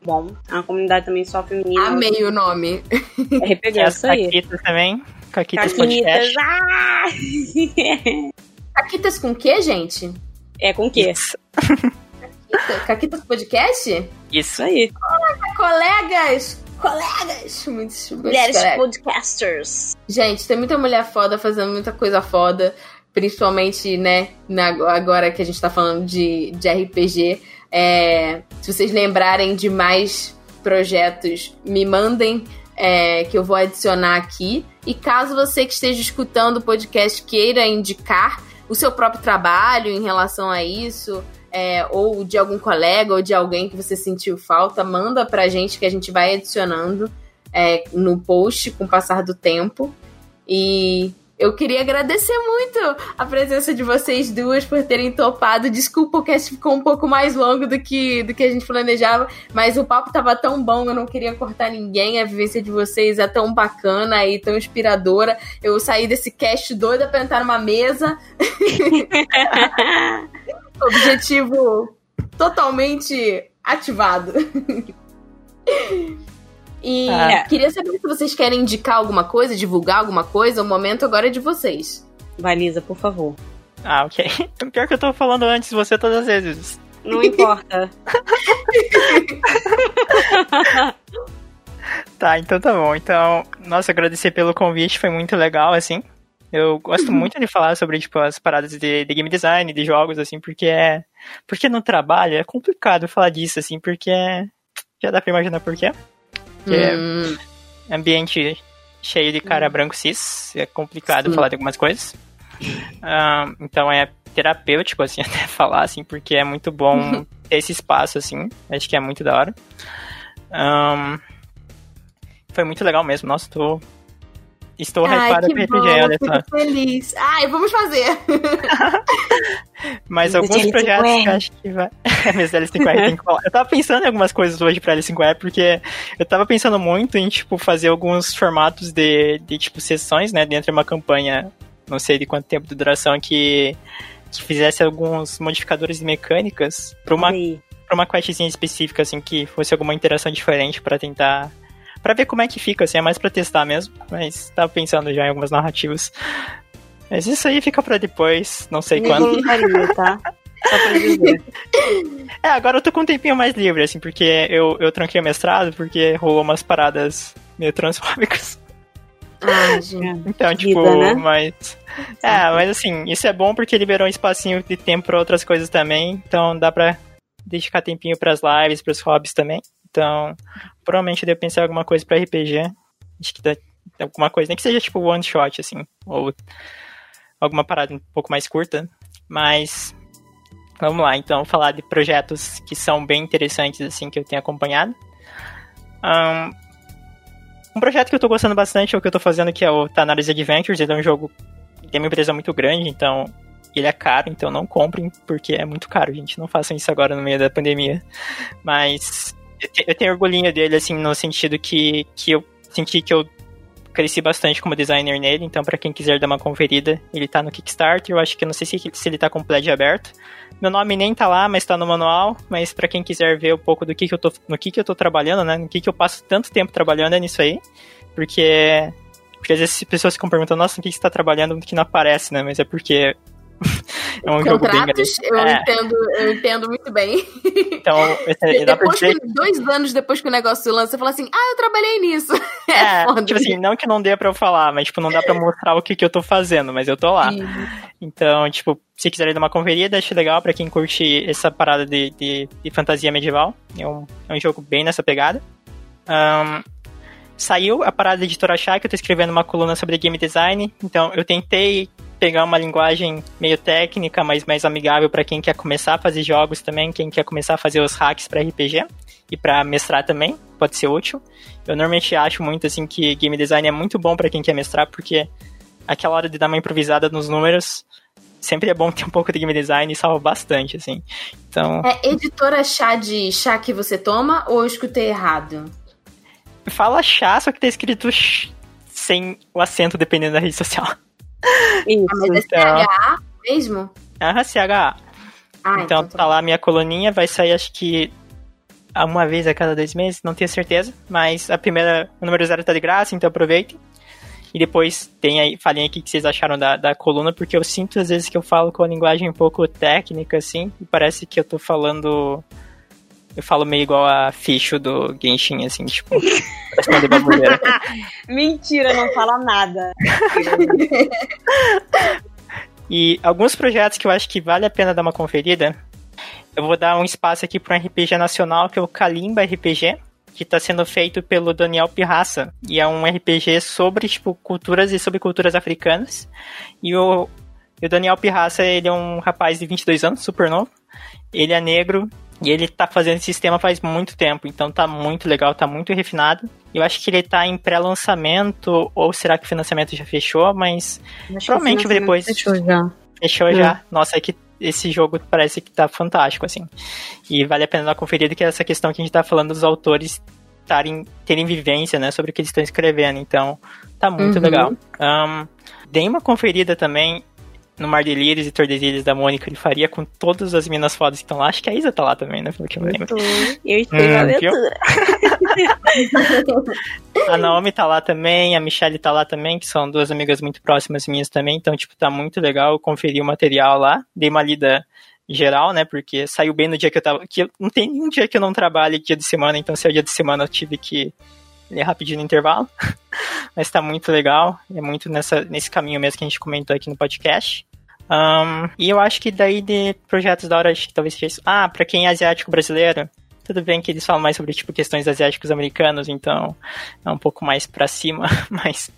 bom. É uma comunidade também só feminina. Amei o nome. É isso aí. Caquitas também. Caquitas, Caquitas Podcast. Ah! [laughs] Caquitas com quê, gente? É com quê? Caquitas Podcast? Isso aí. Olá, colegas! Colegas! Muitos, Mulheres colegas. podcasters. Gente, tem muita mulher foda fazendo muita coisa foda. Principalmente, né, na, agora que a gente tá falando de, de RPG é, se vocês lembrarem de mais projetos, me mandem é, que eu vou adicionar aqui. E caso você que esteja escutando o podcast queira indicar o seu próprio trabalho em relação a isso, é, ou de algum colega ou de alguém que você sentiu falta, manda pra gente que a gente vai adicionando é, no post com o passar do tempo. E eu queria agradecer muito a presença de vocês duas por terem topado. Desculpa, o cast ficou um pouco mais longo do que, do que a gente planejava, mas o papo tava tão bom, eu não queria cortar ninguém. A vivência de vocês é tão bacana e tão inspiradora. Eu saí desse cast doida pra entrar numa mesa. [laughs] Objetivo totalmente ativado. E ah. queria saber se vocês querem indicar alguma coisa, divulgar alguma coisa. O momento agora é de vocês. Vai, Lisa, por favor. Ah, ok. Pior que eu tô falando antes de você todas as vezes. Não importa. [laughs] Tá, então tá bom. Então, nossa, agradecer pelo convite, foi muito legal, assim. Eu gosto muito de falar sobre, tipo, as paradas de, de, game design, de jogos, assim, porque é... Porque no trabalho é complicado falar disso, assim, porque é... Já dá pra imaginar por quê. Porque hum. é ambiente cheio de cara hum. branco cis, é complicado Sim. falar de algumas coisas. Um, então é terapêutico, assim, [laughs] até falar, assim, porque é muito bom ter esse espaço, assim. Acho que é muito da hora. Um, foi muito legal mesmo. Nossa, tô. Estou hypada pro RPG, olha só. feliz. Ai, vamos fazer. [laughs] Mas alguns projetos que eu acho que vai. [laughs] Mesmo L5R tem que falar. Eu tava pensando em algumas coisas hoje pra L5R, porque eu tava pensando muito em, tipo, fazer alguns formatos de, de tipo, sessões, né, dentro de uma campanha, não sei de quanto tempo de duração, que, que fizesse alguns modificadores de mecânicas pra uma, pra uma questzinha específica, assim, que fosse alguma interação diferente para tentar para ver como é que fica, assim, é mais para testar mesmo, mas tava pensando já em algumas narrativas. Mas isso aí fica para depois, não sei quando. tá? Só pra dizer. [laughs] É, agora eu tô com um tempinho mais livre, assim, porque eu, eu tranquei o mestrado, porque rolou umas paradas meio transfóbicas. Ah, gente. Então, tipo, Vida, né? mas. É, mas assim, isso é bom porque liberou um espacinho de tempo pra outras coisas também. Então dá pra dedicar tempinho pras lives, pros hobbies também. Então, provavelmente eu devo pensar em alguma coisa para RPG. Acho que dá alguma coisa, nem que seja tipo one shot, assim, ou alguma parada um pouco mais curta. Mas vamos lá, então, falar de projetos que são bem interessantes, assim, que eu tenho acompanhado. Um, um projeto que eu tô gostando bastante é o que eu tô fazendo, que é o Tanaris Adventures. Ele é um jogo tem uma empresa muito grande, então ele é caro, então não comprem, porque é muito caro, gente. Não façam isso agora no meio da pandemia. Mas eu tenho orgulhinho dele, assim, no sentido que, que eu senti que eu cresci bastante como designer nele, então para quem quiser dar uma conferida, ele tá no Kickstarter, eu acho que eu não sei se, se ele tá com pledge aberto. Meu nome nem tá lá, mas tá no manual, mas para quem quiser ver um pouco do que, que eu tô, no que, que eu tô trabalhando, né, no que, que eu passo tanto tempo trabalhando é nisso aí, porque porque às vezes as pessoas ficam perguntando, nossa, no que, que você tá trabalhando que não aparece, né? Mas é porque é um Contratos, eu, é. entendo, eu entendo muito bem. Então, depois que, dois anos depois que o negócio lança, você fala assim, ah, eu trabalhei nisso. [laughs] É, é tipo assim, não que não dê pra eu falar, mas tipo, não dá pra mostrar o que, que eu tô fazendo, mas eu tô lá. Sim. Então, tipo, se quiserem dar uma conferida, acho legal pra quem curte essa parada de, de, de fantasia medieval. É um, é um jogo bem nessa pegada. Um, saiu a parada da editora Chá, que eu tô escrevendo uma coluna sobre game design, então eu tentei pegar uma linguagem meio técnica, mas mais amigável para quem quer começar a fazer jogos também, quem quer começar a fazer os hacks para RPG e para mestrar também, pode ser útil. Eu normalmente acho muito assim que game design é muito bom para quem quer mestrar, porque aquela hora de dar uma improvisada nos números sempre é bom ter um pouco de game design e salva bastante, assim. Então. É editora chá de chá que você toma ou eu escutei errado? Fala chá, só que tá escrito sem o acento dependendo da rede social. Isso, ah, mas é então... CHA mesmo? Aham, CHA. Ah, então, então tá lá a minha coluninha, vai sair acho que uma vez a cada dois meses, não tenho certeza, mas a primeira, o número zero tá de graça, então aproveitem. E depois tem aí, falem aí o que vocês acharam da, da coluna, porque eu sinto às vezes que eu falo com a linguagem um pouco técnica, assim, e parece que eu tô falando eu falo meio igual a Ficho do Genshin, assim, tipo, [laughs] [laughs] Mentira, não fala nada. [laughs] e alguns projetos que eu acho que vale a pena dar uma conferida, eu vou dar um espaço aqui para um RPG nacional, que é o Kalimba RPG, que está sendo feito pelo Daniel Pirraça. E é um RPG sobre, tipo, culturas e subculturas africanas. E o, e o Daniel Pirraça, ele é um rapaz de 22 anos, super novo. Ele é negro e ele tá fazendo esse sistema faz muito tempo, então tá muito legal, tá muito refinado. Eu acho que ele tá em pré-lançamento, ou será que o financiamento já fechou, mas acho provavelmente depois. Fechou já. Fechou hum. já. Nossa, é que esse jogo parece que tá fantástico, assim. E vale a pena dar uma conferida, que é essa questão que a gente tá falando dos autores tarem, terem vivência, né, sobre o que eles estão escrevendo. Então, tá muito uhum. legal. Um, dei uma conferida também no Mar de Lírios e Tordesilhas da Mônica de Faria com todas as minas fodas que estão lá. Acho que a Isa tá lá também, né? Pelo que eu lembro. Eu estou hum, na aventura. [laughs] a Naomi tá lá também, a Michelle tá lá também, que são duas amigas muito próximas minhas também. Então, tipo, tá muito legal. Eu conferi o material lá, dei uma lida geral, né? Porque saiu bem no dia que eu tava. Que eu, não tem nenhum dia que eu não trabalhe dia de semana, então se é o dia de semana eu tive que ler rapidinho no intervalo. [laughs] Mas tá muito legal. É muito nessa, nesse caminho mesmo que a gente comentou aqui no podcast. Um, e eu acho que daí de projetos da hora, acho que talvez seja isso. Ah, pra quem é asiático brasileiro, tudo bem que eles falam mais sobre, tipo, questões asiáticos americanos, então é um pouco mais pra cima, [laughs] mas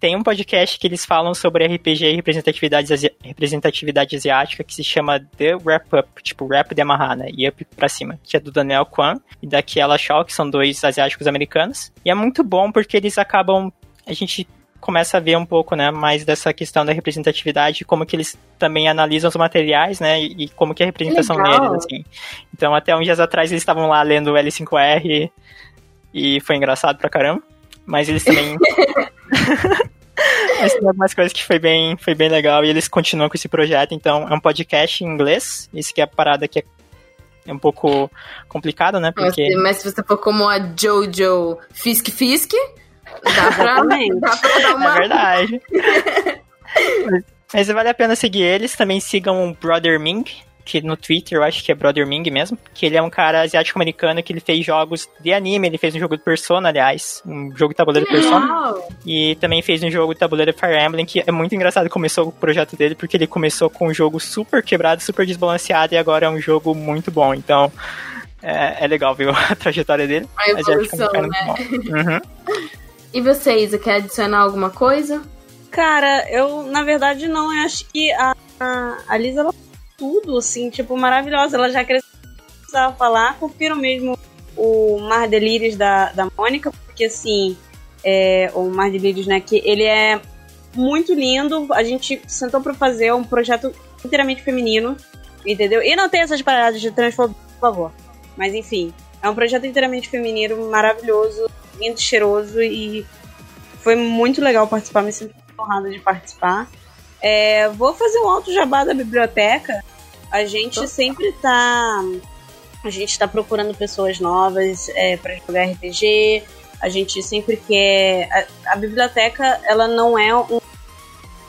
tem um podcast que eles falam sobre RPG e representatividade, asi representatividade asiática que se chama The Wrap Up, tipo, rap de amarrar, né, e up pra cima, que é do Daniel Kwan e da Kiela Shaw, que são dois asiáticos americanos, e é muito bom porque eles acabam a gente começa a ver um pouco, né, mais dessa questão da representatividade, como que eles também analisam os materiais, né, e, como que é a representação Legal. deles, assim. Então, até uns dias atrás eles estavam lá lendo o L5R e foi engraçado pra caramba, mas eles também... [laughs] [laughs] Mas tem algumas coisas que foi bem, foi bem legal e eles continuam com esse projeto, então é um podcast em inglês, isso que é a parada que é é um pouco complicado, né? Porque... Mas se você for como a Jojo Fisk Fisk, Dá pra, dá pra dar uma... É verdade. mas, vale a pena seguir eles. Também sigam o Brother Ming, que no Twitter eu acho que é Brother Ming mesmo. Que ele é um cara asiático-americano que ele fez jogos de anime. Ele fez um jogo de Persona, aliás. Um jogo de tabuleiro de Persona. E também fez um jogo de tabuleiro de Fire Emblem, que é muito engraçado. Começou o projeto dele porque ele começou com um jogo super quebrado, super desbalanceado. E agora é um jogo muito bom. Então... É, é legal ver [laughs] a trajetória dele. A evolução, né? Uhum. E você, Isa, quer adicionar alguma coisa? Cara, eu, na verdade, não. Eu acho que a, a, Lisa, ela tudo, assim, tipo, maravilhosa. Ela já cresceu, precisava falar. Confiro mesmo o Mar Delírios da, da Mônica, porque, assim, é, o Mar Delírios, né, que ele é muito lindo. A gente sentou pra fazer um projeto inteiramente feminino, entendeu? E não tem essas paradas de transfobia, por favor. Mas, enfim, é um projeto inteiramente feminino, maravilhoso lindo, cheiroso e foi muito legal participar, me sinto honrada de participar. É, vou fazer um alto jabá da biblioteca. A gente sempre tá. A gente tá procurando pessoas novas é, para jogar RPG. A gente sempre quer. A, a, biblioteca, ela não é um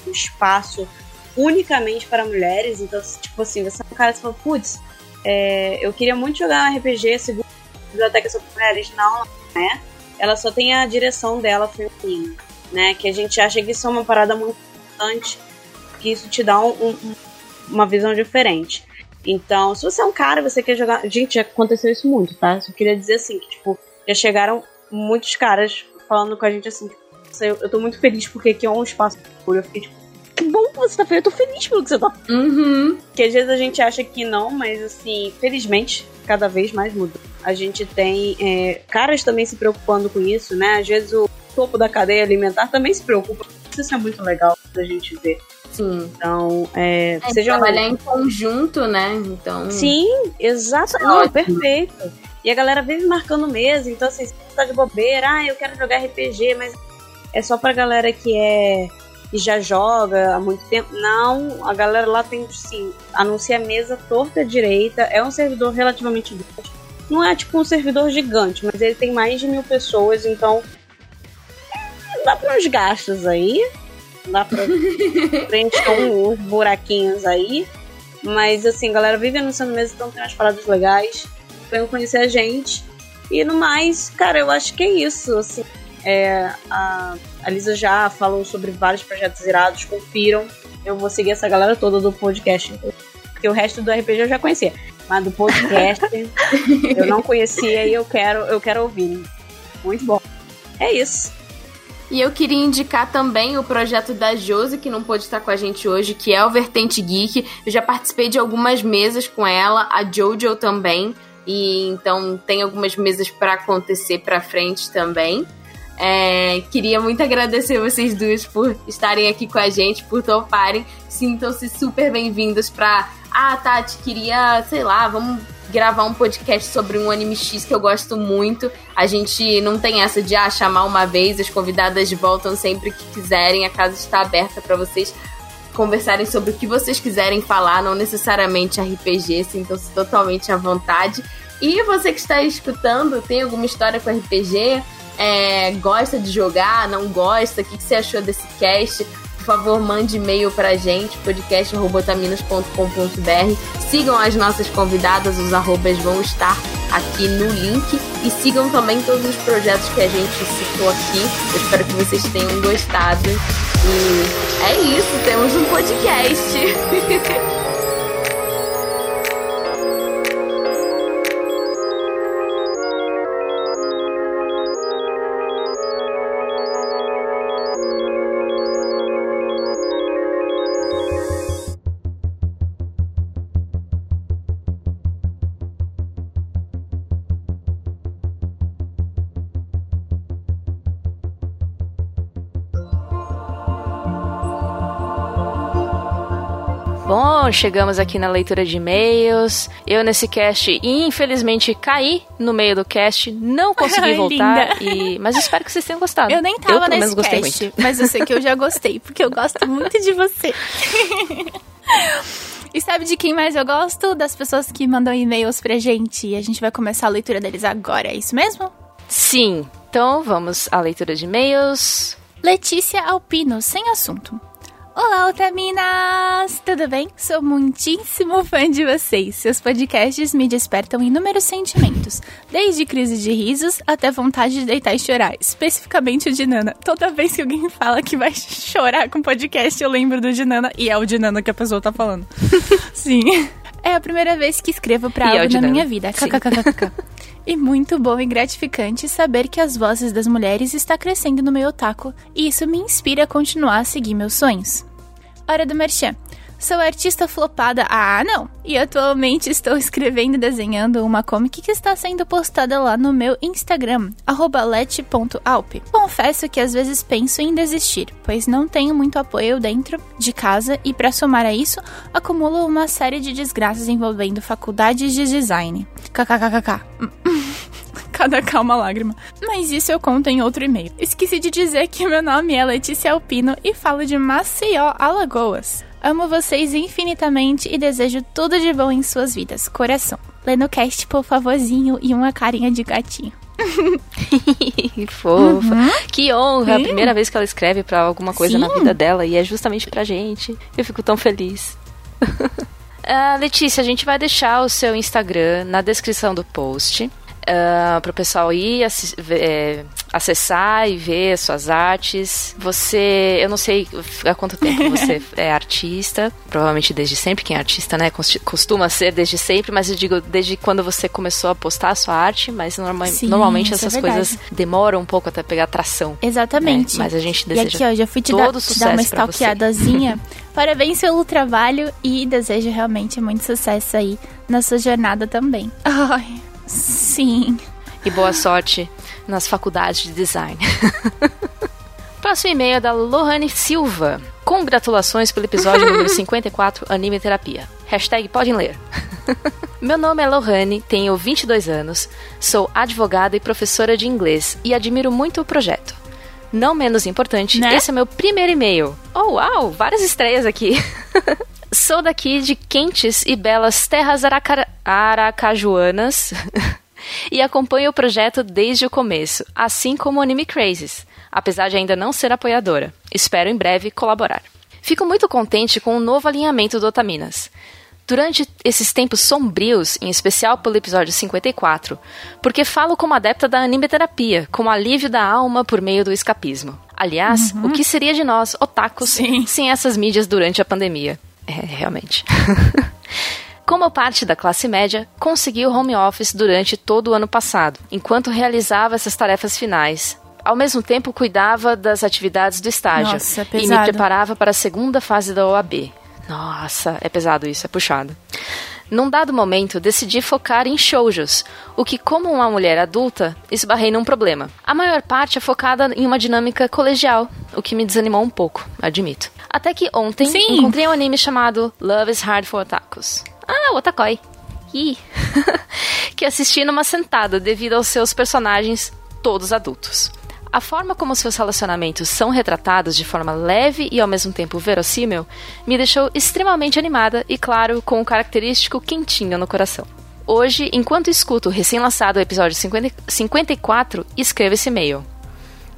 espaço unicamente para mulheres. Então, tipo assim, você é um cara que fala, putz, é, eu queria muito jogar um RPG, segundo a biblioteca sobre mulheres. Não, né? Ela só tem a direção dela feminina, né? Que a gente acha que isso é uma parada muito importante, que isso te dá um, um, uma visão diferente. Então, se você é um cara você quer jogar. Gente, já aconteceu isso muito, tá? Só queria dizer assim, que, tipo, já chegaram muitos caras falando com a gente assim, tipo, eu, eu tô muito feliz porque aqui é um espaço puro. Eu fiquei tipo, que bom que você tá feliz, eu tô feliz pelo que você tá. Uhum. Que às vezes a gente acha que não, mas assim, felizmente, cada vez mais muda. A gente tem é, caras também se preocupando com isso, né? Às vezes o topo da cadeia alimentar também se preocupa. Isso é muito legal da gente ver. Sim. Então, é, é seja trabalhar um... em conjunto, né? Então. Sim, exato. É Não, perfeito. E a galera vive marcando mesa, então assim, você tá de bobeira, ah, eu quero jogar RPG, mas é só pra galera que é e já joga há muito tempo. Não, a galera lá tem sim, anuncia a mesa torta direita, é um servidor relativamente grande. Não é tipo um servidor gigante, mas ele tem mais de mil pessoas, então dá para uns gastos aí, dá pra [laughs] preencher uns buraquinhos aí. Mas assim, a galera vive anunciando mesa, então tem umas paradas legais. Venham conhecer a gente. E no mais, cara, eu acho que é isso. Assim, é, a, a Lisa já falou sobre vários projetos irados, confiram. Eu vou seguir essa galera toda do podcast. Porque o resto do RPG eu já conhecia. Mas do podcast eu não conhecia e eu quero, eu quero ouvir. Muito bom. É isso. E eu queria indicar também o projeto da Josi, que não pôde estar com a gente hoje, que é o Vertente Geek. Eu já participei de algumas mesas com ela, a Jojo também. E então tem algumas mesas para acontecer para frente também. É, queria muito agradecer vocês duas por estarem aqui com a gente, por toparem. Sintam-se super bem-vindos pra. Ah, Tati, queria, sei lá, vamos gravar um podcast sobre um anime X que eu gosto muito. A gente não tem essa de ah, chamar uma vez, as convidadas voltam sempre que quiserem, a casa está aberta para vocês conversarem sobre o que vocês quiserem falar, não necessariamente RPG, sintam-se totalmente à vontade. E você que está escutando, tem alguma história com RPG? É, gosta de jogar, não gosta? O que, que você achou desse cast? Por favor, mande e-mail pra gente, podcast.botaminas.com.br. Sigam as nossas convidadas, os arrobas vão estar aqui no link. E sigam também todos os projetos que a gente citou aqui. Eu espero que vocês tenham gostado. E é isso, temos um podcast. [laughs] Bom, chegamos aqui na leitura de e-mails. Eu nesse cast, infelizmente, caí no meio do cast, não consegui [laughs] voltar. E... Mas espero que vocês tenham gostado. Eu nem tava eu, nesse cast, muito. mas eu sei que eu já gostei, porque eu gosto muito de você. [laughs] E sabe de quem mais eu gosto? Das pessoas que mandam e-mails pra gente. E a gente vai começar a leitura deles agora, é isso mesmo? Sim. Então vamos à leitura de e-mails. Letícia Alpino, sem assunto. Olá, Ultraminas! Tudo bem? Sou muitíssimo fã de vocês. Seus podcasts me despertam inúmeros sentimentos, desde crise de risos até vontade de deitar e chorar, especificamente o de Nana. Toda vez que alguém fala que vai [laughs] chorar com podcast, eu lembro do de Nana, e é o de Nana que a pessoa tá falando. [laughs] Sim. É a primeira vez que escrevo pra E é algo na minha vida. KKKKK. [laughs] E muito bom e gratificante saber que as vozes das mulheres está crescendo no meu otaku, e isso me inspira a continuar a seguir meus sonhos. Hora do merchan. Sou artista flopada ah não, e atualmente estou escrevendo e desenhando uma comic que está sendo postada lá no meu Instagram, let.alp. Confesso que às vezes penso em desistir, pois não tenho muito apoio dentro de casa e para somar a isso, acumulo uma série de desgraças envolvendo faculdades de design. KKKKK. Cada calma lágrima. Mas isso eu conto em outro e-mail. Esqueci de dizer que meu nome é Letícia Alpino e falo de Maceió, Alagoas. Amo vocês infinitamente e desejo tudo de bom em suas vidas. Coração. Lê no cast, por favorzinho, e uma carinha de gatinho. Que [laughs] fofa. Que honra. A Sim. primeira vez que ela escreve pra alguma coisa Sim. na vida dela e é justamente pra gente. Eu fico tão feliz. [laughs] Ah, Letícia, a gente vai deixar o seu Instagram na descrição do post. Para o pessoal ir é, acessar e ver as suas artes. Você, eu não sei há quanto tempo [laughs] você é artista, provavelmente desde sempre, quem é artista, né, cos- costuma ser desde sempre, mas eu digo desde quando você começou a postar a sua arte, mas norma- Sim, normalmente é essas verdade. coisas demoram um pouco até pegar tração. Exatamente. né? Mas a gente E deseja aqui, ó, já fui te, dar, todo te dar uma sucesso stalkeadazinha. [laughs] Parabéns pelo trabalho e desejo realmente muito sucesso aí na sua jornada também. Ai, sim. E boa sorte nas faculdades de design. [laughs] Próximo e-mail é da Lohane Silva. Congratulações pelo episódio [laughs] número 54, Anime Terapia. Hashtag podem ler. [laughs] Meu nome é Lohane, tenho 22 anos, sou advogada e professora de inglês e admiro muito o projeto. Não menos importante, Né? esse é meu primeiro e-mail. Oh, uau, várias estreias aqui. Sou daqui de quentes e belas terras araca- aracajuanas [laughs] e acompanho o projeto desde o começo, assim como o Anime Crazes, apesar de ainda não ser apoiadora. Espero em breve colaborar. Fico muito contente com o novo alinhamento do Otaminas. Durante esses tempos sombrios, em especial pelo episódio 54, porque falo como adepta da anime terapia, como alívio da alma por meio do escapismo. Aliás, o que seria de nós, otakus, Sim. sem essas mídias durante a pandemia? É, realmente. [laughs] Como parte da classe média, consegui o home office durante todo o ano passado, enquanto realizava essas tarefas finais. Ao mesmo tempo, cuidava das atividades do estágio Nossa, é e me preparava para a segunda fase da OAB. Nossa, é pesado isso, é puxado. Num dado momento, decidi focar em shoujos, o que, como uma mulher adulta, esbarrei num problema. A maior parte é focada em uma dinâmica colegial, o que me desanimou um pouco, admito. Até que ontem Sim. encontrei um anime chamado Love is Hard for Otakus. Ah, Otakoi. Ih. [laughs] que assisti numa sentada devido aos seus personagens todos adultos. A forma como seus relacionamentos são retratados de forma leve e ao mesmo tempo verossímil me deixou extremamente animada e, claro, com um característico quentinho no coração. Hoje, enquanto escuto o recém-lançado episódio 50 54, escrevo esse e-mail.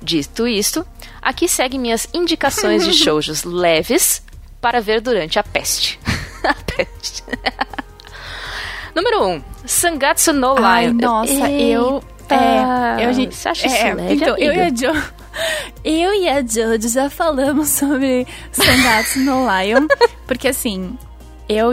Dito isto, aqui seguem minhas indicações de [laughs] shoujos leves para ver durante a peste. [laughs] a peste. [laughs] Número 1. Um, Sangatsu no Lion. Ai, nossa, eu É, eu, gente, você acha é, isso leve, Então, eu e amiga? a Jo... [laughs] Eu e a Jojo já falamos sobre Sangatsu no Lion, [laughs] porque assim, eu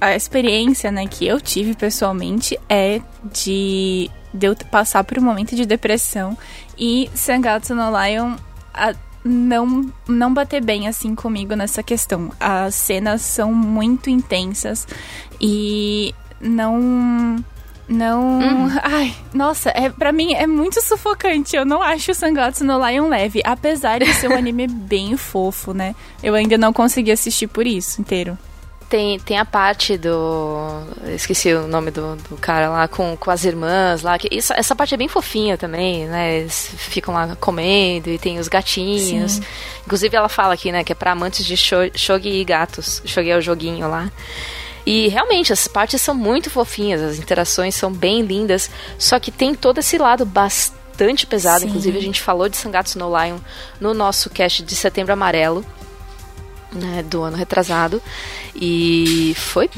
a experiência, né, que eu tive pessoalmente é de, de eu passar por um momento de depressão e Sangatsu no Lion a- não não bater bem assim comigo nessa questão. As cenas são muito intensas e não não. [laughs] Ai, nossa, é, pra mim é muito sufocante. Eu não acho o Sangatsu no Lion leve. Apesar de ser um anime [laughs] bem fofo, né? Eu ainda não consegui assistir por isso inteiro. Tem, tem a parte do. Esqueci o nome do, do cara lá com, com as irmãs lá. Que isso, essa parte é bem fofinha também, né? Eles ficam lá comendo e tem os gatinhos. Sim. Inclusive ela fala aqui, né, que é pra amantes de sho- shogi e gatos. Shogi é o joguinho lá. E realmente, as partes são muito fofinhas, as interações são bem lindas, só que tem todo esse lado bastante pesado. Sim. Inclusive, a gente falou de Sangatsu no Lion no nosso cast de Setembro Amarelo, né, do ano retrasado. E foi,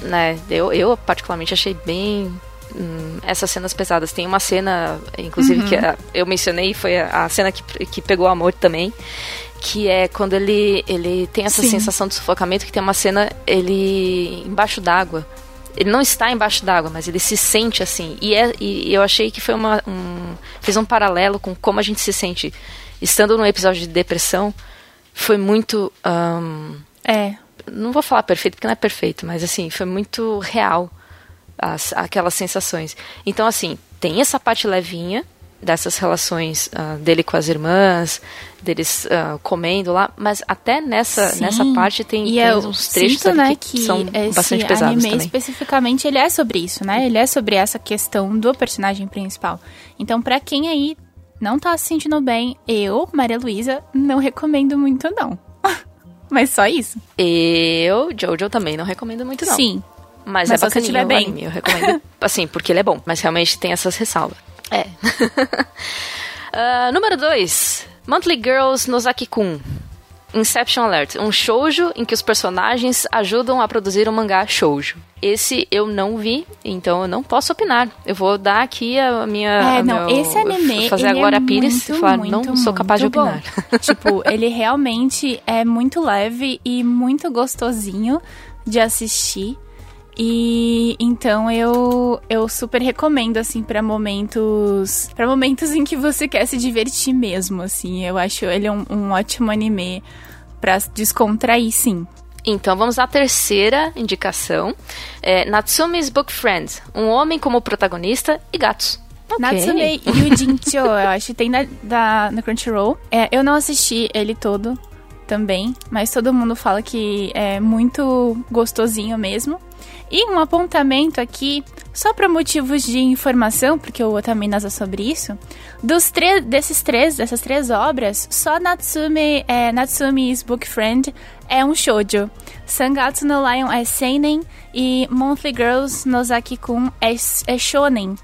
né, eu, eu particularmente achei bem hum, essas cenas pesadas. Tem uma cena, inclusive, que a- eu mencionei, foi a, a cena que, que pegou o amor também. Que é quando ele, ele tem essa Sim. sensação de sufocamento, que tem uma cena, ele embaixo d'água. Ele não está embaixo d'água, mas ele se sente assim. E, é, e eu achei que foi uma. Um, fez um paralelo com como a gente se sente estando num episódio de depressão. Foi muito. ahn, É. não vou falar perfeito porque não é perfeito, mas assim, foi muito real as, aquelas sensações. Então, assim, tem essa parte levinha dessas relações ah, dele com as irmãs, deles ah, comendo lá, mas até nessa, Sim. nessa parte tem, e tem eu uns trechos sinto, né, que, que são bastante pesados anime também. especificamente ele é sobre isso, né? Ele é sobre essa questão do personagem principal. Então, pra quem aí não tá se sentindo bem, eu, Maria Luísa, não recomendo muito não. [laughs] Mas só isso. Eu, Jojo, também não recomendo muito, não. Sim. Mas, Mas é só se bacaninho tiver bem. anime, eu recomendo. [laughs] assim, porque ele é bom, mas realmente tem essas ressalvas. É. [laughs] Ah, número 2. Monthly Girls Nozaki-kun. Inception Alert. Um shoujo em que os personagens ajudam a produzir um mangá shoujo. Esse eu não vi, então eu não posso opinar. Eu vou dar aqui a minha... É, a não, meu- esse anime. [laughs] Fazer agora é a Pires muito, e falar, muito, não sou capaz de muito opinar. [laughs] tipo, ele realmente é muito leve e muito gostosinho de assistir. E então eu eu super recomendo assim para momentos para momentos em que você quer se divertir mesmo, assim. Eu acho ele um, um ótimo anime pra descontrair, sim. Então vamos à terceira indicação. É Natsume's Book Friend. Um homem como protagonista e gatos. Ok. Natsume [laughs] Yujincho, eu acho que tem na, da, na Crunchyroll. É, eu não assisti ele todo também, mas todo mundo fala que é muito gostosinho mesmo. E um apontamento aqui, só para motivos de informação, porque o Otaminas é sobre isso. Dos três, desses três, dessas três obras, só Natsume, é, Natsume's Book Friend é um shoujo. Sangatsu no Lion é seinen e Monthly Girls Nozaki-kun é, é shonen.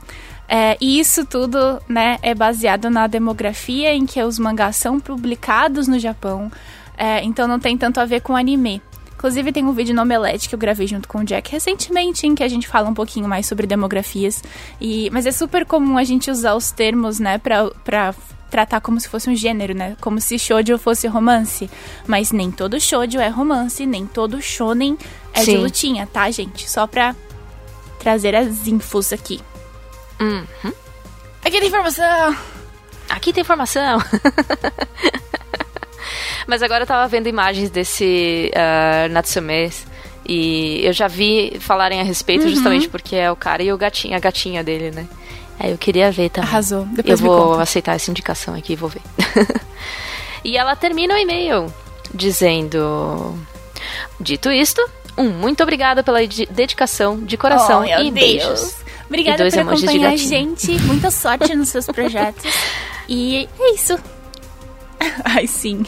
É, e isso tudo né, é baseado na demografia em que os mangás são publicados no Japão. É, então não tem tanto a ver com anime. Inclusive tem um vídeo no Omelete que eu gravei junto com o Jack recentemente, em que a gente fala um pouquinho mais sobre demografias. E, mas é super comum a gente usar os termos, né, pra, pra tratar como se fosse um gênero, né? Como se shoujo fosse romance. Mas nem todo shoujo é romance, nem todo shonen é de Sim. lutinha, tá, gente? Só pra trazer as infos aqui. Uhum. Aqui tem informação! Aqui tem informação. [laughs] Mas agora eu tava vendo imagens desse uh, Natsume e eu já vi falarem a respeito justamente porque é o cara e o gatinho, a gatinha dele, né? Aí eu queria ver também. Arrasou. Eu Depois me vou conta. aceitar essa indicação aqui e vou ver. [laughs] e ela termina o e-mail dizendo: Dito isto, um muito obrigada pela de- dedicação de coração Oh, e beijos. Obrigada E por acompanhar a gente. Muita sorte nos seus projetos. [laughs] E é isso. Ai, sim.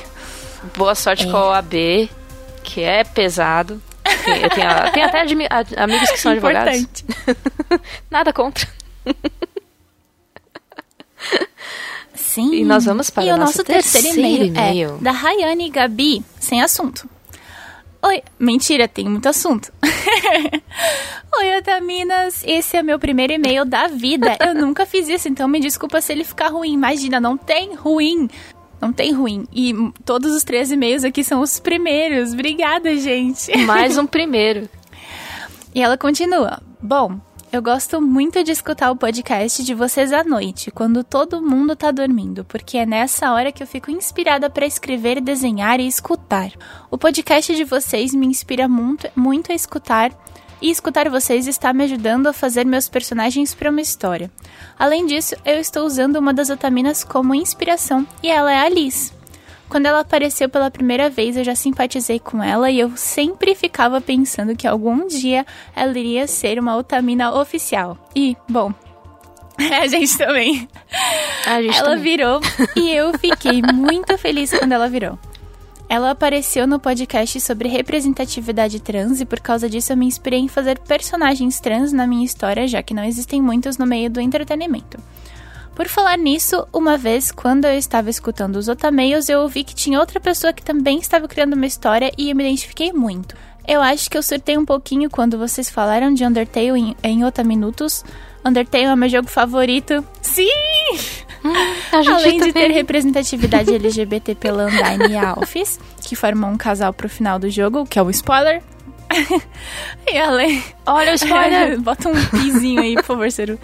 Boa sorte É. com a OAB, que é pesado. Tem- Eu tenho, tenho até admi- a- amigos que são advogados. Importante. [laughs] Nada contra. Sim. E nós vamos para e o nosso nosso terceiro terceiro e-mail, e-mail. é da Rayane Gabi, sem assunto. Oi, mentira, tem muito assunto. [laughs] Oi, Otaminas, esse é meu primeiro e-mail da vida. Eu nunca fiz isso, então me desculpa se ele ficar ruim. Imagina, não tem ruim. Não tem ruim. E todos os três e-mails aqui são os primeiros. Obrigada, gente. Mais um [laughs] primeiro. E ela continua. Bom, eu gosto muito de escutar o podcast de vocês à noite, quando todo mundo tá dormindo, porque é nessa hora que eu fico inspirada para escrever, desenhar e escutar. O podcast de vocês me inspira muito, muito a escutar e escutar vocês está me ajudando a fazer meus personagens para uma história. Além disso, eu estou usando uma das otaminas como inspiração e ela é a Liz. Quando ela apareceu pela primeira vez, eu já simpatizei com ela e eu sempre ficava pensando que algum dia ela iria ser uma otamina oficial. E, bom, [laughs] a gente também. A gente ela também. virou e eu fiquei muito feliz quando ela virou. Ela apareceu no podcast sobre representatividade trans e por causa disso eu me inspirei em fazer personagens trans na minha história, já que não existem muitos no meio do entretenimento. Por falar nisso, uma vez, quando eu estava escutando os Otameios, eu ouvi que tinha outra pessoa que também estava criando uma história e eu me identifiquei muito. Eu acho que eu surtei um pouquinho quando vocês falaram de Undertale em, em Otaminutos. Undertale é meu jogo favorito. Sim! [laughs] Além de ter representatividade [laughs] LGBT pela Undyne e Alphys, que formam um casal pro final do jogo, que é o spoiler. [laughs] e além. Olha o spoiler! Bota um pizinho aí, por favor, Ceru.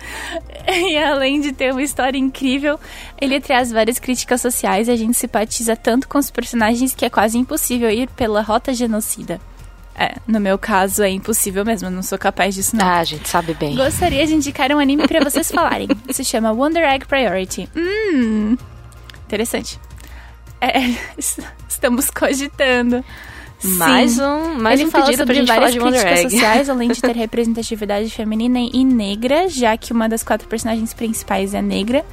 E além de ter uma história incrível, ele traz várias críticas sociais e a gente simpatiza tanto com os personagens que é quase impossível ir pela rota genocida. É, no meu caso é impossível mesmo, eu não sou capaz disso não. Ah, a gente sabe bem. Gostaria de indicar um anime pra vocês [laughs] falarem. Se chama Wonder Egg Priority. Hum, interessante. É, [laughs] estamos cogitando. Mais um, mais Ele um fala pedido sobre várias críticas sociais, além de ter [laughs] representatividade feminina e negra, já que uma das quatro personagens principais é negra.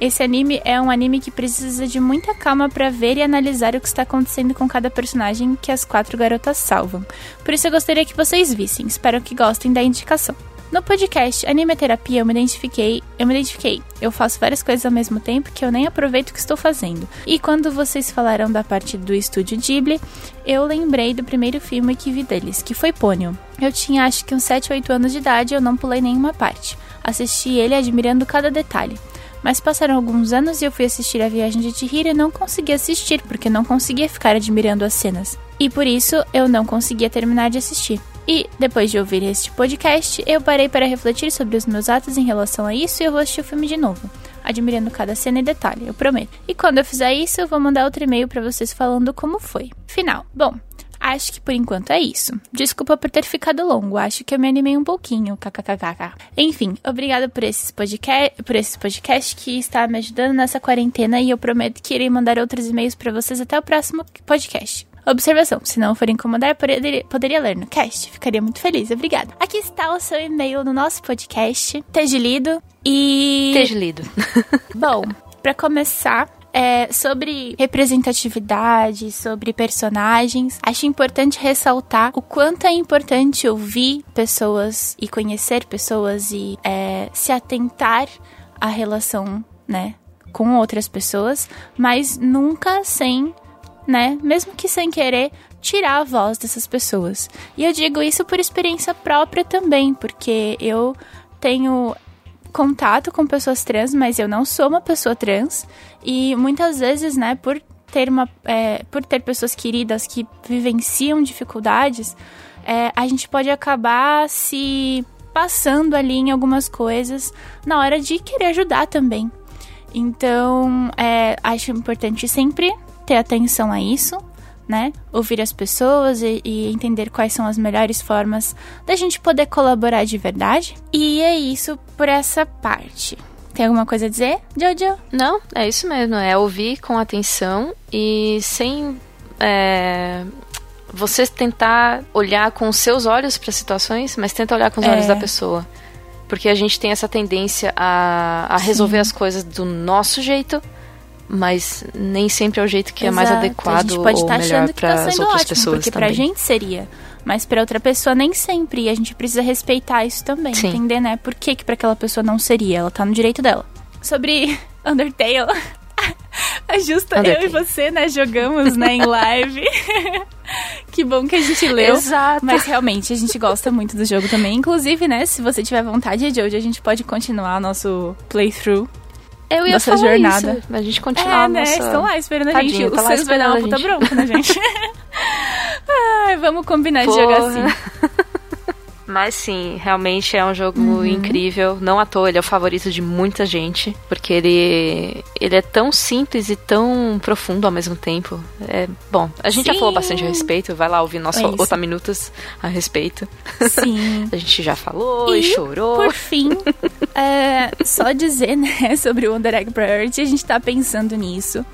Esse anime é um anime que precisa de muita calma pra ver e analisar o que está acontecendo com cada personagem que as quatro garotas salvam. Por isso eu gostaria que vocês vissem. Espero que gostem da indicação. No podcast Anime Terapia eu me identifiquei, eu me identifiquei. Eu faço várias coisas ao mesmo tempo que eu nem aproveito o que estou fazendo. E quando vocês falaram da parte do estúdio Ghibli, eu lembrei do primeiro filme que vi deles, que foi Ponyo. Eu tinha acho que uns 7 ou 8 anos de idade e eu não pulei nenhuma parte. Assisti ele admirando cada detalhe. Mas passaram alguns anos e eu fui assistir A Viagem de Chihiro e não consegui assistir, porque não conseguia ficar admirando as cenas. E por isso eu não conseguia terminar de assistir. E, depois de ouvir este podcast, eu parei para refletir sobre os meus atos em relação a isso e eu vou assistir o filme de novo, admirando cada cena e detalhe, eu prometo. E quando eu fizer isso, eu vou mandar outro e-mail para vocês falando como foi. Final. Bom, Acho que por enquanto é isso. Desculpa por ter ficado longo, acho que eu me animei um pouquinho, kkkk. Enfim, obrigada por esses podcast, por esses podcast que está me ajudando nessa quarentena e eu prometo que irei mandar outros e-mails para vocês até o próximo podcast. Observação: se não for incomodar, poderia, poderia ler no cast. Ficaria muito feliz, obrigada. Aqui está o seu e-mail no nosso podcast. Esteja lido. E. Esteja lido. [laughs] Bom, para começar, é, sobre representatividade, sobre personagens, acho importante ressaltar o quanto é importante ouvir pessoas e conhecer pessoas e é, se atentar à relação, né, com outras pessoas, mas nunca sem, né, mesmo que sem querer, tirar a voz dessas pessoas. E eu digo isso por experiência própria também, porque eu tenho contato com pessoas trans, mas eu não sou uma pessoa trans. E muitas vezes, né, por ter, uma, é, por ter pessoas queridas que vivenciam dificuldades, é, a gente pode acabar se passando ali em algumas coisas na hora de querer ajudar também. Então, é, acho importante sempre ter atenção a isso, né? Ouvir as pessoas e, e, entender quais são as melhores formas da gente poder colaborar de verdade. E é isso por essa parte. Tem alguma coisa a dizer, Jojo? Não, é isso mesmo. É ouvir com atenção e sem. É, você tentar olhar com os seus olhos para situações, mas tenta olhar com os É. olhos da pessoa. Porque a gente tem essa tendência a, a resolver as coisas do nosso jeito, mas nem sempre é o jeito que é mais Exato. adequado A gente pode ou estar melhor achando que para tá as outras ótimo, pessoas porque também. pra gente seria. Mas pra outra pessoa nem sempre. E a gente precisa respeitar isso também. Sim. Entender, né? Por que, que pra aquela pessoa não seria? Ela tá no direito dela. Sobre [laughs] Undertale. [laughs] A Justa, eu e Undertale. você, né, jogamos, né, em live. [laughs] que bom que a gente leu. Exato. Mas realmente, a gente gosta muito do jogo também. Inclusive, né, se você tiver vontade, Jojo, a gente pode continuar nosso playthrough. Eu ia falar jornada. isso. A gente continuar É, né? nossa... Estão lá esperando a Tadinho, gente. tá o Sans vai dar uma puta a bronca na gente. [laughs] Ai, vamos combinar de Porra. jogar assim. Mas sim, realmente é um jogo Uhum. incrível. Não à toa, ele é o favorito de muita gente. Porque ele, ele é tão simples e tão profundo ao mesmo tempo. É bom. A gente já Sim. falou bastante a respeito. Vai lá ouvir nosso É. Otaminutas a respeito. Sim. [laughs] A gente já falou e, E, chorou. Por fim, [laughs] é, só dizer, né, [laughs] sobre o Wonder Egg Priority, a gente tá pensando nisso.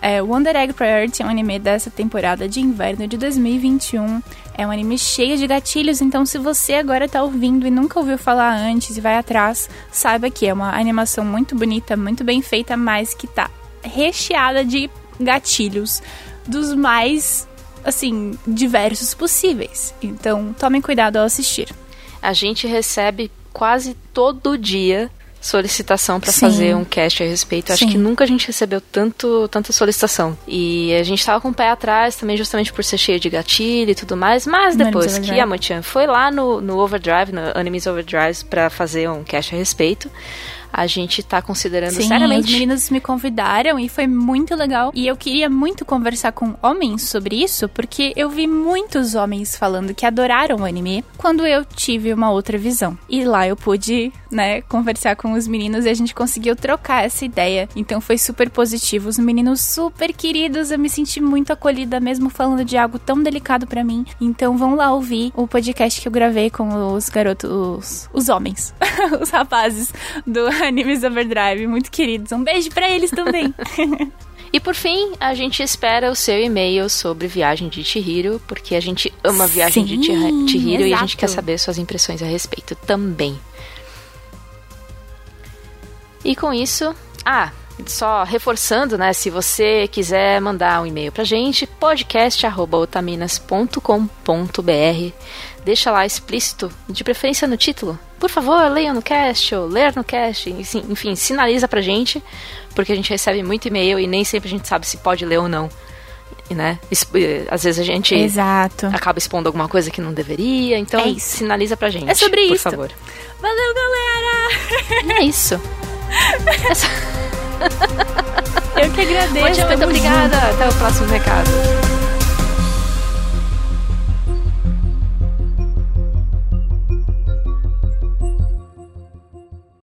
É, o Wonder Egg Priority é um anime dessa temporada de inverno de 2021. É um anime cheio de gatilhos, então se você agora tá ouvindo e nunca ouviu falar antes e vai atrás, saiba que é uma animação muito bonita, muito bem feita, mas que tá recheada de gatilhos dos mais, assim, diversos possíveis. Então, tomem cuidado ao assistir. A gente recebe quase todo dia solicitação pra Sim. fazer um cast a respeito. Acho Sim. que nunca a gente recebeu tanto, tanta solicitação. E a gente tava com o pé atrás também, justamente por ser cheio de gatilho e tudo mais. Mas No depois Animes que Overdrive. a Motian foi lá no, no Overdrive, no Animes Overdrive, pra fazer um cast a respeito, a gente tá considerando Sim, seriamente. os meninos me convidaram e foi muito legal. E eu queria muito conversar com homens sobre isso, porque eu vi muitos homens falando que adoraram o anime quando eu tive uma outra visão. E lá eu pude, né, conversar com os meninos e a gente conseguiu trocar essa ideia. Então foi super positivo. Os meninos super queridos, eu me senti muito acolhida mesmo falando de algo tão delicado pra mim. Então vão lá ouvir o podcast que eu gravei com os garotos, os, os homens, [laughs] os rapazes do [laughs] Animes Overdrive, muito queridos. Um beijo pra eles também. [laughs] E por fim, a gente espera o seu e-mail sobre Viagem de Chihiro, porque a gente ama Viagem de Sim, Chi- Chihiro e a gente exato. quer saber suas impressões a respeito também. E com isso, ah, só reforçando, né, se você quiser mandar um e-mail pra gente, podcast@otaminas.com.br. Deixa lá explícito, de preferência no título. Por favor, leiam no cast ou ler no cast, enfim, sinaliza pra gente, porque a gente recebe muito e-mail e nem sempre a gente sabe se pode ler ou não. Né? Eh, Às vezes a gente Exato. acaba expondo alguma coisa que não deveria, então É sinaliza pra gente. É sobre por isso. favor. Valeu, galera! É isso. [laughs] Eu que agradeço. Muito obrigada. Até o próximo recado.